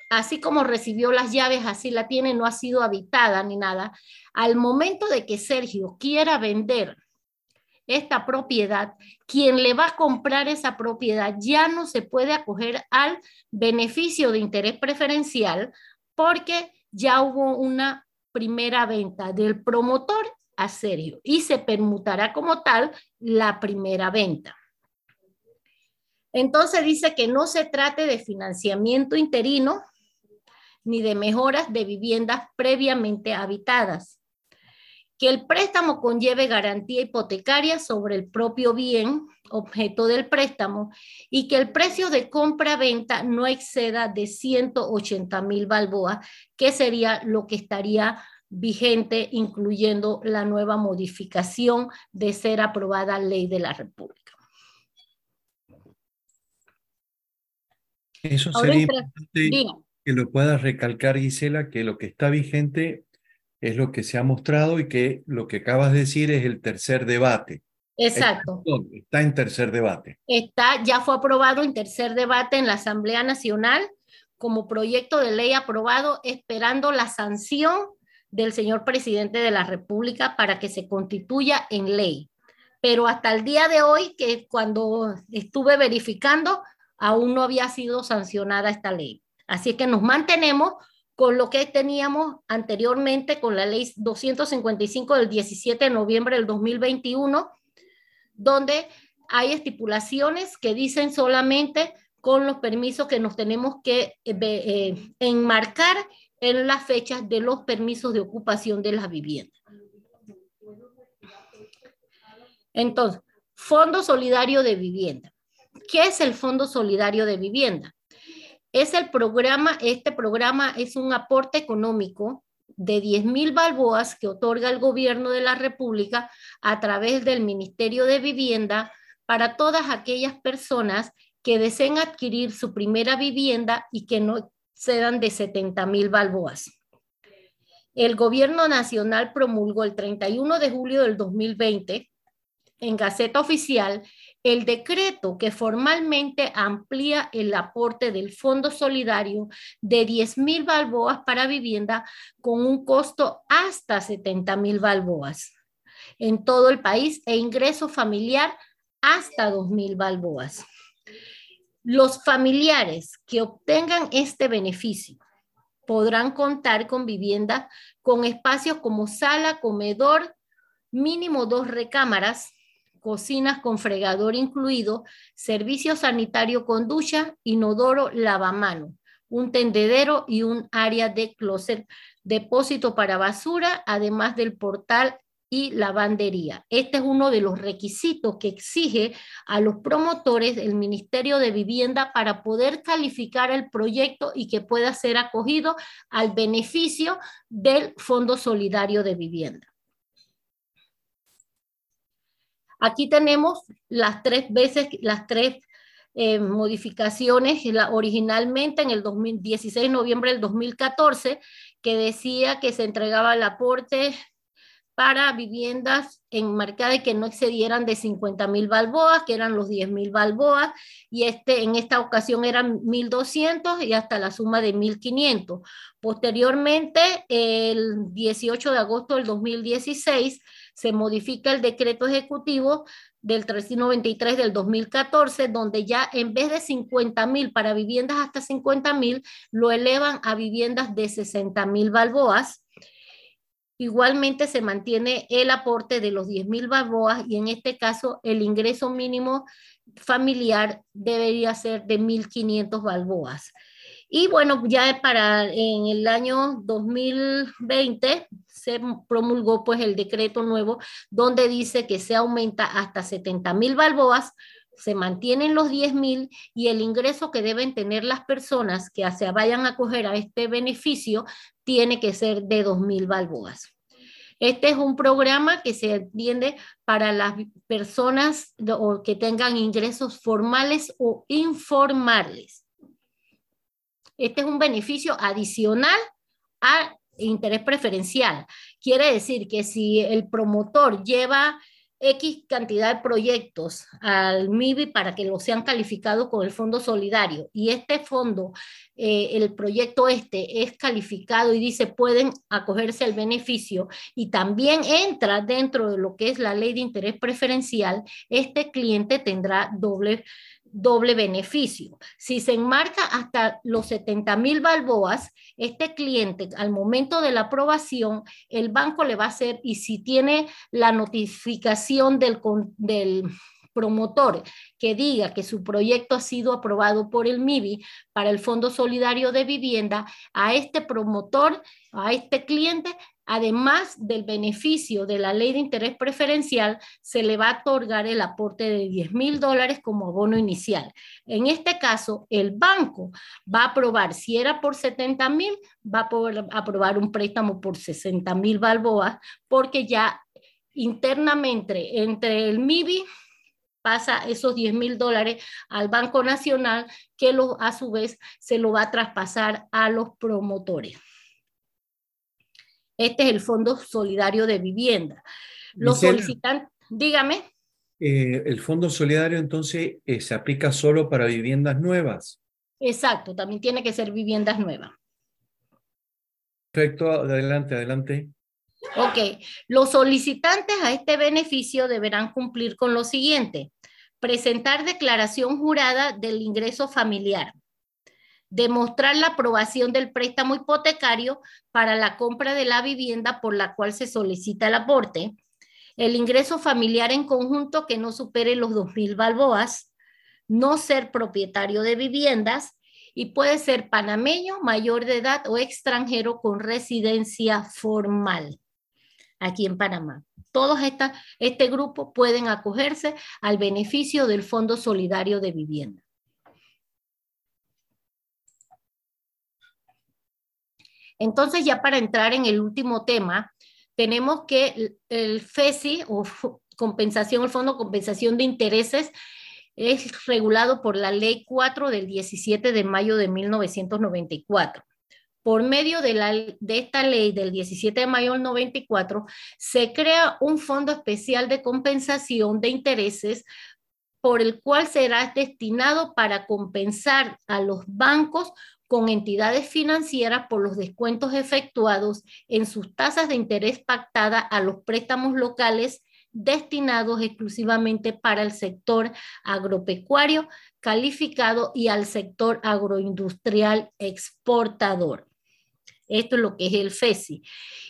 así como recibió las llaves, así la tiene, no ha sido habitada ni nada, al momento de que Sergio quiera vender esta propiedad, quien le va a comprar esa propiedad ya no se puede acoger al beneficio de interés preferencial porque ya hubo una primera venta del promotor a Sergio y se permutará como tal la primera venta. Entonces dice que no se trate de financiamiento interino ni de mejoras de viviendas previamente habitadas que el préstamo conlleve garantía hipotecaria sobre el propio bien objeto del préstamo y que el precio de compra-venta no exceda de 180 mil balboas, que sería lo que estaría vigente, incluyendo la nueva modificación de ser aprobada ley de la República. Eso sería importante que lo puedas recalcar, Gisela, que lo que está vigente es lo que se ha mostrado y que lo que acabas de decir es el tercer debate. Exacto. Está en tercer debate. Está, ya fue aprobado en tercer debate en la Asamblea Nacional como proyecto de ley aprobado, esperando la sanción del señor presidente de la República para que se constituya en ley. Pero hasta el día de hoy, que cuando estuve verificando, aún no había sido sancionada esta ley. Así que nos mantenemos con lo que teníamos anteriormente con la ley 255 del 17 de noviembre del 2021, donde hay estipulaciones que dicen solamente con los permisos que nos tenemos que eh, eh, enmarcar en las fechas de los permisos de ocupación de las viviendas. Entonces, Fondo Solidario de Vivienda. ¿Qué es el Fondo Solidario de Vivienda? Es el programa, este programa es un aporte económico de 10 mil balboas que otorga el gobierno de la República a través del Ministerio de Vivienda para todas aquellas personas que deseen adquirir su primera vivienda y que no sean de 70 mil balboas. El gobierno nacional promulgó el 31 de julio del 2020 en Gaceta Oficial el decreto que formalmente amplía el aporte del Fondo Solidario de 10 mil balboas para vivienda con un costo hasta 70 mil balboas en todo el país e ingreso familiar hasta 2 mil balboas. Los familiares que obtengan este beneficio podrán contar con vivienda con espacios como sala, comedor, mínimo dos recámaras, cocinas con fregador incluido, servicio sanitario con ducha, inodoro, lavamano, un tendedero y un área de closet, depósito para basura, además del portal y lavandería. Este es uno de los requisitos que exige a los promotores del Ministerio de Vivienda para poder calificar el proyecto y que pueda ser acogido al beneficio del Fondo Solidario de Vivienda. Aquí tenemos las tres veces, las tres eh, modificaciones, originalmente en el 2016 de noviembre del 2014, que decía que se entregaba el aporte para viviendas enmarcadas que no excedieran de 50 mil balboas, que eran los 10 mil balboas, y este, en esta ocasión eran 1.200 y hasta la suma de 1.500. Posteriormente, el 18 de agosto del 2016, se modifica el decreto ejecutivo del 393 del 2014, donde ya en vez de 50 mil para viviendas hasta 50 mil, lo elevan a viviendas de 60 mil balboas. Igualmente se mantiene el aporte de los 10 mil balboas y en este caso el ingreso mínimo familiar debería ser de 1.500 balboas. Y bueno, ya para en el año 2020 se promulgó pues el decreto nuevo donde dice que se aumenta hasta 70 mil balboas, se mantienen los 10 mil y el ingreso que deben tener las personas que se vayan a coger a este beneficio tiene que ser de 2 mil balboas. Este es un programa que se entiende para las personas que tengan ingresos formales o informales. Este es un beneficio adicional a interés preferencial. Quiere decir que si el promotor lleva X cantidad de proyectos al MIBI para que lo sean calificados con el fondo solidario y este fondo, eh, el proyecto este es calificado y dice pueden acogerse al beneficio y también entra dentro de lo que es la ley de interés preferencial, este cliente tendrá doble doble beneficio. Si se enmarca hasta los 70 mil balboas, este cliente al momento de la aprobación, el banco le va a hacer, y si tiene la notificación del, promotor que diga que su proyecto ha sido aprobado por el MIBI para el Fondo Solidario de Vivienda, a este promotor, a este cliente, además del beneficio de la ley de interés preferencial, se le va a otorgar el aporte de 10 mil dólares como abono inicial. En este caso, el banco va a aprobar, si era por 70 mil, va a poder aprobar un préstamo por 60 mil balboas, porque ya internamente entre el MIBI pasa esos 10 mil dólares al Banco Nacional, que a su vez se lo va a traspasar a los promotores. Este es el Fondo Solidario de Vivienda. Los solicitantes, dígame. Eh, el Fondo Solidario entonces eh, se aplica solo para viviendas nuevas. Exacto, también tiene que ser viviendas nuevas. Perfecto, adelante, adelante. Ok, los solicitantes a este beneficio deberán cumplir con lo siguiente. Presentar declaración jurada del ingreso familiar demostrar la aprobación del préstamo hipotecario para la compra de la vivienda por la cual se solicita el aporte, el ingreso familiar en conjunto que no supere los 2.000 balboas, no ser propietario de viviendas y puede ser panameño, mayor de edad o extranjero con residencia formal aquí en Panamá. Todos esta, este grupo pueden acogerse al beneficio del Fondo Solidario de Vivienda. Entonces, ya para entrar en el último tema, tenemos que el FESI o compensación, el Fondo de Compensación de Intereses, es regulado por la Ley 4 del 17 de mayo de 1994. Por medio de, la, de esta ley del 17 de mayo del 94, se crea un fondo especial de compensación de intereses por el cual será destinado para compensar a los bancos con entidades financieras por los descuentos efectuados en sus tasas de interés pactada a los préstamos locales destinados exclusivamente para el sector agropecuario calificado y al sector agroindustrial exportador. Esto es lo que es el FESI.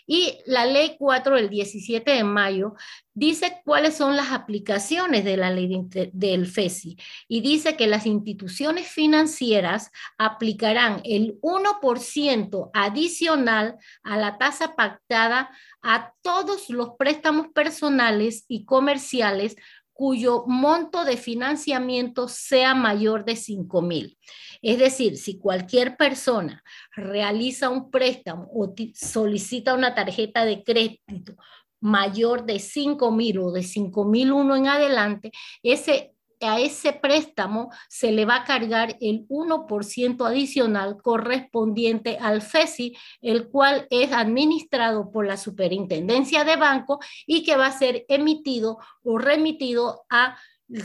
Y la ley 4 del 17 de mayo dice cuáles son las aplicaciones de la ley del FESI y dice que las instituciones financieras aplicarán el 1% adicional a la tasa pactada a todos los préstamos personales y comerciales cuyo monto de financiamiento sea mayor de 5 mil. Es decir, si cualquier persona realiza un préstamo o solicita una tarjeta de crédito mayor de 5 mil o de 5 mil uno en adelante, ese a ese préstamo se le va a cargar el 1% adicional correspondiente al FESI, el cual es administrado por la Superintendencia de Banco y que va a ser emitido o remitido al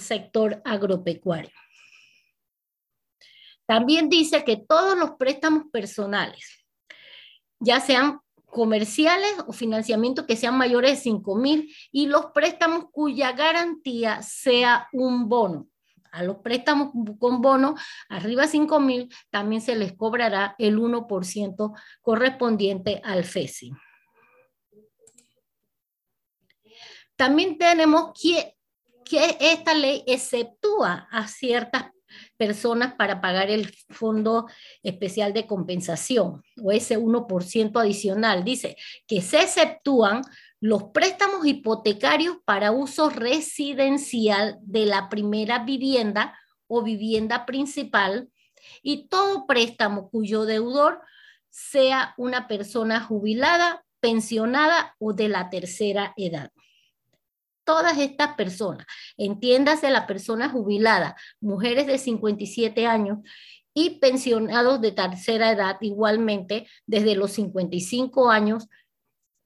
sector agropecuario. También dice que todos los préstamos personales, ya sean comerciales o financiamiento que sean mayores de 5 mil y los préstamos cuya garantía sea un bono. A los préstamos con bono arriba de 5 mil también se les cobrará el 1% correspondiente al FESI. También tenemos que, que esta ley exceptúa a ciertas personas para pagar el Fondo Especial de Compensación o ese 1% adicional. Dice que se exceptúan los préstamos hipotecarios para uso residencial de la primera vivienda o vivienda principal y todo préstamo cuyo deudor sea una persona jubilada, pensionada o de la tercera edad todas estas personas, entiéndase la persona jubilada, mujeres de 57 años y pensionados de tercera edad igualmente desde los 55 años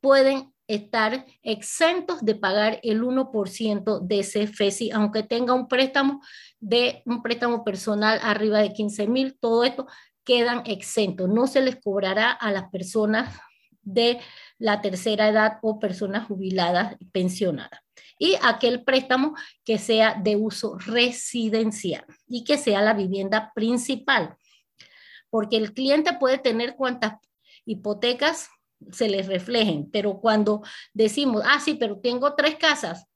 pueden estar exentos de pagar el 1% de ese FESI, aunque tenga un préstamo de un préstamo personal arriba de 15 mil, todo esto quedan exentos. No se les cobrará a las personas de la tercera edad o personas jubiladas y pensionadas. Y aquel préstamo que sea de uso residencial y que sea la vivienda principal. Porque el cliente puede tener cuantas hipotecas se les reflejen, pero cuando decimos, ah, sí, pero tengo tres casas,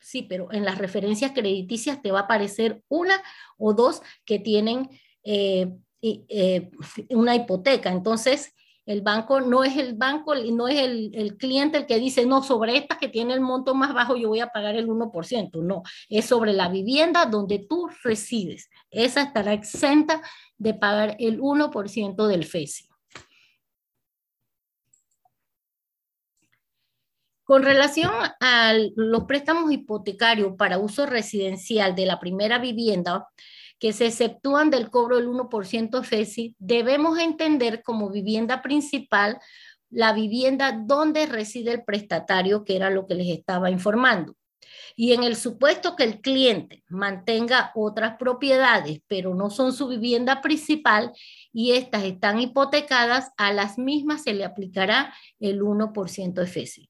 sí, pero en las referencias crediticias te va a aparecer una o dos que tienen eh, eh, una hipoteca. Entonces, el banco no es el banco, no es el, el, cliente el que dice, no, sobre esta que tiene el monto más bajo yo voy a pagar el 1%. No, es sobre la vivienda donde tú resides. Esa estará exenta de pagar el 1% del FESI. Con relación a los préstamos hipotecarios para uso residencial de la primera vivienda, que se exceptúan del cobro del 1% FESI, debemos entender como vivienda principal la vivienda donde reside el prestatario, que era lo que les estaba informando. Y en el supuesto que el cliente mantenga otras propiedades, pero no son su vivienda principal y estas están hipotecadas, a las mismas se le aplicará el 1% de FESI.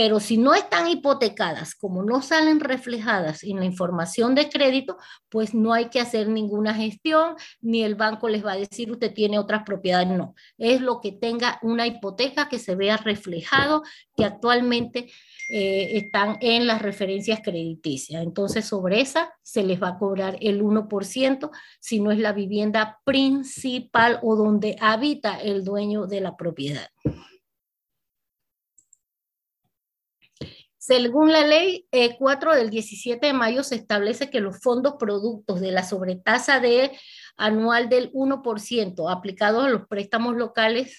Pero si no están hipotecadas, como no salen reflejadas en la información de crédito, pues no hay que hacer ninguna gestión, ni el banco les va a decir usted tiene otras propiedades, no. Es lo que tenga una hipoteca que se vea reflejado, que actualmente eh, están en las referencias crediticias. Entonces, sobre esa se les va a cobrar el 1% si no es la vivienda principal o donde habita el dueño de la propiedad. Según la ley 4 eh, del 17 de mayo se establece que los fondos productos de la sobretasa de anual del 1% aplicados a los préstamos locales,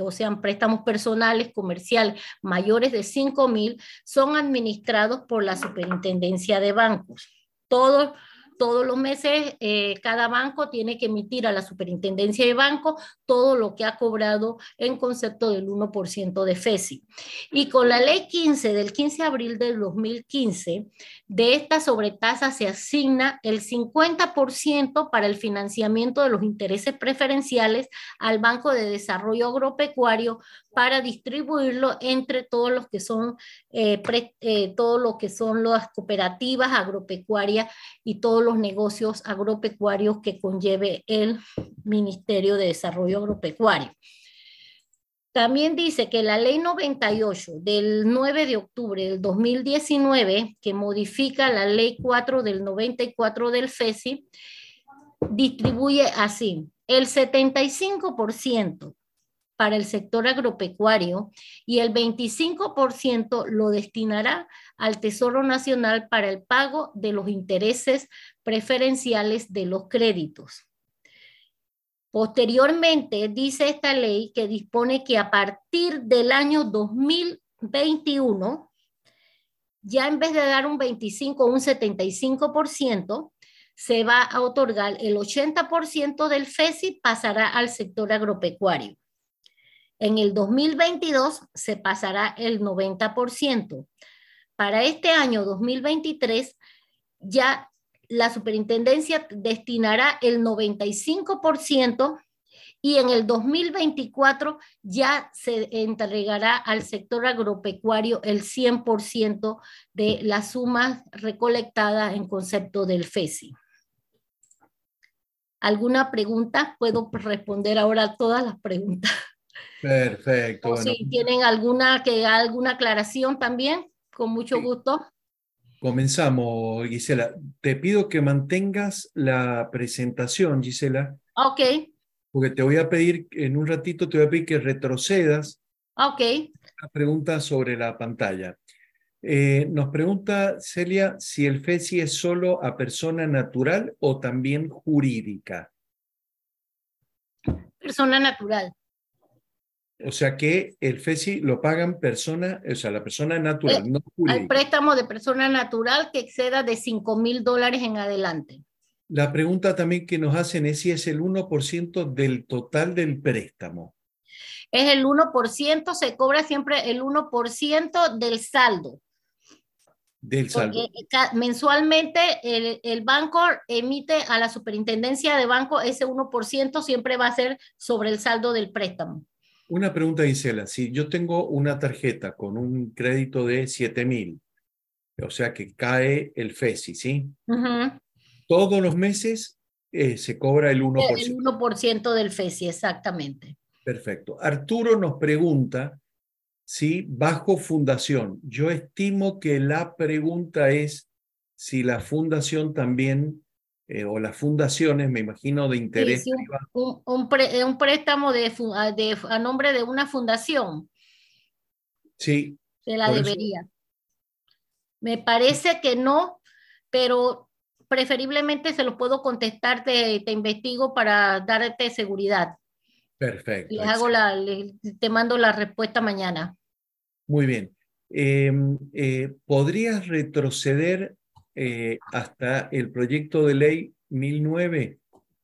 o sean préstamos personales, comerciales, mayores de 5 mil, son administrados por la Superintendencia de Bancos. Todos todos los meses eh, cada banco tiene que emitir a la superintendencia de banco todo lo que ha cobrado en concepto del 1% de FESI. Y con la ley 15 del 15 de abril del 2015, de esta sobretasa se asigna el 50% para el financiamiento de los intereses preferenciales al Banco de Desarrollo Agropecuario para distribuirlo entre todos los que son eh, eh, todo que son las cooperativas agropecuarias y todos los negocios agropecuarios que conlleve el Ministerio de Desarrollo Agropecuario. También dice que la ley 98 del 9 de octubre del 2019, que modifica la ley 4 del 94 del FESI, distribuye así el 75% para el sector agropecuario y el 25% lo destinará al Tesoro Nacional para el pago de los intereses preferenciales de los créditos. Posteriormente, dice esta ley que dispone que a partir del año 2021, ya en vez de dar un 25 o un 75%, se va a otorgar el 80% del FESI pasará al sector agropecuario. En el 2022 se pasará el 90%. Para este año 2023 ya la superintendencia destinará el 95% y en el 2024 ya se entregará al sector agropecuario el 100% de las sumas recolectadas en concepto del FESI. ¿Alguna pregunta? Puedo responder ahora todas las preguntas. Perfecto. si tienen alguna, que, alguna aclaración también, con mucho gusto. Comenzamos, Gisela. Te pido que mantengas la presentación, Gisela. Ok. Porque te voy a pedir, en un ratito te voy a pedir que retrocedas. Ok. La pregunta sobre la pantalla. Eh, nos pregunta Celia si el FESI es solo a persona natural o también jurídica. Persona natural. O sea que el FESI lo pagan persona, o sea, la persona natural, eh, no Hay préstamo de persona natural que exceda de 5 mil dólares en adelante. La pregunta también que nos hacen es si es el 1% del total del préstamo. Es el 1%, se cobra siempre el 1% del saldo. Del saldo. Porque mensualmente el, el, banco emite a la superintendencia de banco ese 1% siempre va a ser sobre el saldo del préstamo. Una pregunta, Isela. Si yo tengo una tarjeta con un crédito de 7 mil, o sea que cae el FESI, ¿sí? Todos los meses eh, se cobra el 1%. El 1% del FESI, exactamente. Perfecto. Arturo nos pregunta si bajo fundación. Yo estimo que la pregunta es si la fundación también, eh, o las fundaciones, me imagino, de interés. Sí, un, un, préstamo de, de, a nombre de una fundación. Sí. Se la debería. Me parece que no, pero preferiblemente se lo puedo contestar, te, te investigo para darte seguridad. Perfecto. Les hago la, te mando la respuesta mañana. Muy bien. Em, eh, ¿Podrías retroceder eh, hasta el proyecto de ley 1009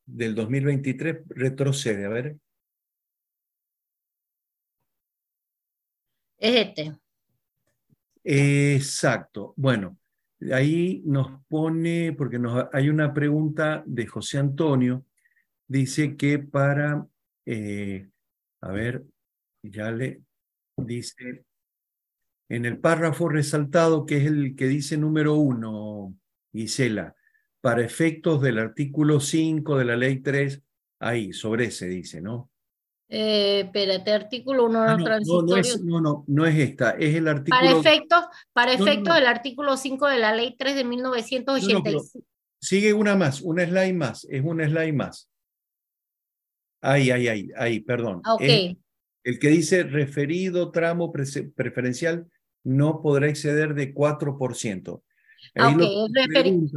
del 2023? Retrocede, a ver. Es este. Exacto. Bueno, ahí nos pone, porque nos, hay una pregunta de José Antonio, dice que para, eh, a ver, ya le dice, en el párrafo resaltado, que es el que dice número uno, Gisela, para efectos del artículo 5 de la ley 3, ahí, sobre ese dice, ¿no? Eh, espérate, artículo 1 ah, no, no, es, no, no, no es esta, es el artículo... Para efectos, para efectos del artículo 5 de la ley 3 de 1985. sigue una más, una slide más, es una slide más. Ahí, ahí, ahí, ahí, perdón. Ok. el que dice referido tramo preferencial no podrá exceder de 4%. Ahí okay,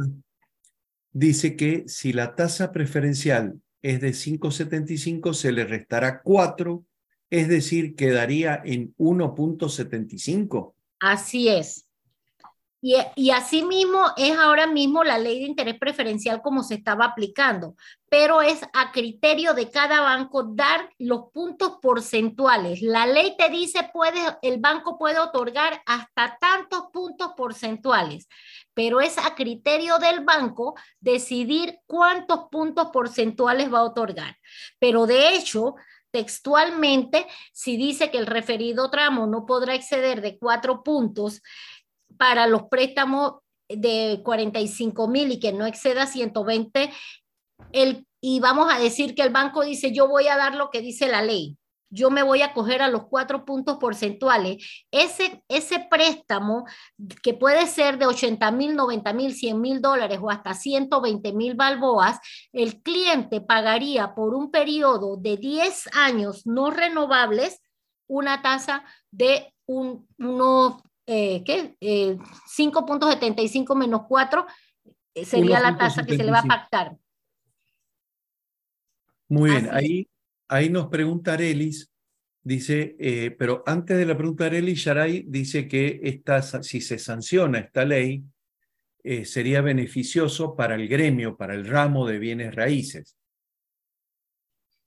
dice que si la tasa preferencial es de 5,75, se le restará 4, es decir, quedaría en 1.75. Así es. Y, y así mismo es ahora mismo la ley de interés preferencial como se estaba aplicando, pero es a criterio de cada banco dar los puntos porcentuales. La ley te dice, puede, el banco puede otorgar hasta tantos puntos porcentuales, pero es a criterio del banco decidir cuántos puntos porcentuales va a otorgar. Pero de hecho, textualmente, si dice que el referido tramo no podrá exceder de cuatro puntos, para los préstamos de 45 mil y que no exceda 120, el, y vamos a decir que el banco dice, yo voy a dar lo que dice la ley, yo me voy a coger a los cuatro puntos porcentuales. Ese, ese préstamo que puede ser de 80 mil, 90 mil, 100 mil dólares o hasta 120 mil balboas, el cliente pagaría por un periodo de 10 años no renovables una tasa de un, unos eh, ¿qué? 5.75 eh, menos 4 eh, sería la tasa que se le va a pactar. Muy bien, ahí, ahí nos pregunta Arelis, dice, pero antes de la pregunta de Arelis, Sharay dice que esta, si se sanciona esta ley, sería beneficioso para el gremio, para el ramo de bienes raíces.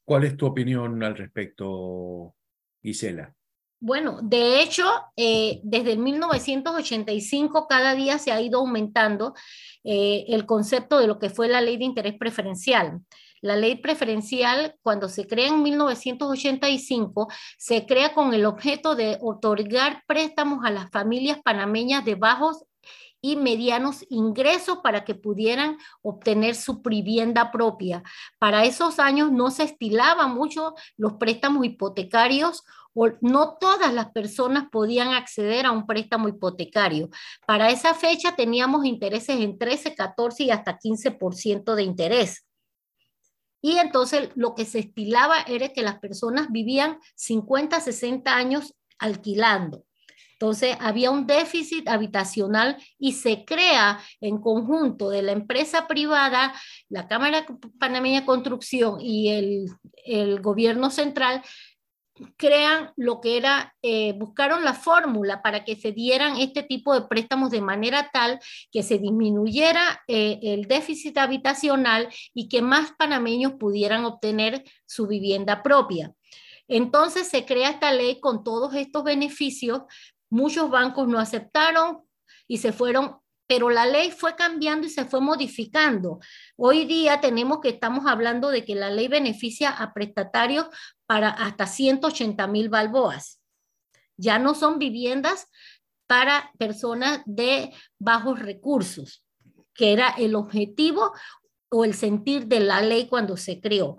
¿Cuál es tu opinión al respecto, Gisela? Bueno, de hecho, eh, desde 1985 cada día se ha ido aumentando eh, el concepto de lo que fue la ley de interés preferencial. La ley preferencial, cuando se crea en 1985, se crea con el objeto de otorgar préstamos a las familias panameñas de bajos y medianos ingresos para que pudieran obtener su vivienda propia. Para esos años no se estilaban mucho los préstamos hipotecarios no todas las personas podían acceder a un préstamo hipotecario. Para esa fecha teníamos intereses en 13, 14 y hasta 15% de interés. Y entonces lo que se estilaba era que las personas vivían 50, 60 años alquilando. Entonces había un déficit habitacional y se crea en conjunto de la empresa privada, la Cámara Panameña de Construcción y el, el gobierno central crean lo que era, eh, buscaron la fórmula para que se dieran este tipo de préstamos de manera tal que se disminuyera eh, el déficit habitacional y que más panameños pudieran obtener su vivienda propia. Entonces se crea esta ley con todos estos beneficios. Muchos bancos no aceptaron y se fueron pero la ley fue cambiando y se fue modificando. Hoy día tenemos que estamos hablando de que la ley beneficia a prestatarios para hasta 180 mil balboas. Ya no son viviendas para personas de bajos recursos, que era el objetivo o el sentir de la ley cuando se creó.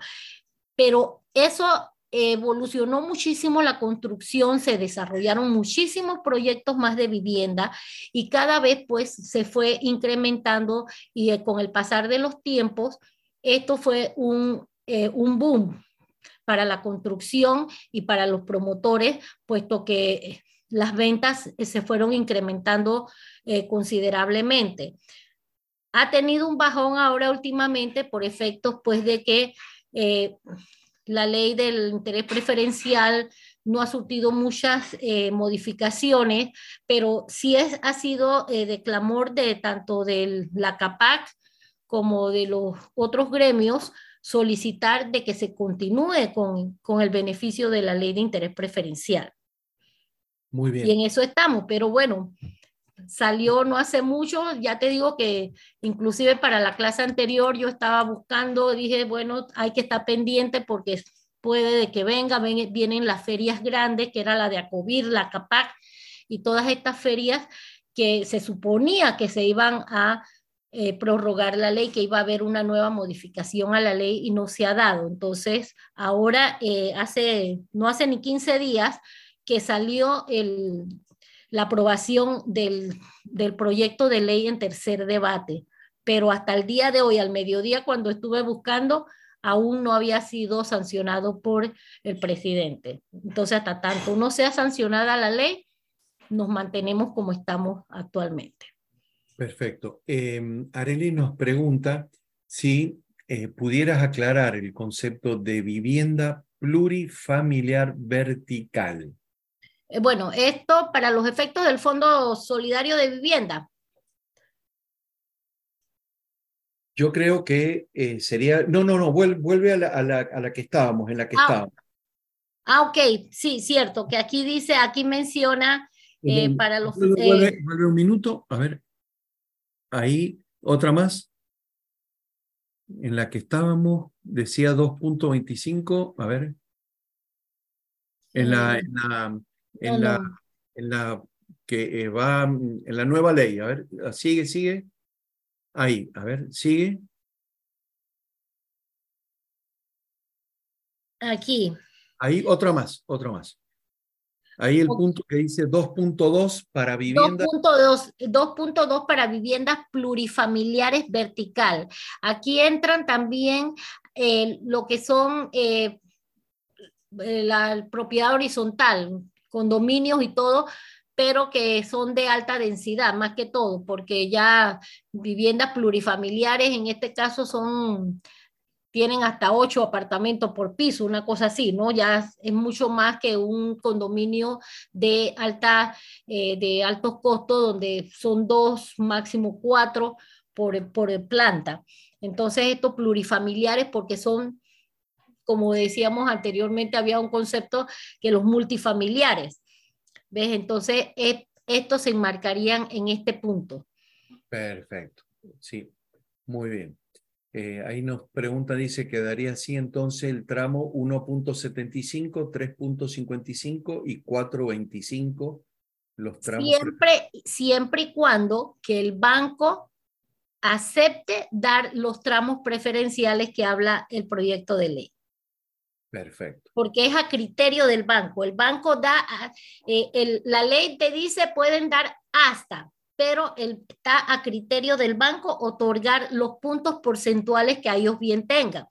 Pero eso evolucionó muchísimo la construcción, se desarrollaron muchísimos proyectos más de vivienda y cada vez pues se fue incrementando y eh, con el pasar de los tiempos, esto fue un, eh, un boom para la construcción y para los promotores, puesto que las ventas se fueron incrementando eh, considerablemente. Ha tenido un bajón ahora últimamente por efectos pues de que la ley del interés preferencial no ha surtido muchas eh, modificaciones, pero sí es, ha sido eh, de clamor de tanto de la CAPAC como de los otros gremios solicitar de que se continúe con, con el beneficio de la ley de interés preferencial. Muy bien. Y en eso estamos, pero bueno, salió no hace mucho, ya te digo que inclusive para la clase anterior yo estaba buscando, dije, bueno, hay que estar pendiente porque puede de que venga, vienen las ferias grandes, que era la de Acovir, la CAPAC y todas estas ferias que se suponía que se iban a eh, prorrogar la ley, que iba a haber una nueva modificación a la ley y no se ha dado. Entonces, ahora, eh, hace, no hace ni 15 días que salió el, la aprobación del, proyecto de ley en tercer debate, pero hasta el día de hoy, al mediodía, cuando estuve buscando, aún no había sido sancionado por el presidente. Entonces, hasta tanto no sea sancionada la ley, nos mantenemos como estamos actualmente. Perfecto. Eh, Areli nos pregunta si eh, pudieras aclarar el concepto de vivienda plurifamiliar vertical. Eh, bueno, esto para los efectos del Fondo Solidario de Vivienda. Yo creo que eh, sería, no, no, no, vuelve, a, la, a, la, a, la, que estábamos, en la que ah, estábamos. Ah, ok, sí, cierto, que aquí dice, aquí menciona para los... Vuelve, vuelve, un minuto, a ver, ahí, otra más. En la que estábamos, decía 2.25, a ver. En la, en la, en, la, en la que eh, va en la nueva ley. A ver, sigue, sigue. Ahí, a ver, sigue. Aquí. Ahí, otra más, otra más. Ahí el punto que dice 2.2 para viviendas. 2.2 para viviendas plurifamiliares vertical. Aquí entran también eh, lo que son eh, la propiedad horizontal, condominios y todo, pero que son de alta densidad, más que todo, porque ya viviendas plurifamiliares en este caso son tienen hasta ocho apartamentos por piso, una cosa así, ¿no? Ya es mucho más que un condominio de alta, eh, de altos costos, donde son dos, máximo cuatro por, por planta. Entonces, estos plurifamiliares, porque son como decíamos anteriormente, había un concepto que los multifamiliares, ¿ves? Entonces, e, estos se enmarcarían en este punto. Perfecto, sí, muy bien. Eh, ahí nos pregunta, dice, quedaría así entonces el tramo 1.75, 3.55 y 4.25, los tramos. Siempre, siempre y cuando que el banco acepte dar los tramos preferenciales que habla el proyecto de ley. Perfecto. Porque es a criterio del banco. El banco da, eh, la ley te dice pueden dar hasta, pero está a criterio del banco otorgar los puntos porcentuales que ellos bien tengan.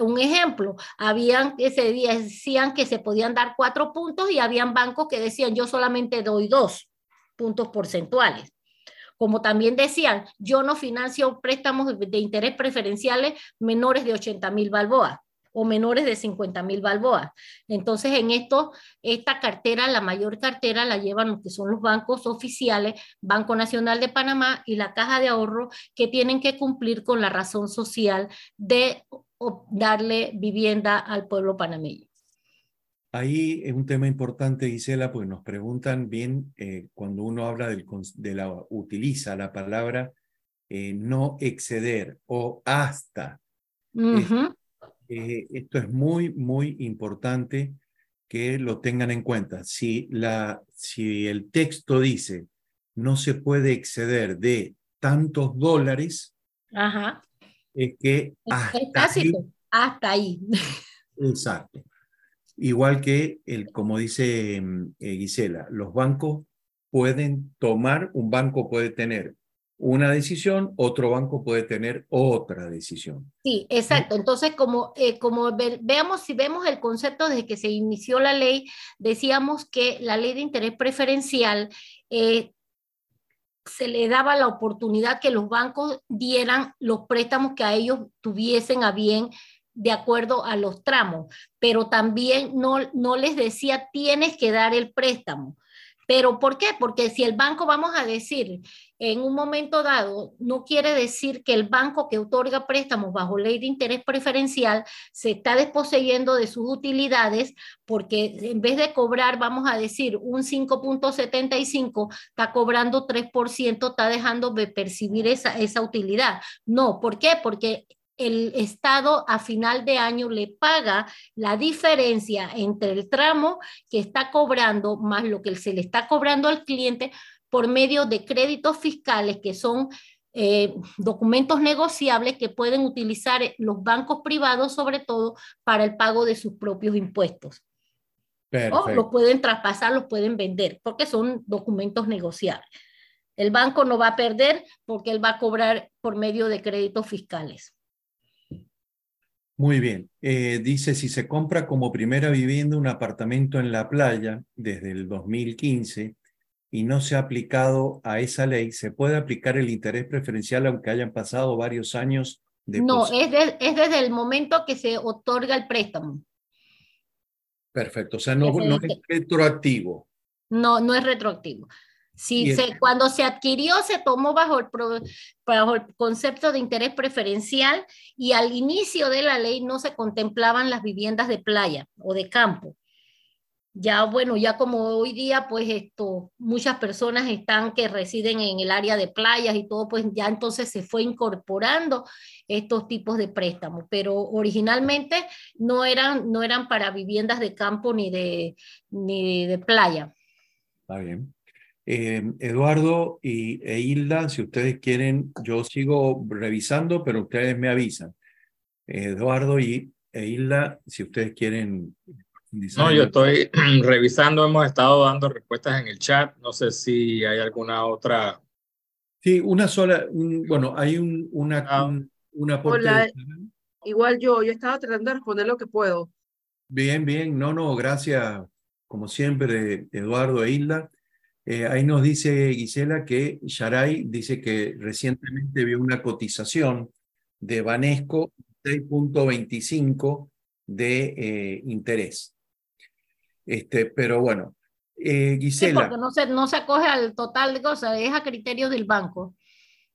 Un ejemplo, habían que se decían que se podían dar cuatro puntos y habían bancos que decían yo solamente doy dos puntos porcentuales. Como también decían, yo no financio préstamos de interés preferenciales menores de 80 mil balboas o menores de 50 mil balboas. Entonces, en esto, esta cartera, la mayor cartera la llevan los que son los bancos oficiales, Banco Nacional de Panamá y la Caja de Ahorro, que tienen que cumplir con la razón social de darle vivienda al pueblo panameño. Ahí es un tema importante, Gisela, porque nos preguntan bien eh, cuando uno habla del, de la, utiliza la palabra eh, no exceder o hasta. Eh, esto es muy, muy importante que lo tengan en cuenta. Si, la, si el texto dice no se puede exceder de tantos dólares, es que hasta, ahí, hasta ahí. Exacto. Igual que, el, como dice mm, eh, Gisela, los bancos pueden tomar, un banco puede tener una decisión, otro banco puede tener otra decisión. Sí, exacto. Entonces, como, eh, como veamos, si vemos el concepto desde que se inició la ley, decíamos que la ley de interés preferencial eh, se le daba la oportunidad que los bancos dieran los préstamos que a ellos tuviesen a bien de acuerdo a los tramos, pero también no, no les decía tienes que dar el préstamo. ¿Pero por qué? Porque si el banco, vamos a decir, en un momento dado, no quiere decir que el banco que otorga préstamos bajo ley de interés preferencial se está desposeyendo de sus utilidades porque en vez de cobrar, vamos a decir, un 5.75, está cobrando 3%, está dejando de percibir esa, esa utilidad. No, ¿por qué? Porque el Estado a final de año le paga la diferencia entre el tramo que está cobrando más lo que se le está cobrando al cliente por medio de créditos fiscales que son eh, documentos negociables que pueden utilizar los bancos privados sobre todo para el pago de sus propios impuestos. O los pueden traspasar, los pueden vender, porque son documentos negociables. El banco no va a perder porque él va a cobrar por medio de créditos fiscales. Muy bien. Eh, dice, si se compra como primera vivienda un apartamento en la playa desde el 2015 y no se ha aplicado a esa ley, ¿se puede aplicar el interés preferencial aunque hayan pasado varios años? De no, es, es, desde el momento que se otorga el préstamo. Perfecto, o sea, no, no es retroactivo. No, no es retroactivo. Si se, cuando se adquirió, se tomó bajo el, bajo el concepto de interés preferencial y al inicio de la ley no se contemplaban las viviendas de playa o de campo. Ya, bueno, ya como hoy día, pues esto, muchas personas están que residen en el área de playas y todo, pues ya entonces se fue incorporando estos tipos de préstamos, pero originalmente no eran, no eran para viviendas de campo ni de, ni de playa. Está bien. Eh, Eduardo y, e Hilda, si ustedes quieren, yo sigo revisando, pero ustedes me avisan. Eduardo y e Hilda, si ustedes quieren. No, yo estoy revisando, hemos estado dando respuestas en el chat, no sé si hay alguna otra. Sí, una sola, bueno, hay un, una, ah. una Hola, igual yo, yo estaba tratando de responder lo que puedo. Bien, bien, no, no, gracias, como siempre, Eduardo e Hilda. Eh, ahí nos dice Gisela que Sharay dice que recientemente vio una cotización de Banesco 6.25 de eh, interés. Este, pero bueno, eh, Gisela. porque no se, no se acoge al total de cosas, es a criterio del banco.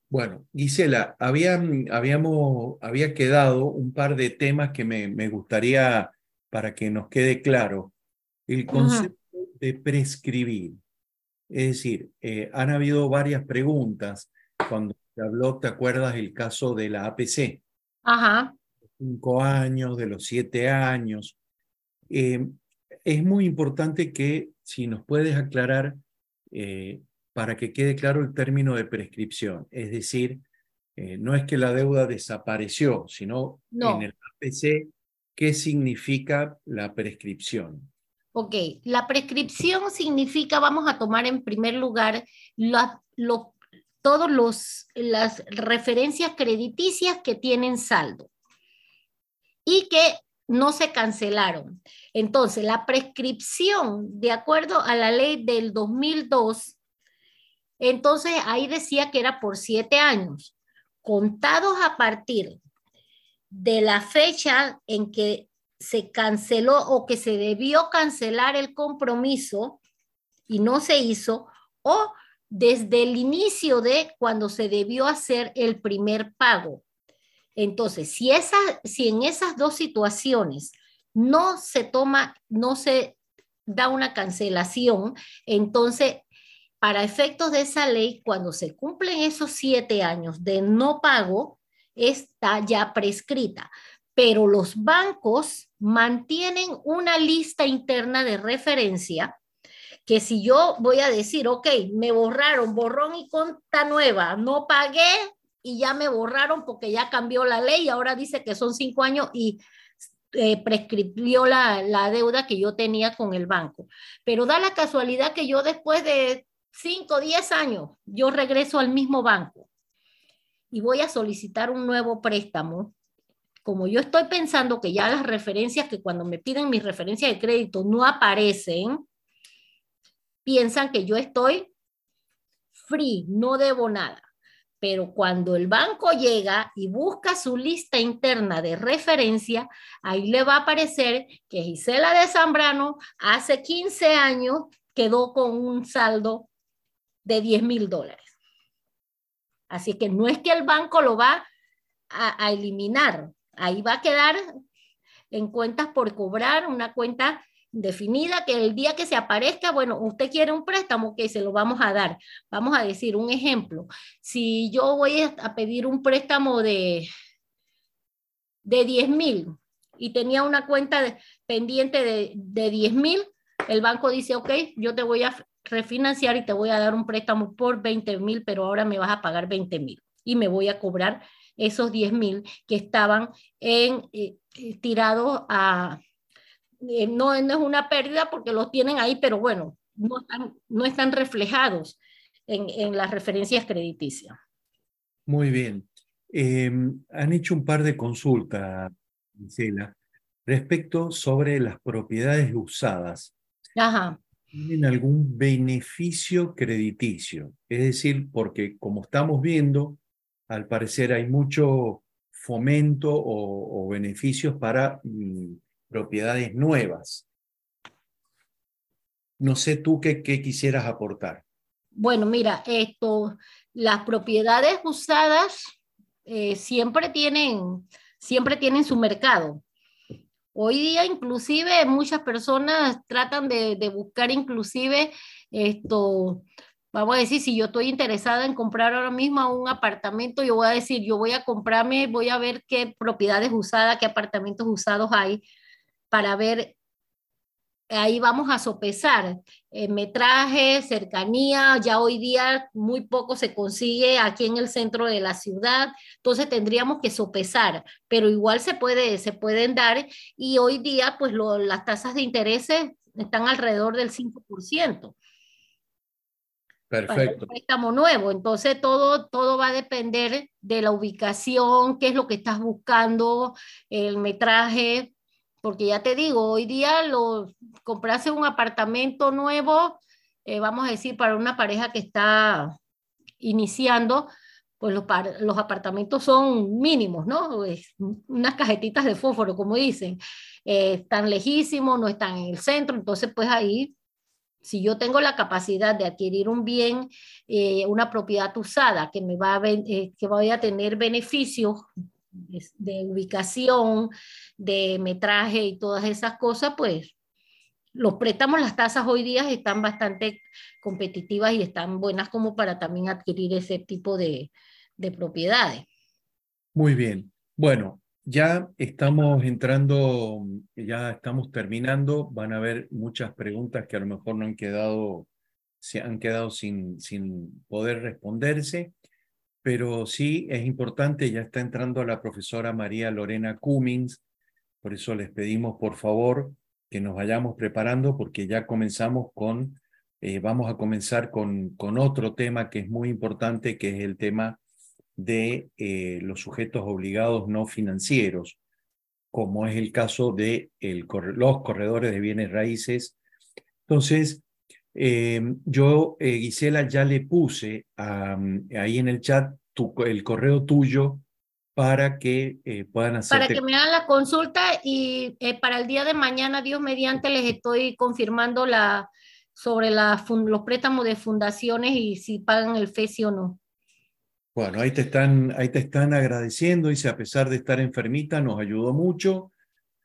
Bueno, Gisela, había, habíamos, había quedado un par de temas que me, me gustaría para que nos quede claro. El concepto de prescribir. Es decir, eh, han habido varias preguntas cuando se habló, ¿te acuerdas el caso de la APC? Ajá. Cinco años, de los siete años. Eh, es muy importante que, si nos puedes aclarar, eh, para que quede claro el término de prescripción. Es decir, no es que la deuda desapareció, sino en el APC, ¿qué significa la prescripción? Ok, la prescripción significa, vamos a tomar en primer lugar la, lo, todos los las referencias crediticias que tienen saldo y que no se cancelaron. Entonces, la prescripción, de acuerdo a la ley del 2002, entonces ahí decía que era por siete años, contados a partir de la fecha en que se canceló o que se debió cancelar el compromiso y no se hizo, o desde el inicio de cuando se debió hacer el primer pago. Entonces, si, esa, si en esas dos situaciones no se toma, no se da una cancelación, entonces, para efectos de esa ley, cuando se cumplen esos siete años de no pago, está ya prescrita. Pero los bancos mantienen una lista interna de referencia que si yo voy a decir, ok, me borraron, borrón y cuenta nueva, no pagué y ya me borraron porque ya cambió la ley y ahora dice que son cinco años y eh, prescribió la, la deuda que yo tenía con el banco. Pero da la casualidad que yo después de cinco o diez años, yo regreso al mismo banco y voy a solicitar un nuevo préstamo. Como yo estoy pensando que ya las referencias que cuando me piden mis referencias de crédito no aparecen, piensan que yo estoy free, no debo nada. Pero cuando el banco llega y busca su lista interna de referencia, ahí le va a aparecer que Gisela de Zambrano hace 15 años quedó con un saldo de 10 mil dólares. Así que no es que el banco lo va a, a eliminar, ahí va a quedar en cuentas por cobrar, una cuenta definida que el día que se aparezca, bueno, usted quiere un préstamo, que se lo vamos a dar. Vamos a decir un ejemplo. Si yo voy a pedir un préstamo de, de 10 mil y tenía una cuenta pendiente de, de 10 mil, el banco dice, ok, yo te voy a refinanciar y te voy a dar un préstamo por 20 mil, pero ahora me vas a pagar 20 mil y me voy a cobrar esos 10 mil que estaban en, eh, eh, tirados a, eh, no, es una pérdida porque los tienen ahí, pero bueno, no están, no están reflejados en, las referencias crediticias. Muy bien. Em, han hecho un par de consultas, Gisela, respecto sobre las propiedades usadas. Ajá. ¿Tienen algún beneficio crediticio? Es decir, porque como estamos viendo, al parecer hay mucho fomento o, beneficios para mm, propiedades nuevas. No sé tú qué, quisieras aportar. Bueno, mira, esto, las propiedades usadas eh, siempre tienen, siempre tienen su mercado. Hoy día inclusive muchas personas tratan de, de, buscar inclusive esto, vamos a decir, si yo estoy interesada en comprar ahora mismo un apartamento, yo voy a decir, yo voy a comprarme, voy a ver qué propiedades usadas, qué apartamentos usados hay, para ver, ahí vamos a sopesar eh, metraje, cercanía, ya hoy día muy poco se consigue aquí en el centro de la ciudad, entonces tendríamos que sopesar, pero igual se, puede, se pueden dar y hoy día pues las tasas de interés están alrededor del 5%. Perfecto. préstamo nuevo. Entonces, todo, todo va a depender de la ubicación, qué es lo que estás buscando, el metraje, porque ya te digo, hoy día lo, comprarse un apartamento nuevo, eh, vamos a decir, para una pareja que está iniciando, pues los, apartamentos son mínimos, ¿no? unas cajetitas de fósforo, como dicen. Eh, están lejísimos, no están en el centro, entonces pues ahí, si yo tengo la capacidad de adquirir un bien, eh, una propiedad usada que me va a, que vaya a tener beneficios de ubicación, de metraje y todas esas cosas, pues los préstamos, las tasas hoy día están bastante competitivas y están buenas como para también adquirir ese tipo de, de propiedades. Muy bien. Bueno, ya estamos entrando, ya estamos terminando. Van a haber muchas preguntas que a lo mejor no han quedado, se han quedado sin, sin poder responderse pero sí es importante, ya está entrando la profesora María Lorena Cummings, por eso les pedimos por favor que nos vayamos preparando porque ya comenzamos con, eh, vamos a comenzar con, con otro tema que es muy importante, que es el tema de eh, los sujetos obligados no financieros, como es el caso de los corredores de bienes raíces. Entonces, eh, yo, eh, Gisela, ya le puse ahí en el chat tu, el correo tuyo para que eh, puedan hacer. Para que me hagan la consulta y eh, para el día de mañana, Dios mediante, les estoy confirmando la, sobre la, los préstamos de fundaciones y si pagan el FESI o no. Bueno, ahí te están, ahí te están agradeciendo, dice, a pesar de estar enfermita, nos ayudó mucho.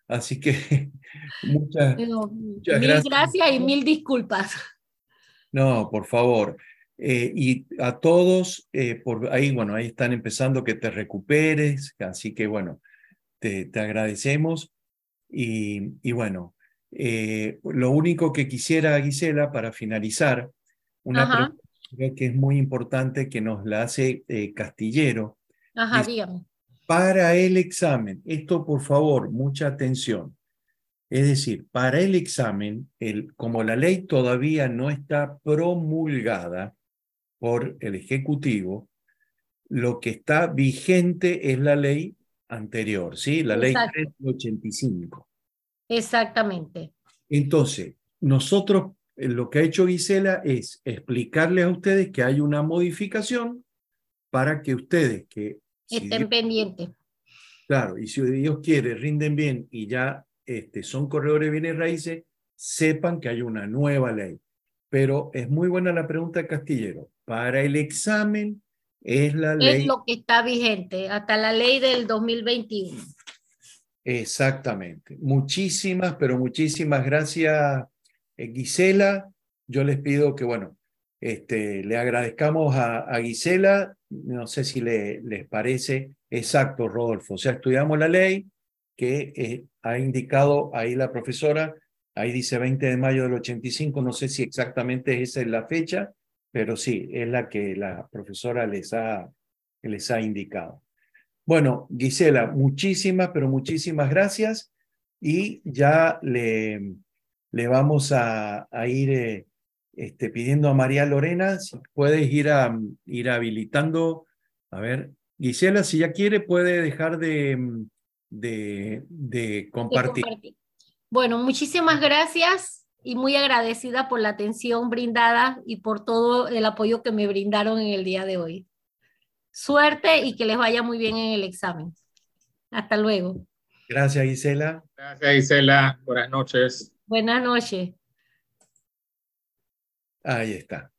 Así que muchas, mil gracias. y mil disculpas. No, por favor. Eh, y a todos, eh, por ahí, bueno, ahí están empezando que te recuperes, así que bueno, te, te agradecemos. Y, y bueno, eh, lo único que quisiera, Gisela, para finalizar, una pregunta que es muy importante que nos la hace Castillero. Ajá, dígame. Para el examen, esto por favor, mucha atención. Es decir, para el examen, el, como la ley todavía no está promulgada, por el Ejecutivo, lo que está vigente es la ley anterior, ¿sí? La ley 385. Exactamente. Entonces, nosotros, eh, lo que ha hecho Gisela es explicarles a ustedes que hay una modificación para que ustedes que... Estén pendientes. Claro, y si Dios quiere, rinden bien y ya este, son corredores de bienes raíces, sepan que hay una nueva ley. Pero es muy buena la pregunta de Castillero. Para el examen es la ley. Es lo que está vigente, hasta la ley del 2021. Exactamente. Muchísimas, pero muchísimas gracias, eh, Gisela. Yo les pido que, bueno, este, le agradezcamos a, a Gisela. No sé si le, les parece exacto, Rodolfo. O sea, estudiamos la ley que eh, ha indicado ahí la profesora. Ahí dice 20 de mayo del 85. No sé si exactamente esa es la fecha, pero sí, es la que la profesora les ha, les ha indicado. Bueno, Gisela, muchísimas, pero muchísimas gracias y ya le, le vamos a, a ir eh, este, pidiendo a María Lorena si puedes ir, a, ir habilitando. A ver, Gisela, si ya quiere, puede dejar de, de, de compartir. Bueno, muchísimas gracias y muy agradecida por la atención brindada y por todo el apoyo que me brindaron en el día de hoy. Suerte y que les vaya muy bien en el examen. Hasta luego. Gracias, Gisela. Gracias, Gisela. Buenas noches. Buenas noches. Ahí está.